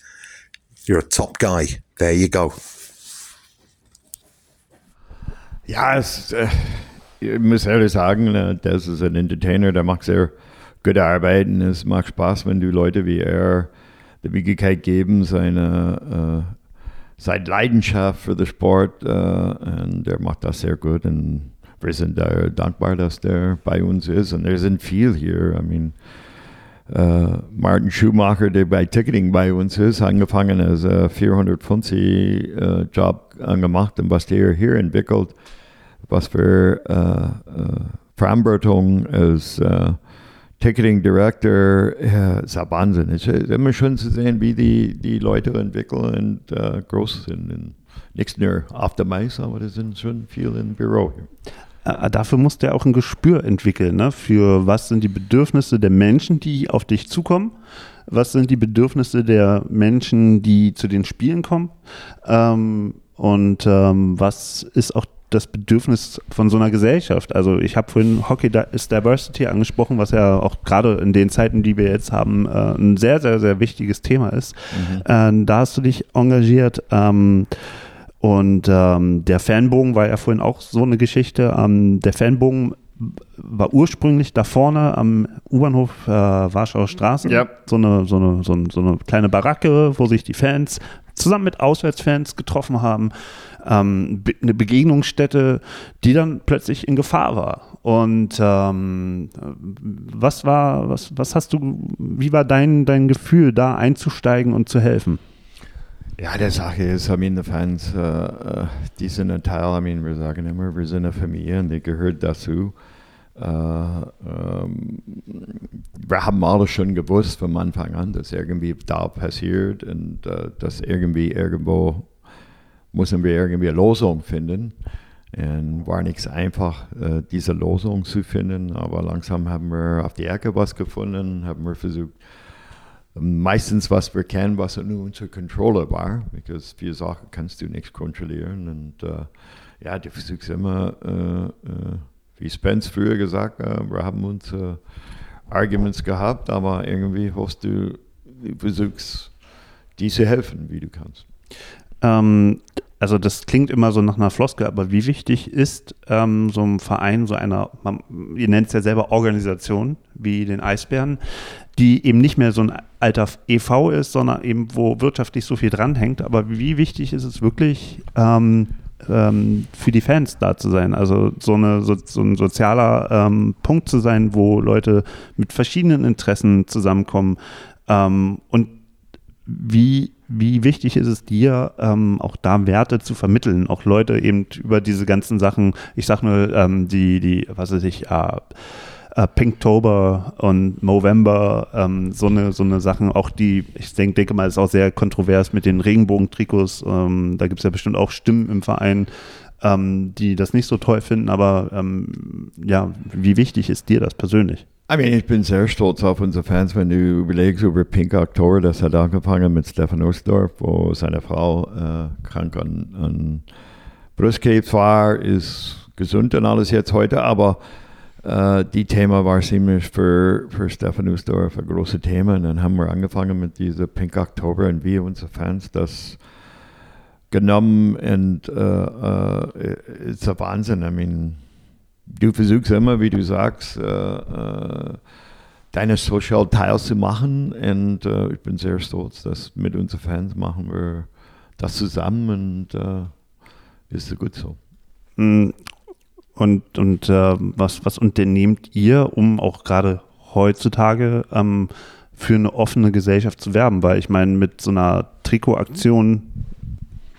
you're a top guy. There you go. Ja, es, äh, ich muss ehrlich sagen, äh, das ist ein Entertainer, der macht sehr gute Arbeit und es macht Spaß, wenn du Leute wie er die Möglichkeit geben, seine, äh, seine Leidenschaft für den Sport äh, und der macht das sehr gut und wir sind da dankbar, dass der bei uns ist. Und er sind viel hier. I mean, uh, Martin Schumacher, der bei Ticketing bei uns ist, angefangen als uh, 450 uh, Job angemacht und was der hier entwickelt, was für Verantwortung als Ticketing Director, ja, ist ja Wahnsinn. Es ist immer schön zu sehen, wie die, die Leute entwickeln und groß sind. Und nicht nur auf der Mais, aber das sind schon viele im Büro hier. Äh, dafür musst du ja auch ein Gespür entwickeln, ne? für was sind die Bedürfnisse der Menschen, die auf dich zukommen, was sind die Bedürfnisse der Menschen, die zu den Spielen kommen ähm, und ähm, was ist auch das Bedürfnis von so einer Gesellschaft. Also ich habe vorhin Hockey is Diversity angesprochen, was ja auch gerade in den Zeiten, die wir jetzt haben, äh, ein sehr, sehr, sehr wichtiges Thema ist. Mhm. Äh, da hast du dich engagiert. Ähm, und ähm, der Fanbogen war ja vorhin auch so eine Geschichte. Ähm, der Fanbogen war ursprünglich da vorne am U-Bahnhof äh, Warschauer Straße. Ja. So, eine, so, eine, so, eine, so eine kleine Baracke, wo sich die Fans zusammen mit Auswärtsfans getroffen haben, ähm, eine Begegnungsstätte, die dann plötzlich in Gefahr war. Und ähm, was war, was, was hast du, wie war dein, dein Gefühl, da einzusteigen und zu helfen? Ja, der Sache ist, I mean, die Fans, uh, die sind ein Teil, I mean, wir sagen immer, wir sind eine Familie und die gehört dazu. Uh, um, wir haben alle schon gewusst von Anfang an, dass irgendwie da passiert und uh, dass irgendwie irgendwo müssen wir irgendwie eine Lösung finden. Und war nicht einfach, uh, diese Lösung zu finden, aber langsam haben wir auf die Ecke was gefunden, haben wir versucht, meistens was wir kennen, was nur unsere Kontrolle war, weil viele Sachen kannst du nicht kontrollieren und ja, du versuchst immer wie Spence früher gesagt, äh, wir haben uns äh, Arguments gehabt, aber irgendwie hoffst du, du versuchst, die zu helfen, wie du kannst. Ähm, also das klingt immer so nach einer Floske, aber wie wichtig ist ähm, so ein Verein, so einer, man, ihr nennt es ja selber Organisation, wie den Eisbären, die eben nicht mehr so ein alter EV ist, sondern eben, wo wirtschaftlich so viel dranhängt. Aber wie wichtig ist es wirklich, ähm, ähm, für die Fans da zu sein. Also so, eine, so, so ein sozialer ähm, Punkt zu sein, wo Leute mit verschiedenen Interessen zusammenkommen. Ähm, und wie, wie wichtig ist es dir, ähm, auch da Werte zu vermitteln, auch Leute eben über diese ganzen Sachen, ich sag nur, ähm, die, die, was weiß ich, äh, äh, Pinktober und Movember, ähm, so eine so eine Sachen, auch die, ich denke, denke mal, ist auch sehr kontrovers mit den Regenbogentrikots. Ähm, da gibt es ja bestimmt auch Stimmen im Verein, ähm, die das nicht so toll finden, aber ähm, ja, wie wichtig ist dir das persönlich? I mean, ich bin sehr stolz auf unsere Fans, wenn du überlegst über Pink Oktober, das hat angefangen mit Stefan Ostdorf, wo seine Frau äh, krank an, an Brustkrebs war, ist gesund und alles jetzt heute, aber Uh, die Thema war ziemlich für, für Stefan Usdorf ein großes Thema. Und dann haben wir angefangen mit dieser Pink Oktober und wir, unsere Fans, das genommen und uh, uh, ist ein Wahnsinn. I mean, du versuchst immer, wie du sagst, deine Social Teil zu machen und ich bin sehr stolz, dass mit unseren Fans machen wir das zusammen und ist gut so. Und, und äh, was, was unternehmt ihr, um auch gerade heutzutage ähm, für eine offene Gesellschaft zu werben? Weil ich meine, mit so einer Trikotaktion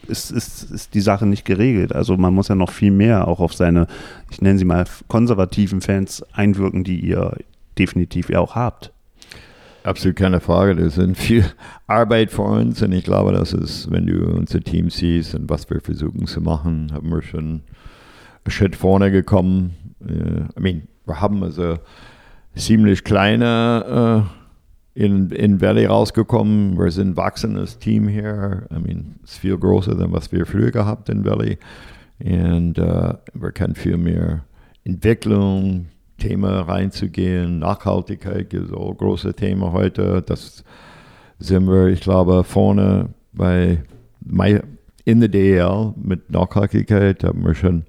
ist, ist, ist die Sache nicht geregelt. Also man muss ja noch viel mehr auch auf seine, ich nenne sie mal, konservativen Fans einwirken, die ihr definitiv ja auch habt. Absolut keine Frage. Das ist viel Arbeit für uns und ich glaube, das ist, wenn du unser Team siehst und was wir versuchen zu machen, haben wir schon Schritt vorne gekommen. Uh, I mean, wir haben also ziemlich kleine uh, in, in Valley rausgekommen. Wir sind ein wachsendes Team hier. I mean, es ist viel größer, als was wir früher gehabt in Valley. Und uh, wir können viel mehr Entwicklung, Thema reinzugehen. Nachhaltigkeit ist auch ein großes Thema heute. Das sind wir, ich glaube, vorne bei in der DL mit Nachhaltigkeit haben wir schon äh,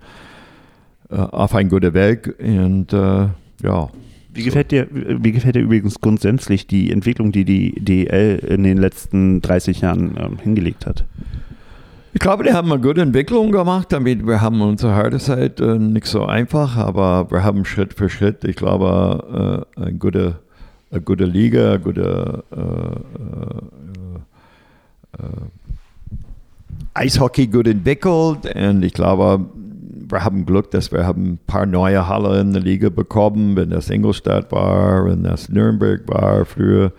auf ein guter Weg. Und äh, ja. Wie gefällt, dir, wie gefällt dir übrigens grundsätzlich die Entwicklung, die die DEL in den letzten 30 Jahren ähm, hingelegt hat? Ich glaube, die haben eine gute Entwicklung gemacht. Damit wir haben unsere harte Zeit äh, nicht so einfach, aber wir haben Schritt für Schritt, ich glaube, äh, eine, gute, eine gute Liga, eine gute äh, äh, Eishockey gut entwickelt und ich glaube, wir haben Glück, dass wir haben ein paar neue Halle in der Liga bekommen, wenn das Ingolstadt war, wenn das Nürnberg war früher.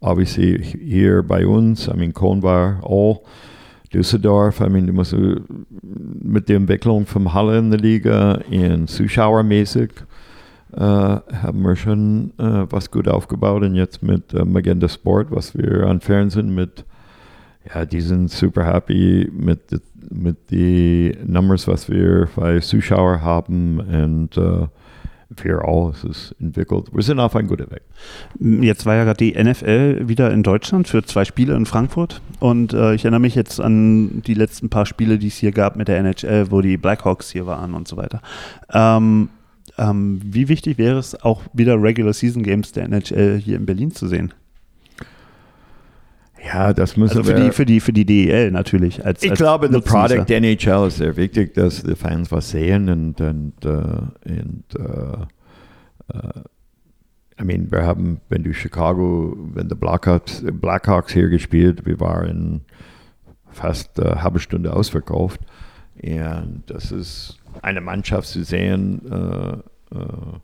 Obviously hier bei uns, I mean Köln war auch. Düsseldorf, I mean, du musst mit der Entwicklung vom Halle in der Liga in zuschauermäßig äh, haben wir schon äh, was gut aufgebaut und jetzt mit äh, Magenta Sport, was wir an Fernsehen mit, ja, die sind super happy mit mit den Numbers, was wir bei Zuschauern haben und äh, wir auch, es ist entwickelt. Wir sind auf einem guten Weg. Jetzt war ja gerade die NFL wieder in Deutschland für zwei Spiele in Frankfurt und äh, ich erinnere mich jetzt an die letzten paar Spiele, die es hier gab mit der NHL, wo die Blackhawks hier waren und so weiter. Ähm, ähm, wie wichtig wäre es auch wieder Regular Season Games der NHL hier in Berlin zu sehen? Ja, das müssen also für wir. Die, für, die, für die DEL natürlich. Als, ich als glaube, der Nutznießer. Product NHL ist sehr wichtig, dass die Fans was sehen und, und, äh, und äh, äh, I mean, wir haben, wenn du Chicago, wenn die Blackhawks, Blackhawks hier gespielt, wir waren fast eine halbe Stunde ausverkauft. Und das ist eine Mannschaft zu sehen, äh, äh,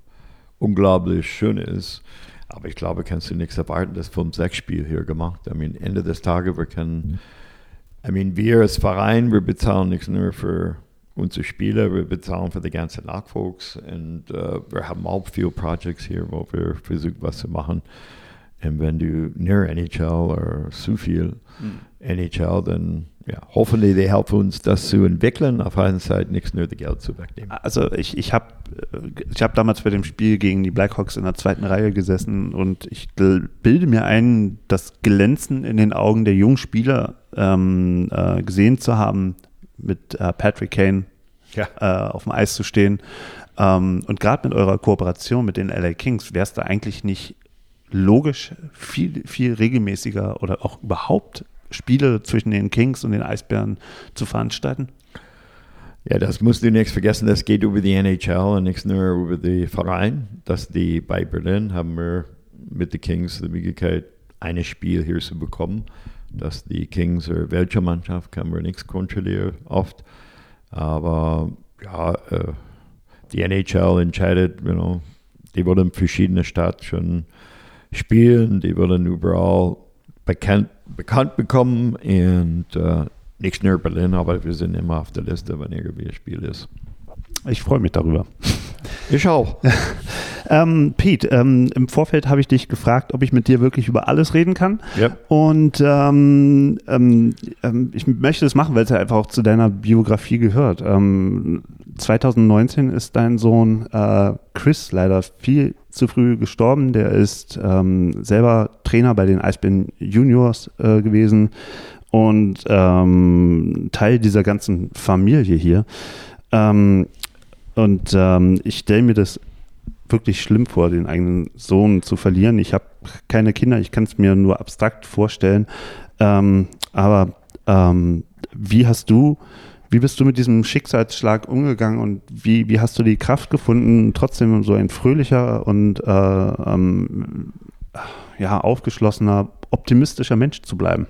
unglaublich schön ist. Aber ich glaube, kannst du nichts erwarten, das 5-6-Spiel hier gemacht. I mean, Ende des Tages, wir können, I mean, wir als Verein, wir bezahlen nicht nur für unsere Spieler, wir bezahlen für die ganzen Nachwuchs und äh, wir haben auch viele Projects hier, wo wir versuchen, was zu machen. Und wenn du nur NHL oder zu viel NHL, dann ja, hoffentlich die helfen uns, das zu entwickeln, auf einer Seite nichts das Geld zu wegnehmen. Also ich, ich habe ich hab damals bei dem Spiel gegen die Blackhawks in der zweiten Reihe gesessen und ich bilde mir ein, das Glänzen in den Augen der jungen Spieler ähm, äh, gesehen zu haben, mit äh, Patrick Kane Ja. äh, auf dem Eis zu stehen. Ähm, und gerade mit eurer Kooperation mit den LA Kings wäre es da eigentlich nicht logisch, viel, viel regelmäßiger oder auch überhaupt Spiele zwischen den Kings und den Eisbären zu veranstalten? Ja, das musst du nicht vergessen, das geht über die NHL und nicht nur über den Verein. Dass die bei Berlin haben wir mit den Kings die Möglichkeit, ein Spiel hier zu bekommen. Dass die Kings oder welche Mannschaft kann man nichts kontrollieren oft. Aber ja, äh, die NHL entscheidet, you know, die wollen verschiedene Städte schon spielen, die wollen überall bekannt, bekannt bekommen und äh, nicht nur Berlin, aber wir sind immer auf der Liste, wenn irgendwie ein Spiel ist. Ich freue mich darüber. Ich auch. Ähm, Pete, ähm, im Vorfeld habe ich dich gefragt, ob ich mit dir wirklich über alles reden kann. Ja. Und ähm, ähm, ähm, ich möchte das machen, weil es ja einfach auch zu deiner Biografie gehört. Ähm, 2019 ist dein Sohn äh, Chris leider viel zu früh gestorben. Der ist ähm, selber Trainer bei den Eisbären Juniors äh, gewesen und ähm, Teil dieser ganzen Familie hier. Ähm, und ähm, ich stelle mir das wirklich schlimm vor, den eigenen Sohn zu verlieren. Ich habe keine Kinder, ich kann es mir nur abstrakt vorstellen. Ähm, aber ähm, wie hast du, wie bist du mit diesem Schicksalsschlag umgegangen und wie, wie hast du die Kraft gefunden, trotzdem so ein fröhlicher und äh, ähm, ja, aufgeschlossener, optimistischer Mensch zu bleiben?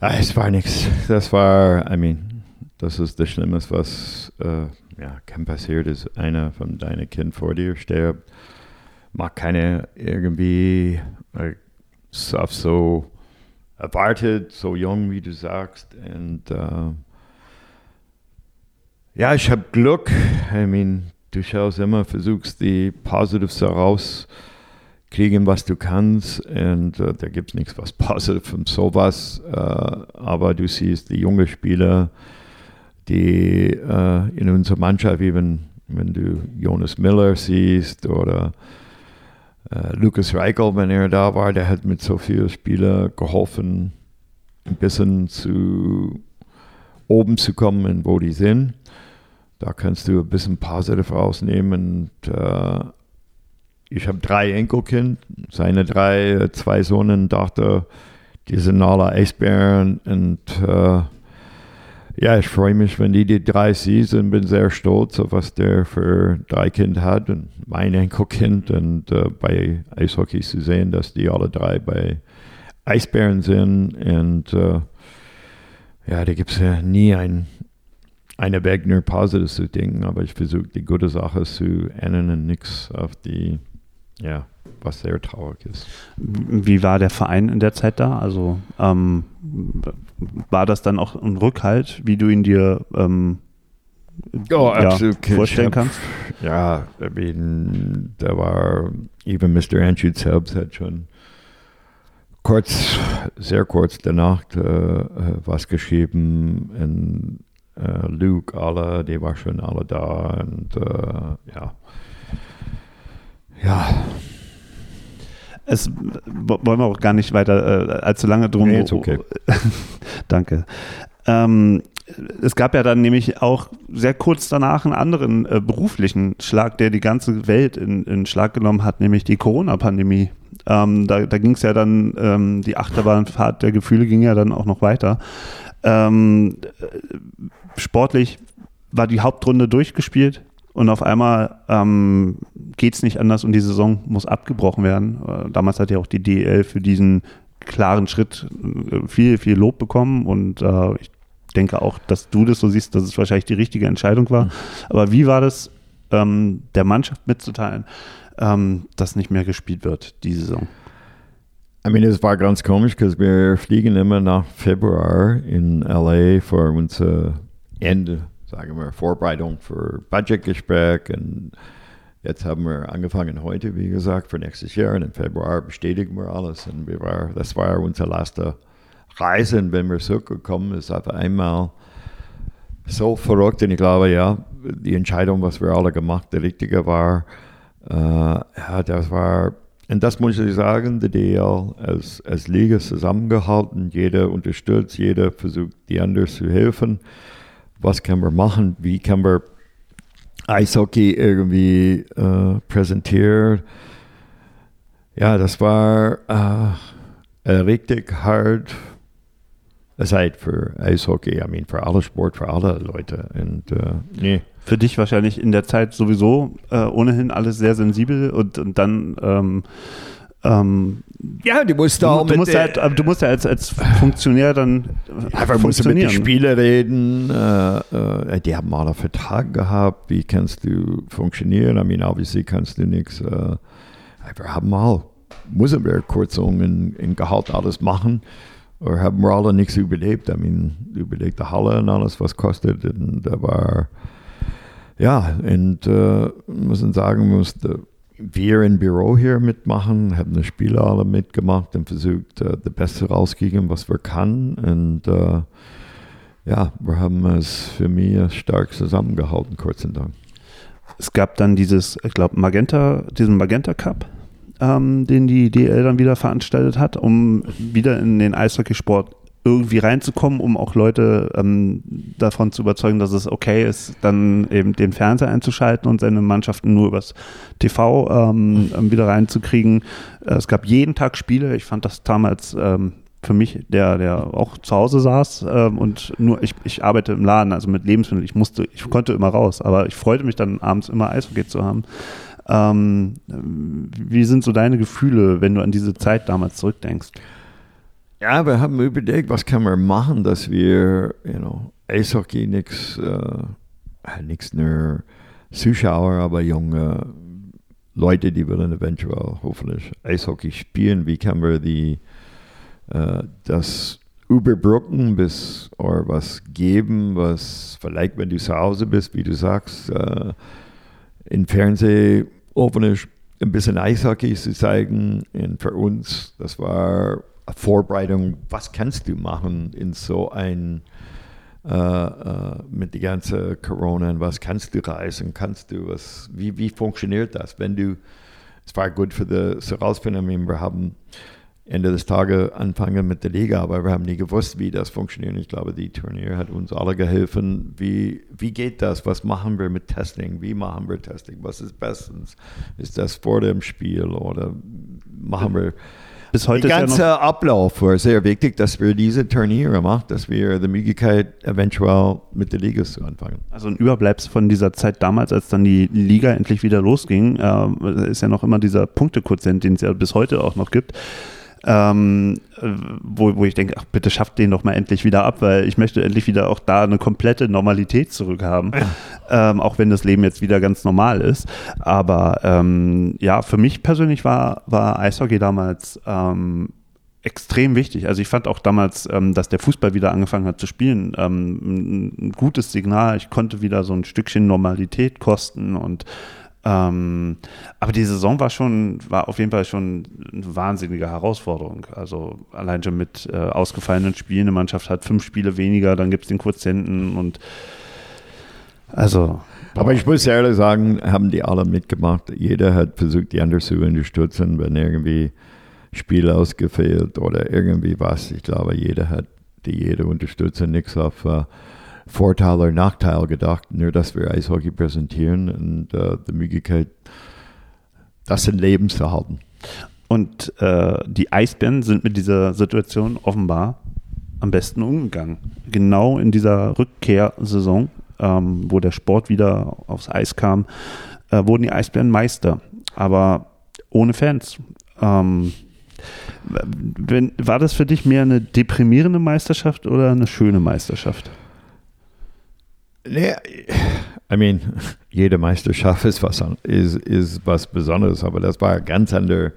Ah, es war nichts. Das war, I mean, das ist das Schlimmste, was äh, ja, kann passieren, ist einer von deinen Kind vor dir stirbt. Mag keine irgendwie äh, auf so erwartet, so jung, wie du sagst. Und äh, ja, ich habe Glück. I mean, du schaust immer, versuchst die Positives herauskriegen, was du kannst. Und äh, da gibt es nichts, was positiv und sowas. Äh, aber du siehst die jungen Spieler, die äh, in unserer Mannschaft, eben wenn du Jonas Miller siehst oder äh, Lukas Reichel, wenn er da war, der hat mit so vielen Spielern geholfen, ein bisschen zu oben zu kommen, wo die sind. Da kannst du ein bisschen positiv rausnehmen. Und, äh, ich habe drei Enkelkind, seine drei, äh, zwei Sohn, Tochter, die sind alle Eisbären und äh, ja, ich freue mich, wenn die die drei sieht und bin sehr stolz auf was der für drei Kinder hat und mein Enkelkind und äh, bei Eishockey zu sehen, dass die alle drei bei Eisbären sind und äh, ja, da gibt es ja nie ein, eine Weg nur Positives zu denken, aber ich versuche die gute Sache zu ändern und nichts auf die, ja, was sehr traurig ist. Wie war der Verein in der Zeit da? Also ähm, war das dann auch ein Rückhalt, wie du ihn dir ähm, Oh, ja, vorstellen kannst? Ja, I mean, da war, even Mr. Andrew selbst hat schon kurz, sehr kurz danach äh, äh, was geschrieben und äh, Luke, alle, die war schon alle da und äh, ja. Ja, Es wollen wir auch gar nicht weiter äh, allzu lange drum. Nee, okay. Danke. Ähm, es gab ja dann nämlich auch sehr kurz danach einen anderen äh, beruflichen Schlag, der die ganze Welt in, in Schlag genommen hat, nämlich die Corona-Pandemie. Ähm, da da ging es ja dann, ähm, die Achterbahnfahrt der Gefühle ging ja dann auch noch weiter. Ähm, äh, sportlich war die Hauptrunde durchgespielt und auf einmal ähm, geht es nicht anders und die Saison muss abgebrochen werden. Äh, damals hat ja auch die DEL für diesen klaren Schritt äh, viel, viel Lob bekommen und äh, ich denke auch, dass du das so siehst, dass es wahrscheinlich die richtige Entscheidung war. Mhm. Aber wie war das, ähm, der Mannschaft mitzuteilen, ähm, dass nicht mehr gespielt wird diese Saison? I mean, es war ganz komisch, weil wir fliegen immer nach Februar in LA für unser Ende, sagen wir, Vorbereitung für Budgetgespräch und Jetzt haben wir angefangen heute, wie gesagt, für nächstes Jahr. Und im Februar bestätigen wir alles. Und wir war, das war unsere letzte Reise. Und wenn wir zurückgekommen ist auf einmal so verrückt. Und ich glaube, ja, die Entscheidung, was wir alle gemacht, die richtige war. Äh, ja, das war, und das muss ich sagen, die DL als, als Liga zusammengehalten. Jeder unterstützt, jeder versucht, die anderen zu helfen. Was können wir machen? Wie können wir Eishockey irgendwie äh, präsentiert. Ja, das war äh, richtig hart Zeit für Eishockey. I mean, für alle Sport, für alle Leute. Und, äh, nee. Für dich wahrscheinlich in der Zeit sowieso äh, ohnehin alles sehr sensibel und, und dann ähm, ähm, ja, du musst da du, du musst halt, du musst ja als, als Funktionär dann einfach musst du mit den Spielern reden. Äh, äh, die haben mal einen Vertrag gehabt. Wie kannst du funktionieren? I mean, obviously kannst du nichts. Äh, wir haben mal, müssen wir kurzum in, in Gehalt alles machen. Oder haben wir alle nichts überlebt? I mean, überlegt die Halle und alles, was kostet. Und da war, ja, und äh, muss sagen, musste wir im Büro hier mitmachen, haben die Spieler alle mitgemacht und versucht, uh, das Beste rauszukriegen, was wir können. Und uh, ja, wir haben es für mich stark zusammengehalten, kurz und lang. Es gab dann dieses, ich glaube, Magenta, diesen Magenta Cup, ähm, den die DL dann wieder veranstaltet hat, um wieder in den Eishockeysport irgendwie reinzukommen, um auch Leute ähm, davon zu überzeugen, dass es okay ist, dann eben den Fernseher einzuschalten und seine Mannschaften nur übers TV ähm, ähm, wieder reinzukriegen. Äh, es gab jeden Tag Spiele. Ich fand das damals ähm, für mich, der, der auch zu Hause saß ähm, und nur, ich, ich arbeite im Laden, also mit Lebensmitteln, ich musste, ich konnte immer raus, aber ich freute mich dann abends immer Eishockey zu haben. Ähm, wie sind so deine Gefühle, wenn du an diese Zeit damals zurückdenkst? Ja, wir haben überlegt, was können wir machen, dass wir, you know, Eishockey nichts, äh, nichts nur Zuschauer, aber junge Leute, die wollen eventuell hoffentlich Eishockey spielen. Wie können wir die, äh, das überbrücken bis oder was geben, was vielleicht, wenn du zu Hause bist, wie du sagst, äh, im Fernsehen hoffentlich ein bisschen Eishockey zu zeigen. Und für uns, das war Vorbereitung, was kannst du machen in so ein, äh, äh, mit der ganzen Corona, und was kannst du reisen, kannst du, was, wie, wie funktioniert das, wenn du, es war gut für das herausfinden, wir haben Ende des Tages anfangen mit der Liga, aber wir haben nie gewusst, wie das funktioniert. Ich glaube, die Turnier hat uns alle geholfen. Wie, wie geht das? Was machen wir mit Testing? Wie machen wir Testing? Was ist bestens? Ist das vor dem Spiel oder machen wir bis heute Der ganze ja Ablauf war sehr wichtig, dass wir diese Turniere machen, dass wir die Möglichkeit eventuell mit der Liga zu anfangen. Also ein Überbleibsel von dieser Zeit damals, als dann die Liga endlich wieder losging, äh, ist ja noch immer dieser Punktequotient, den es ja bis heute auch noch gibt ähm, wo, wo ich denke, ach bitte schafft den doch mal endlich wieder ab, weil ich möchte endlich wieder auch da eine komplette Normalität zurückhaben, ja. ähm, auch wenn das Leben jetzt wieder ganz normal ist. Aber ähm, ja, für mich persönlich war, war Eishockey damals ähm, extrem wichtig. Also ich fand auch damals, ähm, dass der Fußball wieder angefangen hat zu spielen, ähm, ein gutes Signal. Ich konnte wieder so ein Stückchen Normalität kosten und ähm, aber die Saison war schon, war auf jeden Fall schon eine wahnsinnige Herausforderung. Also allein schon mit äh, ausgefallenen Spielen. Eine Mannschaft hat fünf Spiele weniger, dann gibt es den Quotienten und also. Aber ich muss ehrlich sagen, haben die alle mitgemacht. Jeder hat versucht, die anderen zu unterstützen, wenn irgendwie Spiel ausgefehlt oder irgendwie was. Ich glaube, jeder hat die jede unterstützen, nichts auf uh, Vorteil oder Nachteil gedacht, nur dass wir Eishockey präsentieren und äh, die Möglichkeit, das in Leben zu halten. Und äh, die Eisbären sind mit dieser Situation offenbar am besten umgegangen. Genau in dieser Rückkehrsaison, ähm, wo der Sport wieder aufs Eis kam, äh, wurden die Eisbären Meister. Aber ohne Fans. Ähm, wenn, war das für dich mehr eine deprimierende Meisterschaft oder eine schöne Meisterschaft? Nee, I mean, jede Meisterschaft ist was, ist, ist was Besonderes, aber das war ganz anders,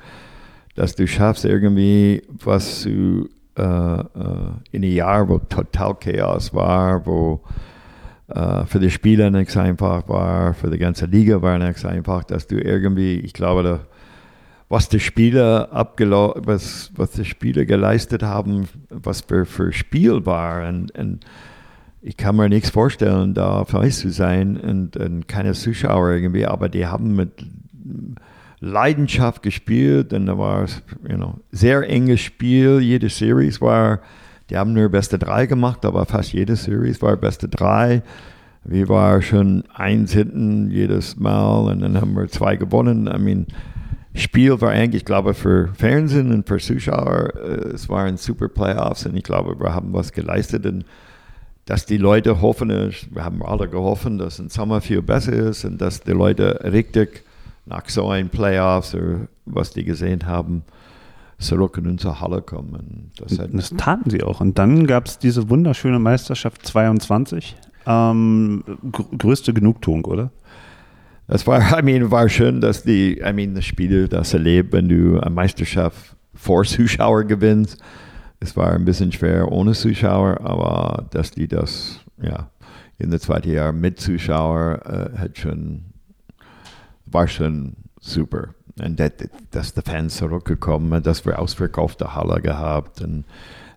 dass du schaffst irgendwie was zu äh, äh, in einem Jahr, wo total Chaos war, wo äh, für die Spieler nichts einfach war, für die ganze Liga war nichts einfach, dass du irgendwie, ich glaube, da, was die Spieler was, was die Spieler geleistet haben, was für, für Spiel war und, und ich kann mir nichts vorstellen, da Eis zu sein und, und keine Zuschauer irgendwie, aber die haben mit Leidenschaft gespielt und da war es you know, sehr enges Spiel. Jede Series war, die haben nur beste drei gemacht, aber fast jede Series war beste drei. Wir waren schon eins hinten jedes Mal und dann haben wir zwei gewonnen. I mean, Spiel war eigentlich, ich glaube, für Fernsehen und für Zuschauer, äh, es waren super Playoffs und ich glaube, wir haben was geleistet und dass die Leute hoffen, wir haben alle gehofft, dass ein Sommer viel besser ist und dass die Leute richtig nach so einem Playoffs oder was die gesehen haben, zurück in unsere Halle kommen. Das, das taten sie auch. Und dann gab es diese wunderschöne Meisterschaft 22. Ähm, größte Genugtuung, oder? Das war, I mean, war schön, dass die, I mean, das Spiel, das erlebt, wenn du eine Meisterschaft vor Zuschauer gewinnst. Es war ein bisschen schwer ohne Zuschauer, aber dass die das, ja, in der zweiten Jahr mit Zuschauer äh, hat schon war schon super. Und das, dass die Fans zurückgekommen, dass wir ausverkaufte Halle gehabt und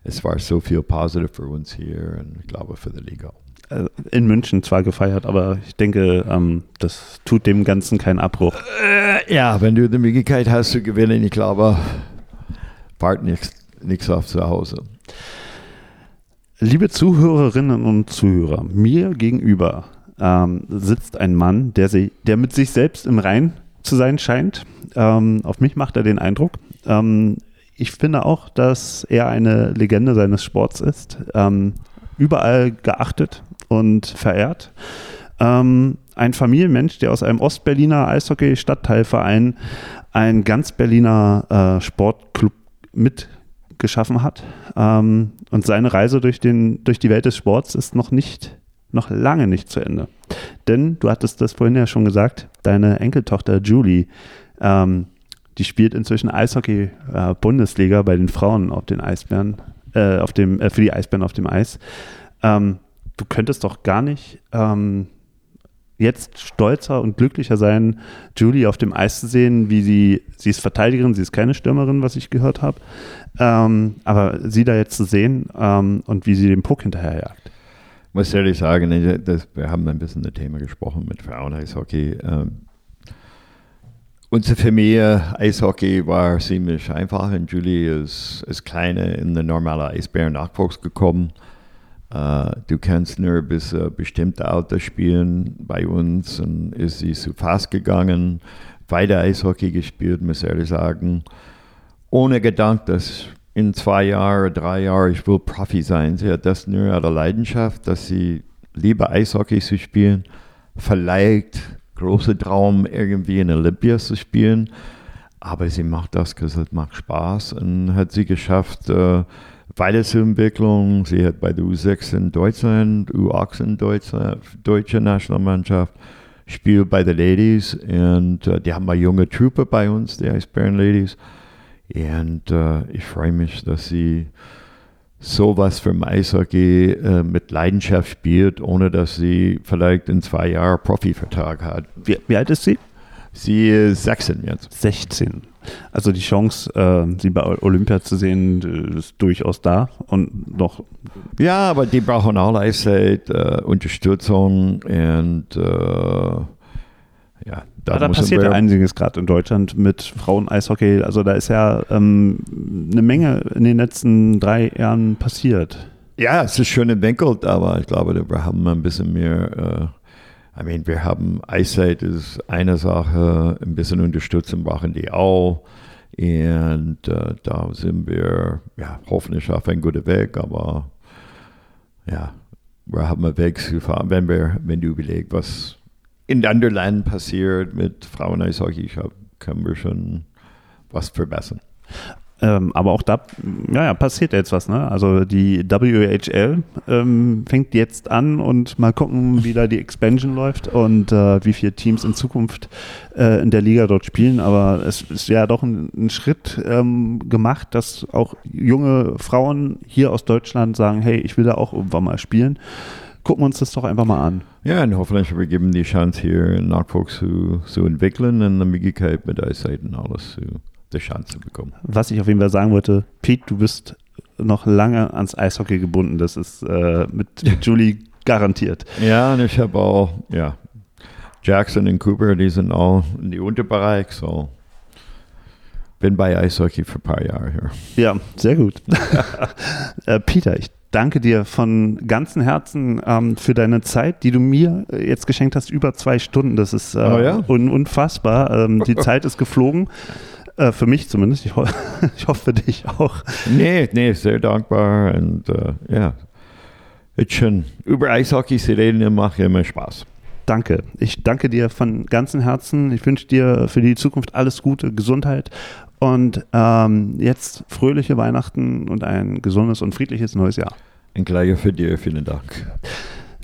es war so viel positiv für uns hier und ich glaube für die Liga. Äh, in München zwar gefeiert, aber ich denke, ähm, das tut dem Ganzen keinen Abbruch. Äh, ja, wenn du die Möglichkeit hast zu gewinnen, ich glaube, wart nichts auf zu Hause. Liebe Zuhörerinnen und Zuhörer, mir gegenüber ähm, sitzt ein Mann, der, sie, der mit sich selbst im Rein zu sein scheint. Ähm, auf mich macht er den Eindruck. Ähm, ich finde auch, dass er eine Legende seines Sports ist. Ähm, überall geachtet und verehrt. Ähm, ein Familienmensch, der aus einem Ostberliner Eishockey-Stadtteilverein einen ganz Berliner äh, Sportclub mitgeschaffen hat. Ähm, und seine Reise durch, den, durch die Welt des Sports ist noch nicht noch lange nicht zu Ende. Denn du hattest das vorhin ja schon gesagt, deine Enkeltochter Julie, ähm, die spielt inzwischen Eishockey-Bundesliga äh, bei den Frauen auf den Eisbären, äh, auf dem, äh, für die Eisbären auf dem Eis. Ähm, du könntest doch gar nicht ähm, jetzt stolzer und glücklicher sein, Julie auf dem Eis zu sehen, wie sie, sie ist Verteidigerin, sie ist keine Stürmerin, was ich gehört habe, ähm, aber sie da jetzt zu sehen ähm, und wie sie den Puck hinterherjagt muss ehrlich sagen, das, wir haben ein bisschen das Thema gesprochen mit Frauen-Eishockey. Ähm, unsere Familie Eishockey war ziemlich einfach und Julie ist als Kleine in den normalen Eisbären-Nachwuchs gekommen. Uh, du kannst nur bis ein bestimmtes Alter spielen bei uns und ist sie zu fast gegangen, weiter Eishockey gespielt, muss ich ehrlich sagen. Ohne Gedanke, dass in zwei Jahren, drei Jahren, ich will Profi sein. Sie hat das nur ihre Leidenschaft, dass sie lieber Eishockey zu spielen, vielleicht große Traum irgendwie in Olympia zu spielen. Aber sie macht das, es macht Spaß und hat sie geschafft, äh, Weiterentwicklung. Sie hat bei der U6 in Deutschland, U8 in Deutschland, deutsche Nationalmannschaft, spielt bei den Ladies und äh, die haben eine junge Truppe bei uns, die heißt Bern Ladies. Und äh, ich freue mich, dass sie sowas für Eishockey äh, mit Leidenschaft spielt, ohne dass sie vielleicht in zwei Jahren Profivertrag hat. Wie, wie, alt ist sie? Sie ist 16 jetzt. 16. Also die Chance, äh, sie bei Olympia zu sehen, ist durchaus da und noch. Ja, aber die brauchen auch Eiszeit, äh, Unterstützung und äh, ja, da, da passiert ja einiges gerade in Deutschland mit Frauen-Eishockey. Also da ist ja ähm, eine Menge in den letzten drei Jahren passiert. Ja, es ist schön entwickelt, aber ich glaube, wir haben ein bisschen mehr. I mean, wir haben Eiszeit ist eine Sache, ein bisschen Unterstützung brauchen die auch. Und äh, da sind wir ja, hoffentlich auf einem guten Weg, aber ja, wir haben einen Weg zu fahren, wenn, wir, wenn du überlegst, was in anderen Ländern passiert mit Frauen-Eishockey, können wir schon was verbessern. Ähm, aber auch da ja, passiert jetzt was. Ne? Also die WHL ähm, fängt jetzt an und mal gucken, wie da die Expansion läuft und äh, wie viele Teams in Zukunft äh, in der Liga dort spielen. Aber es ist ja doch ein, ein Schritt ähm, gemacht, dass auch junge Frauen hier aus Deutschland sagen, hey, ich will da auch irgendwann mal spielen. Gucken wir uns das doch einfach mal an. Ja, und hoffentlich wir geben die Chance hier Nachwuchs zu, zu entwickeln und eine Möglichkeit mit der Seiten alles zu die Chance bekommen. Was ich auf jeden Fall sagen wollte, Pete, du bist noch lange ans Eishockey gebunden. Das ist äh, mit, mit Julie garantiert. Ja, und ich habe auch, ja, Jackson und Cooper, die sind auch in die Unterbereich, so bin bei Eishockey für ein paar Jahre hier. Ja, sehr gut. äh, Peter, ich danke dir von ganzem Herzen ähm, für deine Zeit, die du mir jetzt geschenkt hast, über zwei Stunden. Das ist äh, oh ja? un unfassbar. Ähm, die Zeit ist geflogen. Äh, für mich zumindest. Ich, ho ich, hoffe für dich auch. Nee, nee, sehr dankbar und äh, ja. Jetzt schon über Eishockey zu reden macht immer Spaß. Danke. Ich danke dir von ganzem Herzen. Ich wünsche dir für die Zukunft alles Gute, Gesundheit und ähm, jetzt fröhliche Weihnachten und ein gesundes und friedliches neues Jahr. Ein gleicher für dir. Vielen Dank.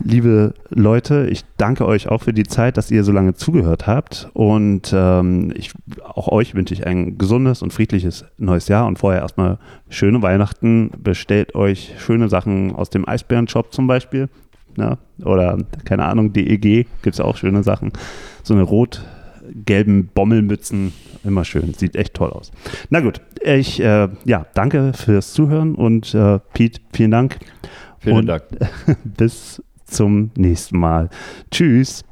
Liebe Leute, ich danke euch auch für die Zeit, dass ihr so lange zugehört habt. Und ähm, ich, auch euch wünsche ich ein gesundes und friedliches neues Jahr. Und vorher erstmal schöne Weihnachten. Bestellt euch schöne Sachen aus dem Eisbären-Shop zum Beispiel. Ne? Oder, keine Ahnung, DEG gibt es auch schöne Sachen. So eine rot-gelben Bommelmützen, immer schön. Sieht echt toll aus. Na gut, ich äh, ja, danke fürs Zuhören und äh, Pete, vielen Dank. Vielen und Dank. bis zum nächsten Mal. Tschüss.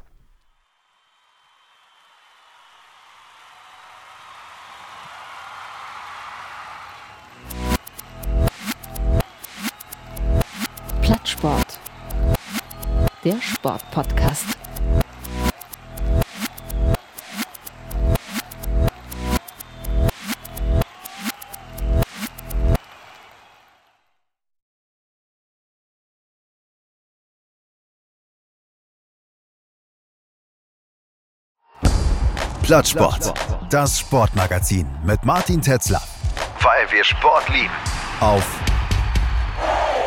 Plattsport. Der Sportpodcast. Plattsport. Das Sportmagazin mit Martin Tetzler. Weil wir Sport lieben. Auf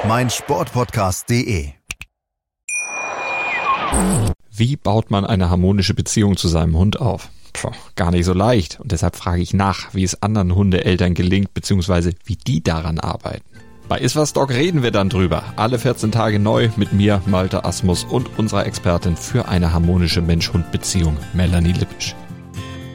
meinsportpodcast.de. Wie baut man eine harmonische Beziehung zu seinem Hund auf? Puh, gar nicht so leicht. Und deshalb frage ich nach, wie es anderen Hundeeltern gelingt, beziehungsweise wie die daran arbeiten. Bei Iswas Dog reden wir dann drüber. Alle 14 Tage neu mit mir, Malte Asmus und unserer Expertin für eine harmonische Mensch-Hund-Beziehung, Melanie Lippisch.